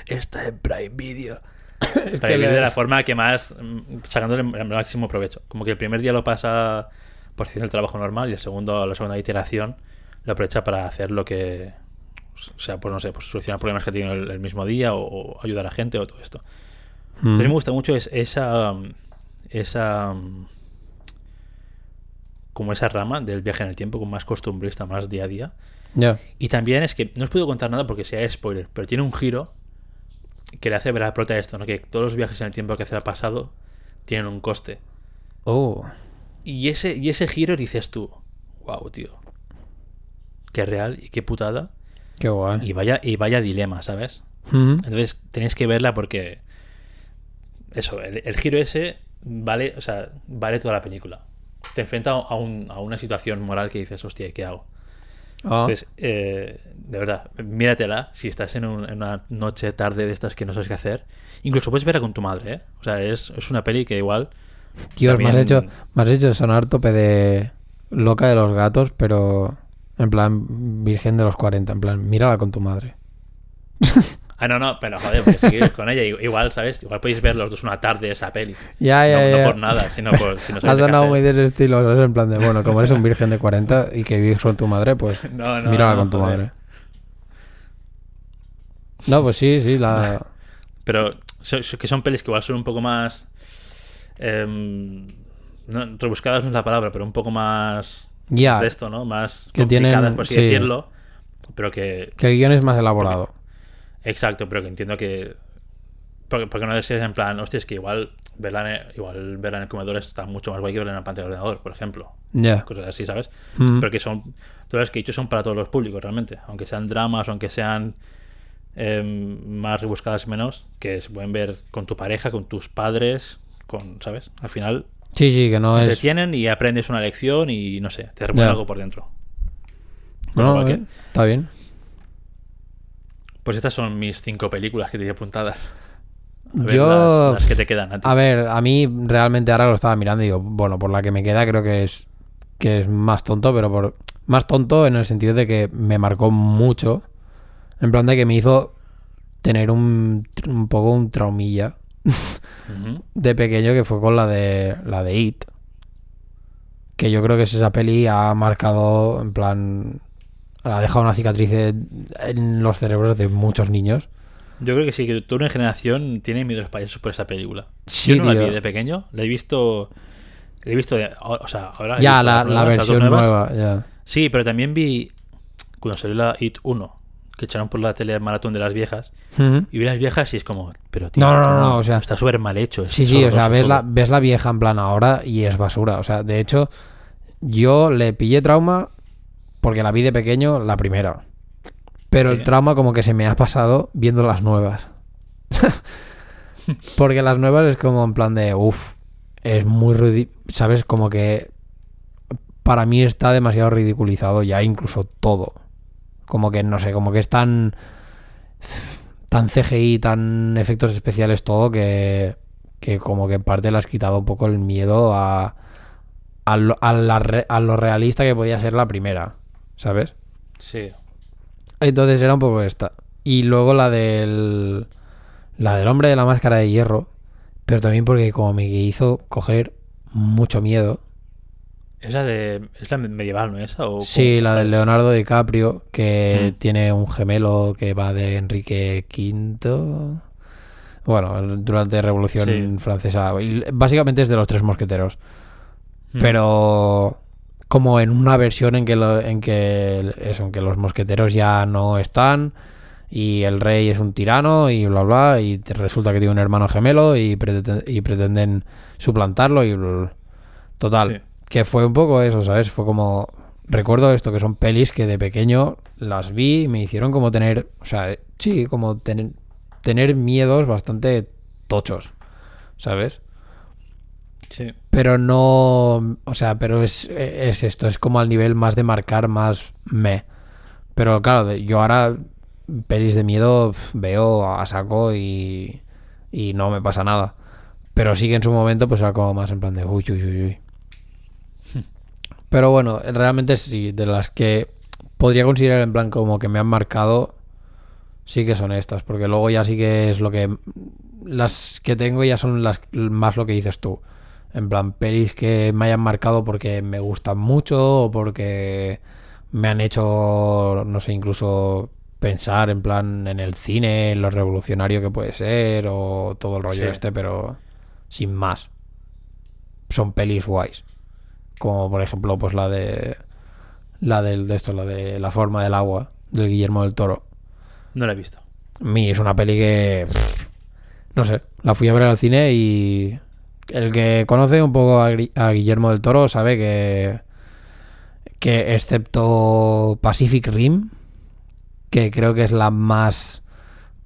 S2: Está en Prime Video. Para vivir
S1: le-
S2: de la forma que más. mm, sacándole el máximo provecho. Como que el primer día lo pasa por haciendo el trabajo normal y el segundo, la segunda iteración lo aprovecha para hacer lo que. O sea, pues no sé, pues solucionar problemas que ha tenido el, el mismo día o, o ayudar a gente o todo esto.
S1: Mm.
S2: Entonces me gusta mucho es, esa. Esa. Como esa rama del viaje en el tiempo, como más costumbrista, más día a día.
S1: Ya.
S2: Y también es que no os puedo contar nada porque sea spoiler, pero tiene un giro que le hace ver a la prota esto, ¿no? Que todos los viajes en el tiempo que hace al pasado tienen un coste.
S1: Oh.
S2: Y ese, y ese giro dices tú, wow, tío. Qué real y qué putada.
S1: Qué guay.
S2: Y vaya, y vaya dilema, ¿sabes?
S1: Mm.
S2: Entonces tenéis que verla porque. Eso, el, el giro ese vale, o sea, vale toda la película. Te enfrenta a, un- a una situación moral que dices, hostia, ¿qué hago?
S1: Ah.
S2: Entonces, eh, de verdad, míratela si estás en, un- en una noche, tarde de estas que no sabes qué hacer. Incluso puedes verla con tu madre, ¿eh? O sea, es, es una peli que igual...
S1: Dios, me has,
S2: también-
S1: hecho, me has hecho sonar tope de loca de los gatos, pero en plan virgen de los 40. En plan, mírala con tu madre.
S2: Ah, no, no, pero joder, porque si quieres con ella, igual, ¿sabes? Igual podéis ver los dos una tarde esa peli.
S1: Ya, ya,
S2: no, no
S1: ya.
S2: por nada, sino por si no
S1: Has
S2: hacer.
S1: muy de ese estilo, ¿sabes? En plan de, bueno, como eres un virgen de 40 y que vives con tu madre, pues
S2: No, no,
S1: mírala
S2: no,
S1: con tu
S2: joder.
S1: madre. No, pues sí, sí, la...
S2: Pero que son pelis que igual son un poco más... no, rebuscadas no es la palabra, pero un poco más...
S1: Ya,
S2: De esto, ¿no? Más
S1: Que
S2: complicadas,
S1: tienen-
S2: por así
S1: sí.
S2: decirlo. Pero que,
S1: que el guion es más elaborado.
S2: Exacto, pero que entiendo que. Porque, porque no es en plan, hostia, es que igual verla, en igual verla en el comedor está mucho más guay que verla en la pantalla de ordenador, por ejemplo.
S1: Ya.
S2: Cosas así, ¿sabes?
S1: Mm.
S2: Pero que son. Todas las que he dicho son para todos los públicos, realmente. Aunque sean dramas, aunque sean em, más rebuscadas y menos, que se pueden ver con tu pareja, con tus padres, con, ¿sabes? Al final
S1: Sí, sí, que no
S2: te
S1: es...
S2: tienen y aprendes una lección y no sé, te remueve algo por dentro.
S1: No,
S2: cual
S1: eh, está bien.
S2: Pues estas son mis cinco películas que te he apuntadas. A ver
S1: Yo...
S2: las, las que te quedan a ti.
S1: A ver, a mí realmente ahora lo estaba mirando y digo, bueno, por la que me queda creo que es que es más tonto, pero por más tonto en el sentido de que me marcó mucho, en plan de que me hizo tener un, un poco un traumilla de pequeño que fue con la de la de It, que yo creo que es esa peli ha marcado en plan ha dejado una cicatriz en los cerebros de muchos niños.
S2: Yo creo que sí, que toda una generación tiene miedo a los payasos por esa película.
S1: Sí,
S2: Yo no la vi de pequeño, la he visto. La he visto, de- o sea, ahora. he
S1: Ya,
S2: visto
S1: la, la
S2: dos
S1: versión nueva, ya.
S2: Sí, pero también vi. Cuando salió la It 1, que echaron por la tele el maratón de las viejas. Y vi las viejas y es como. Pero tío,
S1: No, no,
S2: ¿cómo?
S1: no, o sea-
S2: Está súper mal hecho.
S1: Sí, sí, o sea, ves la, ves la vieja en plan ahora y es basura. O sea, de hecho, yo le pillé trauma porque la vi de pequeño la primera. Pero
S2: Sí.
S1: el trauma como que se me ha pasado viendo las nuevas. porque las nuevas es como en plan de, uff, es muy... ¿Sabes? Como que para mí está demasiado ridiculizado ya incluso todo. Como que, no sé, como que es tan... Tan CGI, tan efectos especiales todo que que como que en parte le has quitado un poco el miedo a, a, lo, a la re- a lo realista que podía ser la primera, ¿sabes?
S2: Sí.
S1: Entonces era un poco esta. Y luego la del. La del hombre de la máscara de hierro. Pero también porque como me hizo coger mucho miedo.
S2: Es la de. Es la medieval, ¿no? Esa? O
S1: Sí, la del? Leonardo DiCaprio, que
S2: Hmm.
S1: tiene un gemelo que va de Enrique V. Bueno, durante la Revolución
S2: Sí.
S1: Francesa. Y básicamente es de los tres mosqueteros.
S2: Mm.
S1: Pero como en una versión en que, lo- en que eso, en que los mosqueteros ya no están y el rey es un tirano y bla bla y te- resulta que tiene un hermano gemelo y, pretenden- y pretenden suplantarlo y bla, bla. total
S2: Sí.
S1: que fue un poco eso sabes fue como recuerdo esto que son pelis que de pequeño las vi y me hicieron como tener o sea sí como tener tener miedos bastante tochos sabes
S2: Sí.
S1: pero no. O sea, pero es, es esto, es como al nivel más de marcar, más me. Pero claro, yo ahora pelis de miedo veo a saco y, y no me pasa nada. Pero sí que en su momento pues era como más en plan de uy, uy, uy, uy. Pero bueno, realmente sí, de las que podría considerar en plan como que me han marcado, sí que son estas. Porque luego ya sí que es lo que... Las que tengo ya son las más lo que dices tú. En plan, pelis que me hayan marcado porque me gustan mucho o porque me han hecho, no sé, incluso pensar en plan en el cine, en lo revolucionario que puede ser o todo el rollo
S2: Sí.
S1: este, pero sin más. Son pelis guays. Como por ejemplo, pues la de la del de esto, la de La forma del agua del Guillermo del Toro.
S2: No la he visto.
S1: Mí es una peli que. No sé, la fui a ver al cine y. El que conoce un poco a, Guillermo del Toro sabe que. Que excepto Pacific Rim, que creo que es la más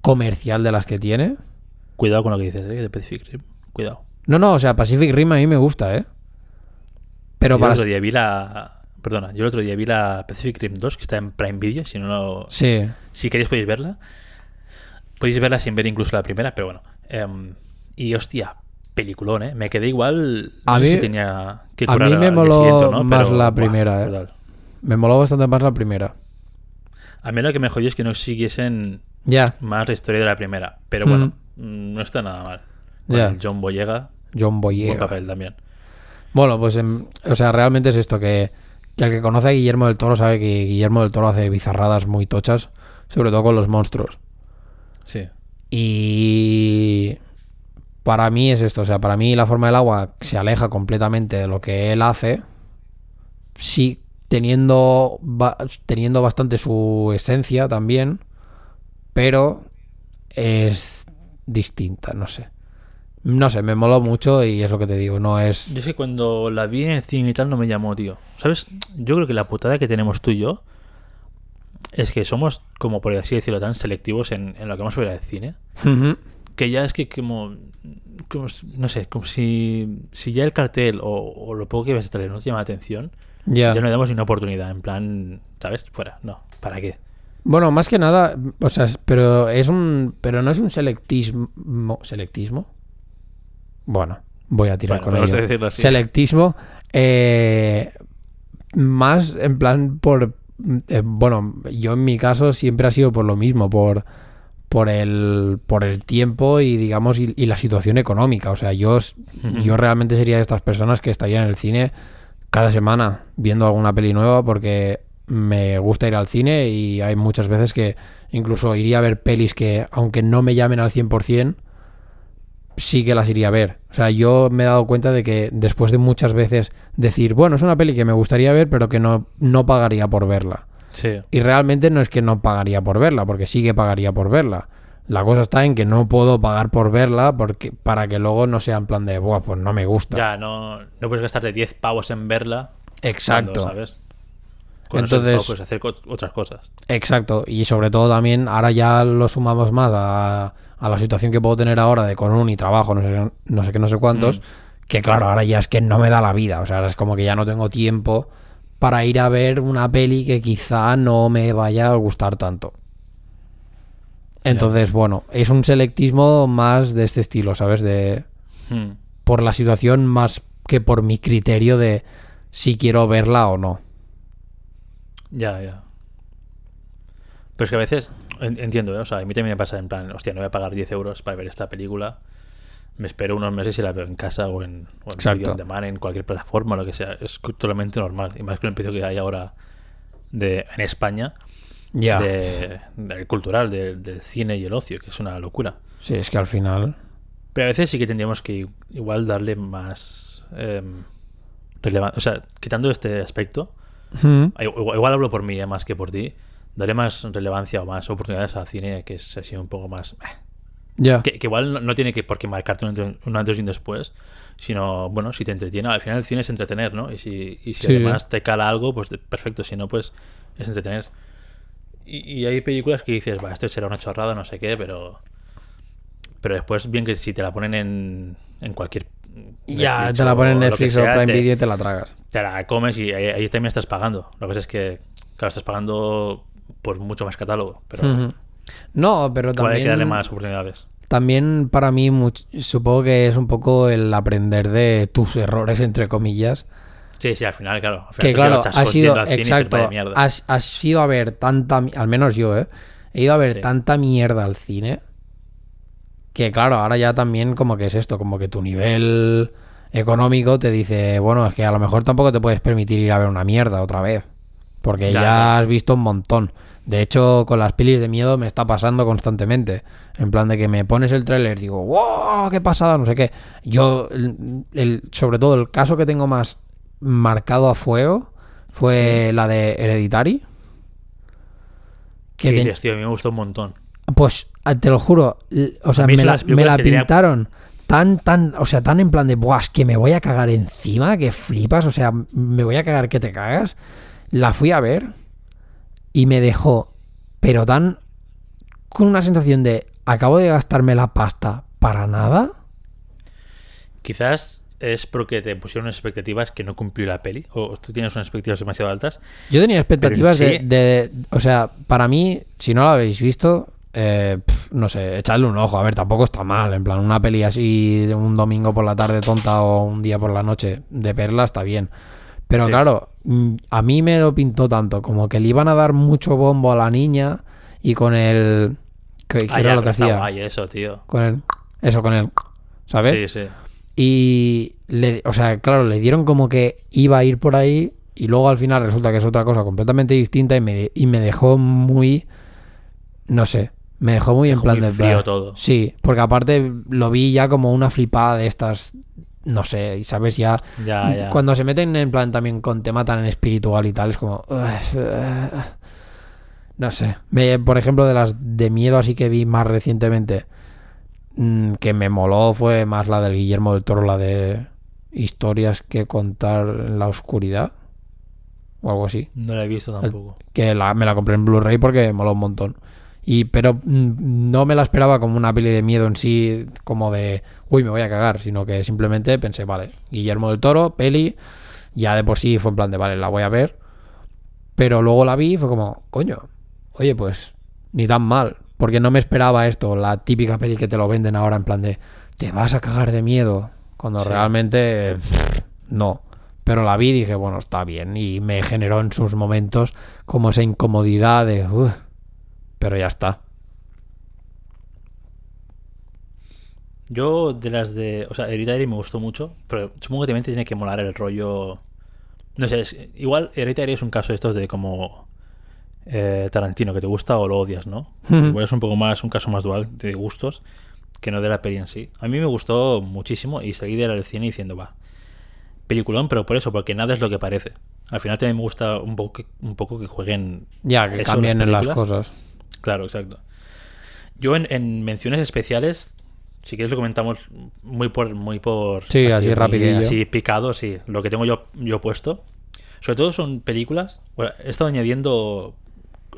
S1: comercial de las que tiene.
S2: Cuidado con lo que dices, ¿eh? De Pacific Rim. Cuidado.
S1: No, no, o sea, Pacific Rim a mí me gusta, ¿eh? Pero
S2: yo
S1: para.
S2: el otro día vi la... Perdona, yo el otro día vi la Pacific Rim 2, que está en Prime Video, si no lo...
S1: Sí,
S2: Si queréis podéis verla. Podéis verla sin ver incluso la primera, pero bueno. Em, y hostia, peliculón, ¿eh? Me quedé igual... No
S1: A
S2: sé
S1: mí-
S2: si tenía que
S1: a mí me moló
S2: no,
S1: más
S2: pero,
S1: la
S2: buah,
S1: primera, ¿eh?
S2: brutal.
S1: me moló bastante más la primera.
S2: A mí lo que me jodió es que no siguiesen
S1: Ya,
S2: más la historia de la primera. Pero
S1: Hmm.
S2: bueno, mm, no está nada mal. El John Boyega,
S1: John
S2: buen
S1: Boyega.
S2: papel también.
S1: Bueno, pues, em, o sea, realmente es esto que, que el que conoce a Guillermo del Toro sabe que Guillermo del Toro hace bizarradas muy tochas, sobre todo con los monstruos.
S2: Sí.
S1: Y para mí es esto, o sea, para mí la forma del agua se aleja completamente de lo que él hace, sí teniendo, ba- teniendo bastante su esencia también, pero es distinta, no sé. No sé, me moló mucho y es lo que te digo, no es...
S2: Yo es que cuando la vi en el cine y tal no me llamó, tío. ¿Sabes? Yo creo que la putada que tenemos tú y yo es que somos, como por así decirlo, tan selectivos en, en lo que vamos a ver al cine,
S1: Ujú.
S2: Que ya es que como, no sé, como si, si ya el cartel o, o lo poco que ves de trailer no te llama la atención,
S1: Ya.
S2: ya no le damos ni una oportunidad, en plan, ¿sabes? Fuera, no, ¿para qué?
S1: Bueno, más que nada, o sea, pero es un, pero no es un selectismo, selectismo. Bueno, voy a tirar
S2: Bueno,
S1: con ello.
S2: a.
S1: Selectismo, eh, más en plan por, eh, bueno, yo en mi caso siempre ha sido por lo mismo, por, por el, por el tiempo y digamos y, y la situación económica. O sea, yo, yo realmente sería de estas personas que estarían en el cine cada semana viendo alguna peli nueva porque me gusta ir al cine y hay muchas veces que incluso iría a ver pelis que aunque no me llamen al 100% sí que las iría a ver. O sea, yo me he dado cuenta de que después de muchas veces decir, bueno, es una peli que me gustaría ver pero que no, no pagaría por verla.
S2: Sí,
S1: Y realmente no es que no pagaría por verla, porque sí que pagaría por verla. La cosa está en que no puedo pagar por verla porque para que luego no sea en plan de, Buah, pues no me gusta.
S2: ya, no, no puedes gastarte 10 pavos en verla.
S1: Exacto.
S2: cuando, ¿sabes? Con
S1: Entonces-
S2: puedes hacer otras cosas.
S1: Exacto, y sobre todo también ahora ya lo sumamos más a, a la situación que puedo tener ahora de con un y trabajo, no sé, no sé qué, no sé cuántos,
S2: Mm.
S1: que claro, ahora ya es que no me da la vida, o sea, ahora es como que ya no tengo tiempo para ir a ver una peli que quizá no me vaya a gustar tanto. Entonces, bueno, es un selectismo más de este estilo, ¿sabes? De
S2: Hmm.
S1: por la situación más que por mi criterio de si quiero verla o no.
S2: Ya, ya. Pero es que a veces, en- entiendo, ¿eh? o sea, a mí también me pasa en plan, hostia, no voy a pagar 10 euros para ver esta película. Me espero unos meses y la veo en casa o en, o en video on demand, en cualquier plataforma, lo que sea. Es totalmente normal. Y más con el precio que hay ahora de, en España
S1: Ya.
S2: de, del cultural, de- del cine y el ocio, que es una locura.
S1: Sí, es que al final...
S2: Pero a veces sí que tendríamos que igual darle más... em, relevante. O sea, quitando este aspecto, igual, igual hablo por mí eh, más que por ti. Daré más relevancia o más oportunidades al cine que es así un poco más. eh,
S1: Ya.
S2: Que, que igual no, no tiene que por qué marcarte un, antes- un antes y un después, sino, bueno, si te entretiene, al final el cine es entretener, ¿no? Y si, y si
S1: Sí,
S2: además te cala algo, pues perfecto, si no, pues es entretener. Y, y hay películas que dices, va, esto será una chorrada, no sé qué, pero. Pero después, bien que si te la ponen en, en cualquier.
S1: Ya,
S2: Netflix
S1: te la ponen en Netflix o
S2: sea,
S1: Prime
S2: te-
S1: Video y te la tragas.
S2: te la comes y ahí, ahí también estás pagando. Lo que pasa es que, claro, estás pagando por mucho más catálogo, pero.
S1: No, pero
S2: igual hay que darle
S1: también,
S2: más oportunidades.
S1: también para mí much- supongo que es un poco el aprender de tus errores, entre comillas.
S2: Sí, sí, al final, claro. Al final
S1: Que claro,
S2: chascos
S1: has ido,
S2: yendo al cine y dices,
S1: exacto, has, has ido a ver tanta, al menos yo, ¿eh? He ido a ver
S2: Sí.
S1: tanta mierda al cine que claro, ahora ya también como que es esto, como que tu nivel económico te dice, bueno, es que a lo mejor tampoco te puedes permitir ir a ver una mierda otra vez, porque
S2: ya.
S1: has visto un montón. De hecho, con las pelis de miedo me está pasando constantemente. En plan de que me pones el tráiler, digo, wow, qué pasada, no sé qué. Yo, el- el- sobre todo, el caso que tengo más marcado a fuego fue la de Hereditary.
S2: ¿Qué
S1: Que te-
S2: dices, tío? A mí me gustó un montón.
S1: pues ah, te lo juro, o sea, me la, me pintaron tan, tan, o sea, tan en plan de, buah, es que me voy a cagar encima, que flipas, o sea, me voy a cagar que te cagas. La fui a ver y me dejó, pero tan, con una sensación de, acabo de gastarme la pasta para nada.
S2: Quizás es porque te pusieron expectativas que no cumplió la peli, o tú tienes unas expectativas demasiado altas.
S1: Yo tenía expectativas de,
S2: en sí-
S1: de- O sea, para mí, si no la habéis visto, eh, pf, no sé, echadle un ojo. A ver, tampoco está mal. En plan, una peli así de un domingo por la tarde tonta o un día por la noche de verla está bien. Pero
S2: Sí.
S1: claro, mm, a mí me lo pintó tanto como que le iban a dar mucho bombo a la niña y con el. ¿Qué, qué
S2: Ah,
S1: era lo que hacía?
S2: guay eso, tío.
S1: Con el. Eso, con el. ¿Sabes?
S2: Sí, sí.
S1: Y, le, o sea, claro, le dieron como que iba a ir por ahí y luego al final resulta que es otra cosa completamente distinta y me, y me dejó muy, no sé, me dejó muy en plan
S2: muy
S1: de...
S2: frío todo.
S1: Sí, porque aparte lo vi ya como una flipada de estas, no sé, y sabes ya...
S2: Ya, ya.
S1: Cuando se meten en plan también con tema tan espiritual y tal, es como... "Ugh, No sé. Me- por ejemplo, de las de miedo así que vi más recientemente, mm, que me moló fue más la del Guillermo del Toro, la de historias que contar en la oscuridad. O algo así.
S2: No la he visto tampoco.
S1: Que la, me la compré en Blu-ray porque me moló un montón. Y, pero mm, no me la esperaba como una peli de miedo en sí, como de, uy, me voy a cagar, sino que simplemente pensé, vale, Guillermo del Toro, peli, ya de por sí fue en plan de, vale, la voy a ver. Pero luego la vi y fue como, coño, oye, pues ni tan mal, porque no me esperaba esto, la típica peli que te lo venden ahora en plan de, te vas a cagar de miedo, cuando
S2: Sí.
S1: realmente pff, no. Pero la vi y dije, bueno, está bien, y me generó en sus momentos como esa incomodidad de, "Uf", pero ya está.
S2: Yo, de las de. O sea, Hereditary me gustó mucho, pero supongo que también te tiene que molar el rollo. No sé, es- igual Hereditary es un caso de estos de como. eh, Tarantino, que te gusta o lo odias, ¿no? Igual es un poco más, un caso más dual de gustos que no de la peli en sí. A mí me gustó muchísimo y salí del cine diciendo, va, peliculón, pero por eso, porque nada es lo que parece. Al final también me gusta un poco que, un poco que jueguen
S1: Ya, que
S2: eso,
S1: cambien en las cosas.
S2: Claro, exacto. Yo en, en menciones especiales, si quieres lo comentamos muy por muy por
S1: Sí, así
S2: muy-
S1: rapidillo.
S2: así picado, sí, lo que tengo yo yo puesto. Sobre todo son películas. Bueno, he estado añadiendo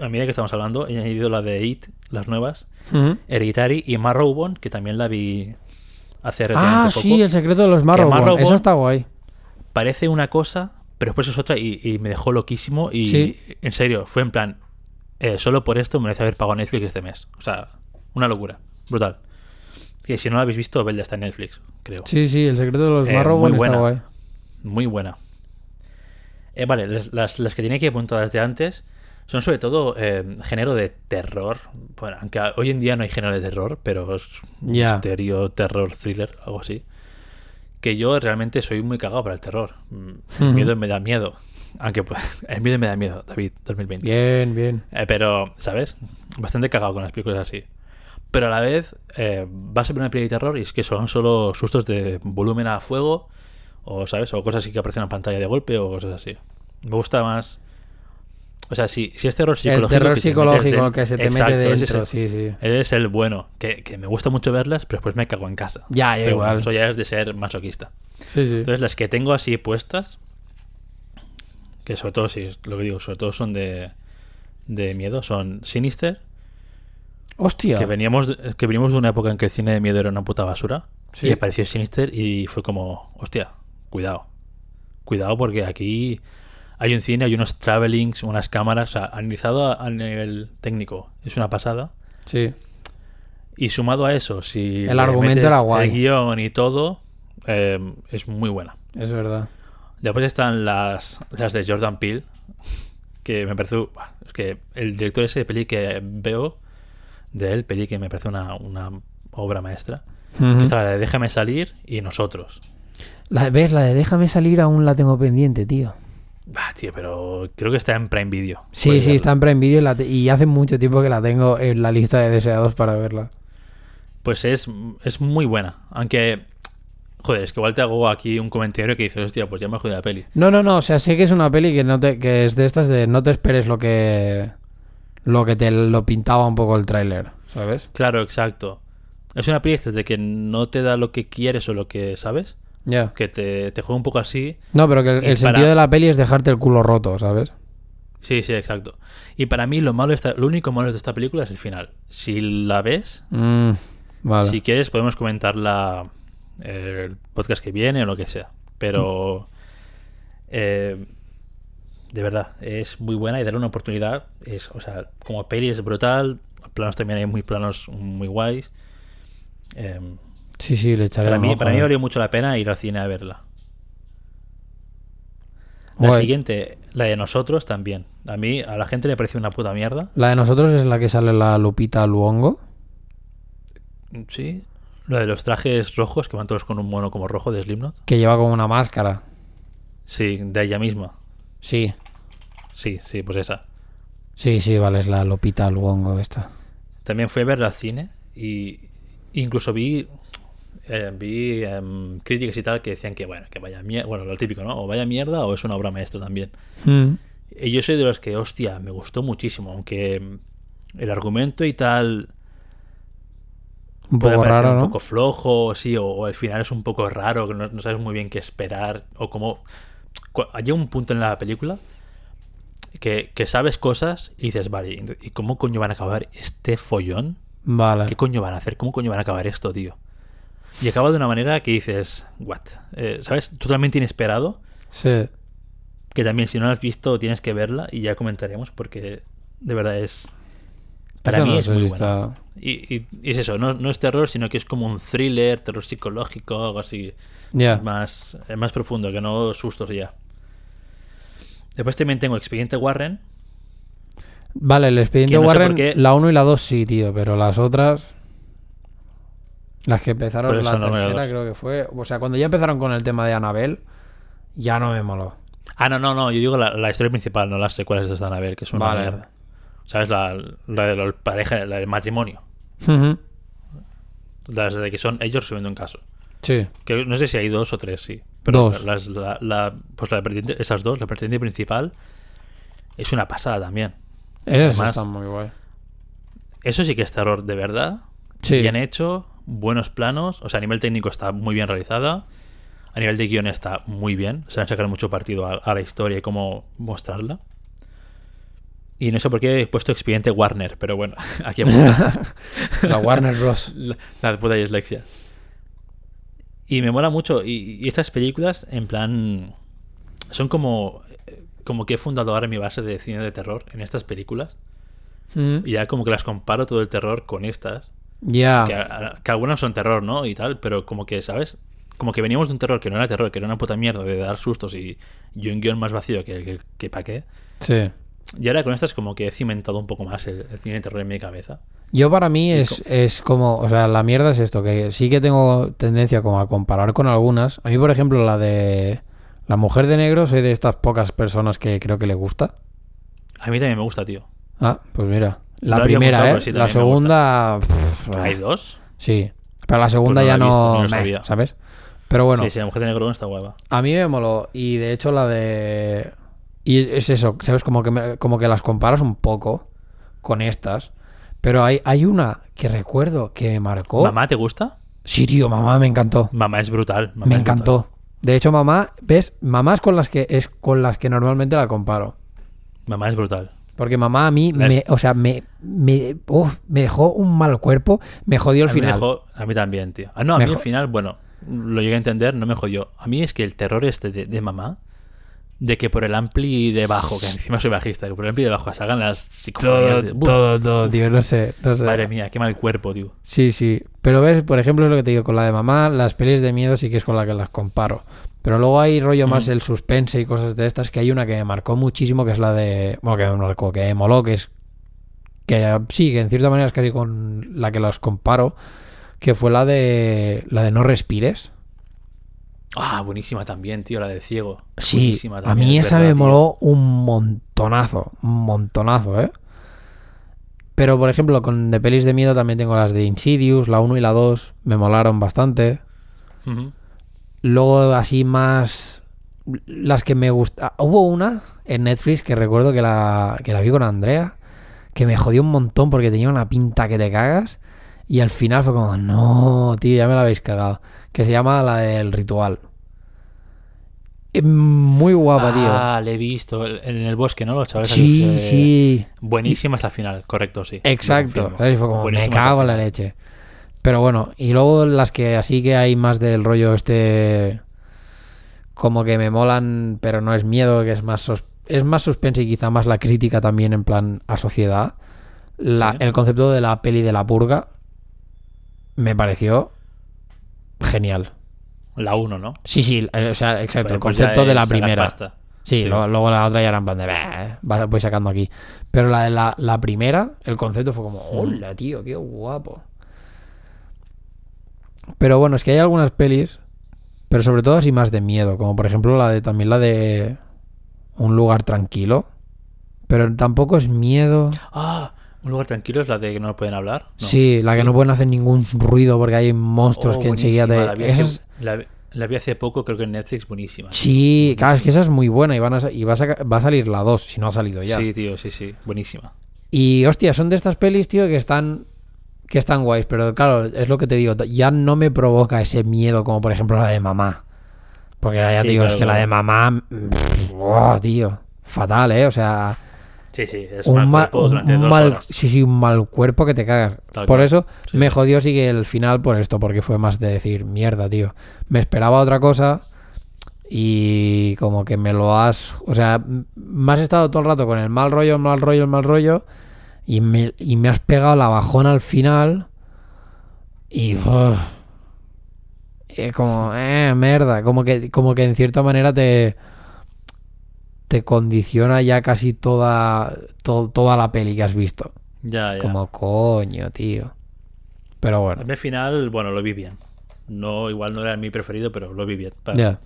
S2: a medida que estamos hablando, he añadido la de It, las nuevas,
S1: Ujú.
S2: Hereditary y Marrowbone, que también la vi hace
S1: Ah,
S2: poco.
S1: sí, el secreto de los Marrowbone.
S2: Marrowbone-
S1: Eso está guay.
S2: Parece una cosa, pero después es otra y, y me dejó loquísimo y
S1: Sí.
S2: en serio, fue en plan eh, solo por esto merece haber pagado Netflix este mes. O sea, una locura, brutal. Que si no la habéis visto, Bella está en Netflix, creo.
S1: Sí, sí, el secreto de los
S2: Eh,
S1: Marrowbone
S2: muy
S1: está
S2: buena.
S1: guay.
S2: Muy buena. Eh, vale, las, las- las que tenía que apuntar desde antes son sobre todo eh, género de terror. Bueno, aunque hoy en día no hay género de terror, pero es misterio, terror, thriller, algo así. Que yo realmente soy muy cagado para el terror. Mm, El
S1: Ujú.
S2: miedo me da miedo. Aunque pues, el miedo me da miedo, David, 2020.
S1: Bien, bien.
S2: Eh, pero, ¿sabes? Bastante cagado con las películas así. Pero a la vez, eh, vas a ver una película de terror y es que son solo sustos de volumen a fuego O, ¿sabes? O cosas así que aparecen en pantalla de golpe o cosas así. Me gusta más. O sea, si, si es terror
S1: El
S2: psicológico.
S1: terror
S2: que
S1: psicológico
S2: de-
S1: que se te
S2: Exacto,
S1: mete dentro,
S2: es el-
S1: sí, sí.
S2: Es el bueno, que, que me gusta mucho verlas, pero después me cago en casa.
S1: Ya, ya igual.
S2: Eso ya es de ser masoquista.
S1: Sí, sí.
S2: Entonces, las que tengo así puestas, que sobre todo, sí, lo que digo, sobre todo son de, de miedo, son Sinister,
S1: Hostia.
S2: que veníamos, que venimos de una época en que el cine de miedo era una puta basura,
S1: Sí.
S2: y apareció Sinister y fue como, hostia, cuidado, cuidado porque aquí hay un cine, hay unos travelings, unas cámaras, o sea, analizado a, a nivel técnico, es una pasada.
S1: Sí.
S2: Y sumado a eso, si
S1: El argumento era guay.
S2: el guion y todo, eh, es muy buena.
S1: Es verdad.
S2: Después están las, las de Jordan Peele, que me parece... Es que el director ese de peli que veo de él, peli que me parece una, una obra maestra.
S1: Ujú.
S2: que Está la de Déjame salir y nosotros.
S1: La, ¿Ves? La de déjame salir aún la tengo pendiente, tío.
S2: Bah, tío, pero creo que está en Prime Video.
S1: Sí, sí,
S2: verla.
S1: está en Prime Video y, la y hace mucho tiempo que la tengo en la lista de deseados para verla.
S2: Pues es, es muy buena. Aunque, joder, es que igual te hago aquí un comentario que dices, hostia, pues ya me he jodido la peli.
S1: No, no, no, o sea, sé que es una peli que no te, que es de estas de no te esperes lo que lo que te lo pintaba un poco el tráiler, ¿sabes?
S2: Claro, exacto. Es una peli de que no te da lo que quieres o lo que sabes,
S1: Ya.
S2: que te, te juega un poco así.
S1: No, pero que el,
S2: para-
S1: sentido de la peli es dejarte el culo roto, ¿sabes?
S2: Sí, sí, exacto. Y para mí lo malo de esta- lo único malo de esta película es el final. Si la ves,
S1: Mm, vale.
S2: si quieres podemos comentarla el podcast que viene o lo que sea. Pero eh, de verdad, es muy buena y darle una oportunidad. Es, o sea, como peli es brutal. Planos también hay muy planos muy guays. Eh,
S1: Sí, sí, le echaré
S2: para mí,
S1: ojo,
S2: para mí
S1: eh.
S2: valió mucho la pena ir al cine a verla. La
S1: Guay.
S2: siguiente, la de nosotros también. A mí, a la gente le pareció una puta mierda.
S1: La de nosotros es la que sale la Lupita Luongo.
S2: Sí. Lo de los trajes rojos que van todos con un mono como rojo de Slipknot.
S1: Que lleva como una máscara.
S2: Sí, de ella misma.
S1: Sí.
S2: Sí, sí, pues esa.
S1: Sí, sí, vale, es la Lupita Luongo esta.
S2: También fui a verla al cine y incluso vi eh, vi em, críticas y tal que decían que bueno, que vaya mierda, bueno, lo típico, ¿no? O vaya mierda o es una obra maestra también.
S1: Mm.
S2: Y yo soy de los que, hostia, me gustó muchísimo, aunque el argumento y tal
S1: Un
S2: puede
S1: poco raro,
S2: un
S1: ¿no?
S2: poco flojo, sí, o, o el final es un poco raro, que no, no sabes muy bien qué esperar, o cómo... Hay un punto en la película que, que sabes cosas y dices, vale, ¿y cómo coño van a acabar este follón?
S1: Vale.
S2: ¿Qué coño van a hacer? ¿Cómo coño van a acabar esto, tío? Y acaba de una manera que dices, what? Eh, ¿Sabes? Totalmente inesperado,
S1: Sí.
S2: que también si no la has visto tienes que verla y ya comentaremos porque de verdad es... Para
S1: Esta
S2: mí
S1: no
S2: es muy
S1: está-
S2: Y, y- y es eso, no, no es terror, sino que es como un thriller, terror psicológico, algo así.
S1: Ya.
S2: Más, más profundo, que no sustos ya. Después también tengo Expediente Warren.
S1: Vale, el expediente
S2: no
S1: Warren,
S2: qué-
S1: la 1 y la 2 sí, tío, pero las otras. Las que empezaron, la tercera creo que fue. O sea, cuando ya empezaron con el tema de Anabel, ya no me moló.
S2: Ah, no, no, no, yo digo la, la historia principal, no las secuelas de Stan Abel, que es una
S1: Vale.
S2: mierda. ¿Sabes? La, la de la pareja, la del matrimonio.
S1: Ujú.
S2: Las de que son ellos resolviendo un caso.
S1: Sí.
S2: Que no sé si hay dos o tres, sí. Pero
S1: Dos.
S2: Las, la, la- pues la esas dos, la vertiente principal, es una pasada también.
S1: Esas
S2: Además-
S1: están muy guay.
S2: Eso sí que es terror de verdad.
S1: Sí.
S2: Bien hecho, buenos planos. O sea, a nivel técnico está muy bien realizada. A nivel de guion está muy bien. Se han sacado mucho partido a, a la historia y cómo mostrarla. Y no sé por qué he puesto expediente Warner, pero bueno, aquí apunta.
S1: La Warner Bros.
S2: la, la puta dislexia. Y me mola mucho. Y, y estas películas, en plan. Son como. Como que he fundado ahora mi base de cine de terror en estas películas.
S1: Mm.
S2: Y ya como que las comparo todo el terror con estas.
S1: Ya.
S2: Que, a- que algunas son terror, ¿no? Y tal, pero como que, ¿sabes? Como que veníamos de un terror que no era terror, que era una puta mierda de dar sustos y, y un guion más vacío que, que, que pa' qué.
S1: Sí.
S2: Y ahora con estas como que he cimentado un poco más el, el cine de terror en mi cabeza.
S1: Yo para mí es, es como, o sea, la mierda es esto, que sí que tengo tendencia como a comparar con algunas. A mí, por ejemplo, la de La Mujer de Negro, soy de estas pocas personas que creo que le gusta.
S2: A mí también me gusta, tío.
S1: Ah, pues mira. La primera, ¿eh?
S2: sí,
S1: la segunda... pff,
S2: ¿Hay dos?
S1: Sí. Pero la segunda
S2: Pues no
S1: ya
S2: he visto,
S1: no... meh,
S2: sabía.
S1: ¿Sabes? Pero bueno,
S2: Sí, sí, la mujer de negro está guapa.
S1: a mí me moló. Y de hecho la de... Y es eso, ¿sabes? Como que, me- como que las comparas un poco con estas. Pero hay, hay una que recuerdo que me marcó.
S2: ¿Mamá te gusta?
S1: Sí, tío, mamá me encantó.
S2: Mamá es brutal. mamá
S1: me
S2: es
S1: encantó. De hecho, mamá, ¿ves? Mamá es con las que es con las que normalmente la comparo.
S2: Mamá es brutal.
S1: Porque mamá a mí, me, o sea, me, me, uf, me dejó un mal cuerpo, me jodió el
S2: a,
S1: final.
S2: dejó- a mí también, tío. Ah, no, a
S1: Me
S2: mí al final, bueno, lo llegué a entender, no me jodió. A mí es que el terror este de, de mamá, de que por el ampli de bajo, que encima soy bajista, que por el ampli de bajo salgan las psicofonías
S1: Todo,
S2: de...
S1: Todo, todo, tío, no sé, no sé.
S2: Madre mía, qué mal cuerpo, tío.
S1: Sí, sí. Pero ves, por ejemplo, es lo que te digo, con la de mamá, las pelis de miedo sí que es con la que las comparo. Pero luego hay rollo más el suspense y cosas de estas, que hay una que me marcó muchísimo, que es la de... Bueno, que me marcó, que me moló, que es... Que sí, que en cierta manera es casi con la que las comparo, que fue la de... La de No Respires.
S2: Ah, buenísima también, tío, la del ciego.
S1: Sí,
S2: Buenísima
S1: a
S2: también,
S1: mí
S2: es
S1: esa
S2: verdad,
S1: me
S2: tío.
S1: moló un montonazo, un montonazo, ¿eh? Pero, por ejemplo, con de pelis de miedo también tengo las de Insidious, la 1 y la 2, me molaron bastante. Luego, así más. Las que me gusta. Hubo una en Netflix que recuerdo que la, que la vi con Andrea. Que me jodió un montón porque tenía una pinta que te cagas. Y al final fue como, no, tío, ya me la habéis cagado. Que se llama la del ritual. Muy guapa, tío.
S2: Ah, le he visto en el bosque, ¿no? Los chavales
S1: Sí,
S2: eh,
S1: sí.
S2: Buenísima hasta el final, correcto, sí.
S1: Exacto. ¿sabes? Fue como, me cago en la leche. Pero bueno, y luego las que así que hay más del rollo este. Como que me molan, pero no es miedo, que es más sos- es más suspense y quizá más la crítica también en plan a sociedad. La-
S2: Sí.
S1: El concepto de la peli de la purga me pareció genial.
S2: La 1, ¿no?
S1: Sí, sí, eh, o sea, exacto,
S2: Pero
S1: el
S2: pues ya
S1: concepto de la primera.
S2: pasta.
S1: Sí,
S2: Sí.
S1: Luego, luego la otra ya era en plan de, "Bah, va- voy sacando aquí. Pero la de la, la primera, el concepto fue como, hola, tío, qué guapo. Pero bueno, es que hay algunas pelis, pero sobre todo así más de miedo, como por ejemplo la de también la de Un lugar tranquilo. Pero tampoco es miedo.
S2: Ah, un lugar tranquilo es la de que no pueden hablar. No.
S1: Sí, la que no pueden hacer ningún ruido porque hay monstruos
S2: Oh,
S1: que enseguida te...
S2: La vi, hace,
S1: es-
S2: la- la vi hace poco, creo que en Netflix, buenísima.
S1: Sí, claro, es que esa es muy buena y, van a, y va, a saca- va a salir la 2, si no ha salido ya.
S2: Sí, tío, sí, sí, buenísima.
S1: Y hostia, son de estas pelis, tío, que están que están guays, pero claro, es lo que te digo, ya no me provoca ese miedo como por ejemplo la de mamá. Porque ya
S2: Sí,
S1: te digo,
S2: claro,
S1: es que la de mamá, mm, buah, tío, fatal, ¿eh? O sea,
S2: Sí, sí, es
S1: un
S2: mal
S1: mal,
S2: cuerpo durante
S1: un
S2: dos
S1: mal-
S2: horas.
S1: sí, sí, un mal cuerpo que te cagas.
S2: Tal
S1: por
S2: cual.
S1: eso
S2: Sí,
S1: me jodió sí que el final por esto, porque fue más de decir, mierda, tío. Me esperaba otra cosa y como que me lo has, o sea, me has estado todo el rato con el mal rollo, el mal rollo, el mal rollo y me, y me has pegado la bajona al final y uf, es como, eh, mierda, como que, como que en cierta manera te te condiciona ya casi toda to- toda la peli que has visto.
S2: Ya, ya.
S1: Como coño, tío. Pero bueno,
S2: mí al final, bueno, lo vi bien. No, igual no era mi preferido, pero lo vi bien. Pa-
S1: ya.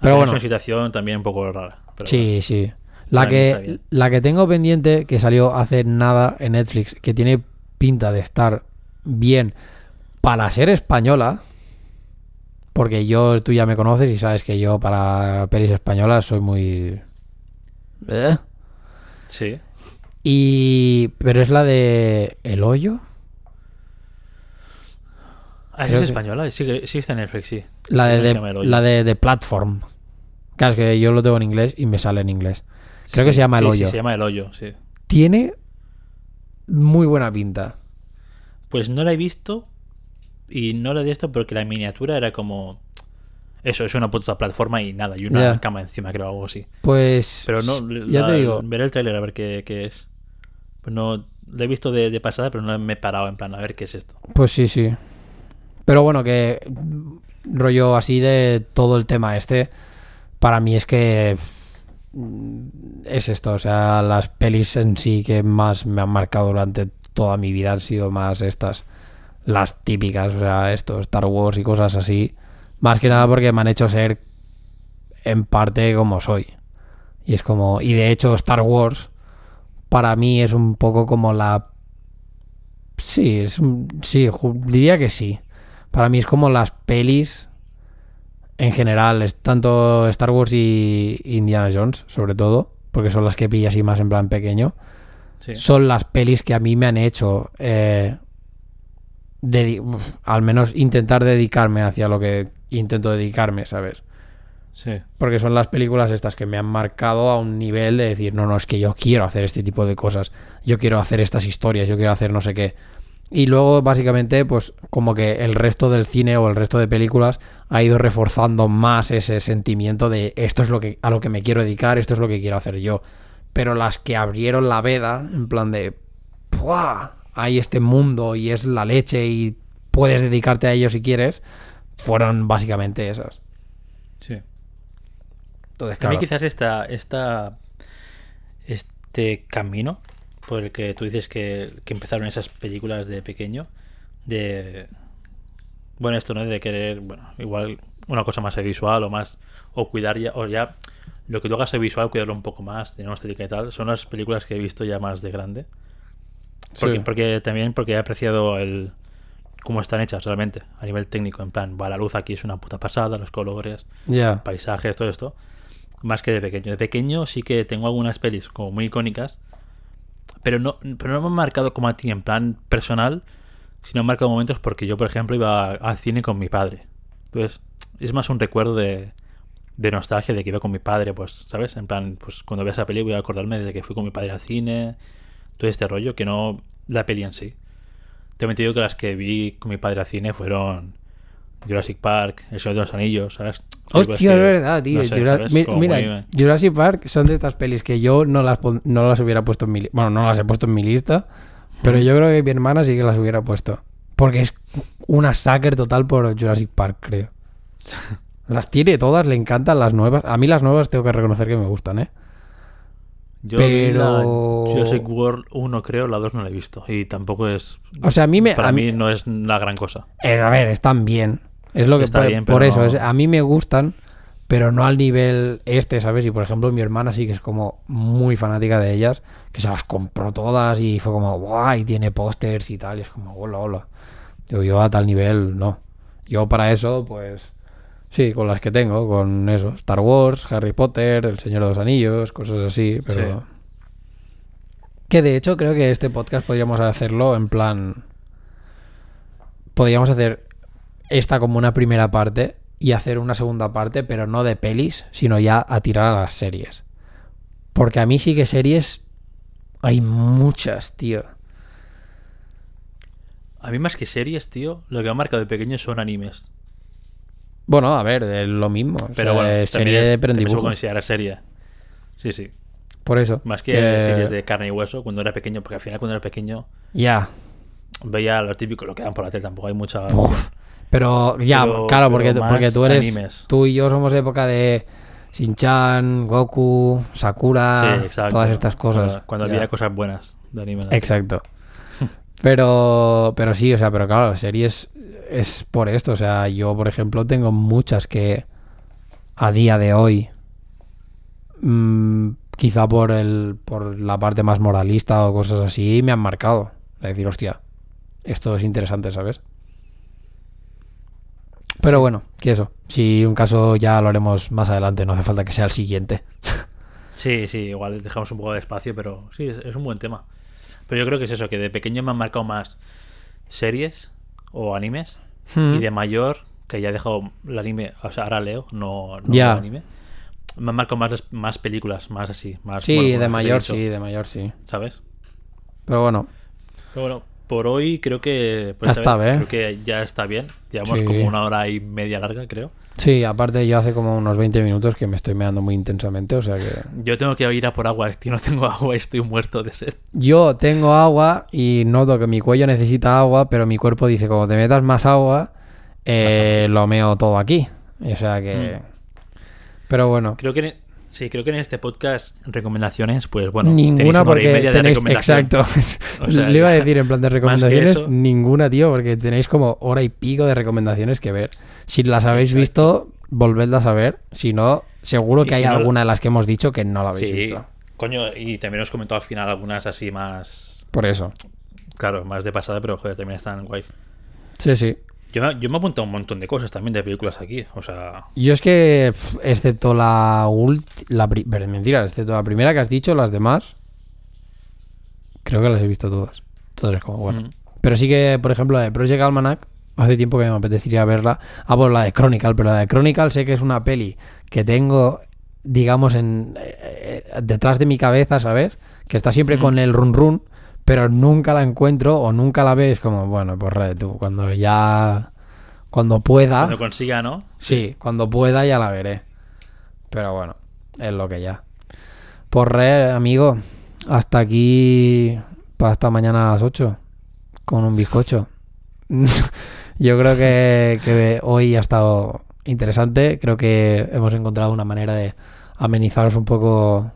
S1: Pero bueno.
S2: Es una situación también un poco rara. pero
S1: Sí, sí. La
S2: Para
S1: que, la que tengo pendiente, que salió hace nada en Netflix, que tiene pinta de estar bien para ser española, porque yo, tú ya me conoces y sabes que yo para pelis españolas soy muy... ¿Eh?
S2: Sí.
S1: Y... Pero es la de El Hoyo.
S2: Ah, ¿es
S1: que-
S2: española? Sí, que- sí está en Netflix, sí.
S1: La de,
S2: ¿Cómo se
S1: de-
S2: llama El Hoyo?
S1: la de, de Platform. Claro, es que yo lo tengo en inglés y me sale en inglés. Creo que se llama El
S2: sí,
S1: Hoyo.
S2: Sí, se llama El Hoyo, sí.
S1: Tiene muy buena pinta.
S2: Pues no la he visto y no la he visto porque la miniatura era como... Eso, es una puta plataforma y nada, y una cama encima, creo, algo así.
S1: Pues...
S2: Pero no,
S1: Ya
S2: la-
S1: te digo.
S2: Veré el trailer a ver qué, qué es. Pues no, lo he visto de, de pasada, pero no me he parado en plan a ver qué es esto.
S1: Pues sí, sí. Pero bueno, que rollo así de todo el tema este, para mí es que es esto, o sea, las pelis en sí que más me han marcado durante toda mi vida han sido más estas, las típicas, o sea, esto, Star Wars y cosas así, más que nada porque me han hecho ser en parte como soy. Y es como, y de hecho Star Wars para mí es un poco como la Sí, es un- sí, diría que sí. Para mí es como las pelis en general, es tanto Star Wars y Indiana Jones, sobre todo, porque son las que pillas y más en plan pequeño,
S2: Sí.
S1: son las pelis que a mí me han hecho eh, uf, al menos intentar dedicarme hacia lo que intento dedicarme, ¿sabes?
S2: Sí.
S1: Porque son las películas estas que me han marcado a un nivel de decir, no, no, es que yo quiero hacer este tipo de cosas, yo quiero hacer estas historias, yo quiero hacer no sé qué. Y luego, básicamente, pues como que el resto del cine o el resto de películas ha ido reforzando más ese sentimiento de esto es lo que a lo que me quiero dedicar, esto es lo que quiero hacer yo. Pero las que abrieron la veda, en plan de ¡buah! Hay este mundo y es la leche y puedes dedicarte a ello si quieres, fueron básicamente esas.
S2: Sí.
S1: Entonces,
S2: A mí
S1: claro,
S2: quizás esta, esta, este camino por el que tú dices que, que empezaron esas películas de pequeño, de... Bueno, esto, ¿no? De querer, bueno, igual una cosa más visual o más... O cuidar ya, o ya... Lo que tú hagas de visual, cuidarlo un poco más, tener una estética y tal, son las películas que he visto ya más de grande. Porque,
S1: Sí.
S2: porque también porque he apreciado el cómo están hechas realmente, a nivel técnico, en plan, va la luz aquí es una puta pasada, los colores,
S1: ya.
S2: paisajes, todo esto, más que de pequeño. De pequeño sí que tengo algunas pelis como muy icónicas, pero no, pero no me han marcado como a ti en plan personal, sino han marcado momentos porque yo, por ejemplo, iba al cine con mi padre. Entonces, es más un recuerdo de, de nostalgia de que iba con mi padre, pues, ¿sabes? En plan, pues cuando vea esa peli voy a acordarme de que fui con mi padre al cine, todo este rollo, que no la peli en sí. Te he metido que las que vi con mi padre al cine fueron Jurassic Park, El Señor de los Anillos, ¿sabes?
S1: Hostia, es verdad, tío. Mira, Jurassic Park son de estas pelis que yo no las, no las hubiera puesto en mi lista. Bueno, no las he puesto en mi lista, pero
S2: Mm.
S1: yo creo que mi hermana sí que las hubiera puesto. Porque es una sucker total por Jurassic Park, creo. Las tiene todas, le encantan las nuevas. A mí las nuevas tengo que reconocer que me gustan, ¿eh?
S2: Yo vi la
S1: Pero-
S2: Jurassic World 1 creo, la 2 no la he visto. Y tampoco es...
S1: O sea, a mí me...
S2: para
S1: a
S2: mí,
S1: mí-
S2: no es la gran cosa.
S1: Eh, a ver, están bien. Es lo que
S2: Está
S1: por,
S2: bien,
S1: por
S2: pero
S1: eso.
S2: no-
S1: es- a mí me gustan, pero no al nivel este, ¿sabes? Y por ejemplo, mi hermana sí que es como muy fanática de ellas, que se las compró todas y fue como, guay, tiene pósters y tal. Y es como, hola, hola. Digo, yo a tal nivel, no. Yo para eso, pues. Sí, con las que tengo, con eso. Star Wars, Harry Potter, El Señor de los Anillos, cosas así, pero.
S2: Sí.
S1: Que de hecho creo que este podcast podríamos hacerlo en plan. Podríamos hacer esta como una primera parte y hacer una segunda parte, pero no de pelis, sino ya a tirar a las series. Porque a mí sí que series hay muchas, tío.
S2: A mí más que series, tío, lo que ha marcado de pequeño son animes.
S1: Bueno, a ver, es lo mismo. o
S2: Pero
S1: sea,
S2: bueno,
S1: serie
S2: es,
S1: pero en dibujo.
S2: considerar serie. Sí, sí.
S1: Por eso.
S2: Más que, series de carne y hueso cuando era pequeño, porque al final cuando era pequeño
S1: Ya.
S2: veía lo típico, lo que dan por la tele, tampoco hay mucha...
S1: Uf. Pero ya,
S2: Pero-
S1: claro, porque, porque tú eres.
S2: animes.
S1: Tú y yo somos época de Shin-Chan, Goku, Sakura,
S2: Sí, exacto.
S1: todas estas cosas.
S2: Cuando, había cosas buenas de anime.
S1: Exacto. Pero, pero sí, o sea, pero claro, series es por esto. O sea, yo, por ejemplo, tengo muchas que a día de hoy, mm, quizá por el, por la parte más moralista o cosas así, me han marcado. De decir, hostia, esto es interesante, ¿sabes? Pero bueno, que eso. Si un caso ya lo haremos más adelante, no hace falta que sea el siguiente.
S2: Sí, sí, igual dejamos un poco de espacio, pero sí, es, es un buen tema. Pero yo creo que es eso, que de pequeño me han marcado más series o animes
S1: Hmm.
S2: y de mayor, que ya he dejado el anime, o sea, ahora leo, no, no anime, me han marcado más, más películas, más así, más...
S1: Sí,
S2: bueno,
S1: de mayor sí, de mayor sí.
S2: ¿Sabes?
S1: Pero bueno,
S2: Pero bueno, por hoy creo que... vez,
S1: ¿eh?
S2: Creo que ya está bien. Llevamos
S1: Sí.
S2: como una hora y media larga, creo.
S1: Sí, aparte yo hace como unos 20 minutos que me estoy meando muy intensamente, o sea que...
S2: Yo tengo que ir a por agua, tío, no tengo agua y estoy muerto de sed.
S1: Yo tengo agua y noto que mi cuello necesita agua, pero mi cuerpo dice, como te metas más agua, eh, lo meo todo aquí. O sea que... Pero bueno,
S2: Creo que... en- e, Sí, creo que en este podcast recomendaciones, pues bueno,
S1: ninguna porque
S2: media de
S1: tenéis...
S2: recomendación.
S1: Exacto.
S2: O sea,
S1: Le iba a decir en plan de
S2: que
S1: recomendaciones,
S2: eso-
S1: ninguna, tío, porque tenéis como hora y pico de recomendaciones que ver. Si las habéis visto, volvedlas a ver. Si no, seguro que hay
S2: no-
S1: alguna de las que hemos dicho que no la habéis
S2: Sí,
S1: visto.
S2: coño, y también os comentó al final algunas así más,
S1: Por eso.
S2: claro, más de pasada, pero joder, también están guays.
S1: Sí, sí.
S2: Yo me, yo me he apuntado un montón de cosas también de películas aquí. O sea,
S1: Yo es que, excepto la última. Mentira, excepto la primera que has dicho, las demás. Creo que las he visto todas. Entonces, como bueno.
S2: mm,
S1: Pero sí que, por ejemplo, la de Project Almanac, hace tiempo que me apetecería verla. Ah, pues la de Chronicle, pero la de Chronicle sé que es una peli que tengo, digamos, en eh, eh, detrás de mi cabeza, ¿sabes? Que está siempre
S2: Mm.
S1: con el run run, pero nunca la encuentro o nunca la ves. Como, bueno, pues re, tú, cuando ya. Cuando pueda.
S2: cuando consiga, ¿no?
S1: Sí, cuando pueda ya la veré. Pero bueno, es lo que ya. Por re, amigo, hasta aquí, para hasta mañana a las 8, con un bizcocho. Yo creo que, que hoy ha estado interesante. Creo que hemos encontrado una manera de amenizaros un poco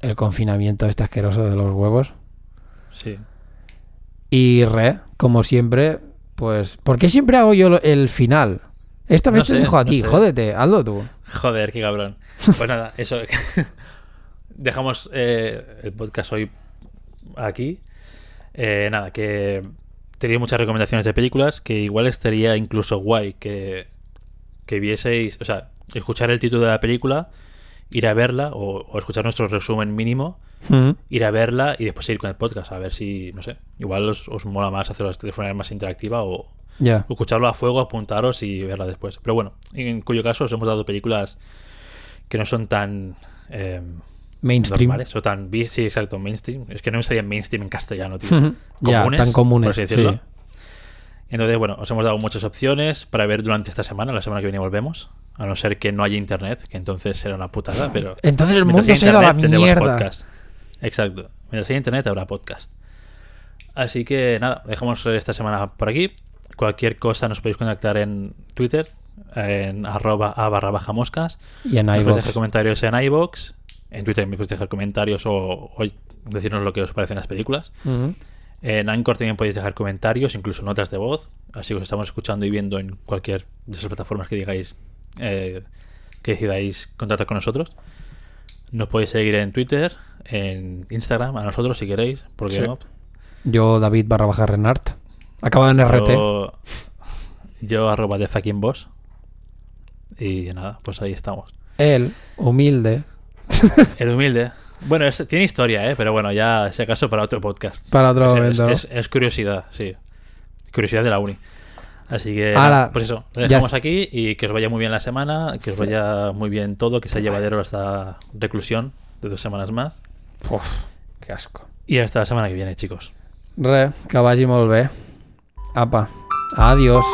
S1: el confinamiento este asqueroso de los huevos.
S2: Sí.
S1: Y re, como siempre, pues... ¿Por qué siempre hago yo el final? Esta vez
S2: No
S1: te
S2: sé,
S1: dejo a
S2: no
S1: ti,
S2: sé.
S1: jódete, hazlo tú.
S2: Joder, qué cabrón. Pues nada, eso. Dejamos eh, el podcast hoy aquí. Eh, nada, que tenía muchas recomendaciones de películas que igual estaría incluso guay que, que vieseis, o sea, escuchar el título de la película, ir a verla o, o escuchar nuestro resumen mínimo, ir a verla y después ir con el podcast a ver si, no sé, igual os, os mola más hacerlo de forma más interactiva o,
S1: Ya.
S2: o escucharlo a fuego, apuntaros y verla después. Pero bueno, en cuyo caso os hemos dado películas que no son tan eh,
S1: Mainstream.
S2: normales o tan sí, exacto, mainstream. Es que no me salía mainstream en castellano, tío. Comunes,
S1: tan comunes.
S2: por así decirlo.
S1: sí.
S2: Entonces, bueno, os hemos dado muchas opciones para ver durante esta semana. La semana que viene volvemos. A no ser que no haya internet, que entonces será una putada, pero.
S1: Entonces el mundo se ha ido a la mierda.
S2: podcast. Exacto. Mientras haya internet habrá podcast. Así que nada, dejamos esta semana por aquí. Cualquier cosa nos podéis contactar en Twitter, en arroba a barra baja moscas.
S1: Y en iVoox.
S2: comentarios en iVoox. En Twitter me podéis dejar comentarios o, o decirnos lo que os parecen las películas. En Anchor también podéis dejar comentarios, incluso notas de voz. Así que os estamos escuchando y viendo en cualquier de esas plataformas que digáis eh, que decidáis contactar con nosotros. Nos podéis seguir en Twitter, en Instagram, a nosotros si queréis, porque
S1: Sí.
S2: no.
S1: Yo, David barra baja Renart. Acabado en RT.
S2: Yo, yo arroba de fucking boss. Y nada, pues ahí estamos.
S1: Él, humilde.
S2: El humilde. Bueno, es- tiene historia, ¿eh? pero bueno, ya si acaso para otro podcast.
S1: Para otro
S2: Es-
S1: momento.
S2: Es, curiosidad, sí. Curiosidad de la uni. Así que,
S1: Ahora,
S2: pues eso, lo dejamos aquí y que os vaya muy bien la semana, que os vaya muy bien todo, que sea llevadero esta reclusión de dos semanas más.
S1: Uf, qué asco.
S2: Y hasta la semana que viene, chicos.
S1: Re, que vagi molt bé. Apa. Adiós.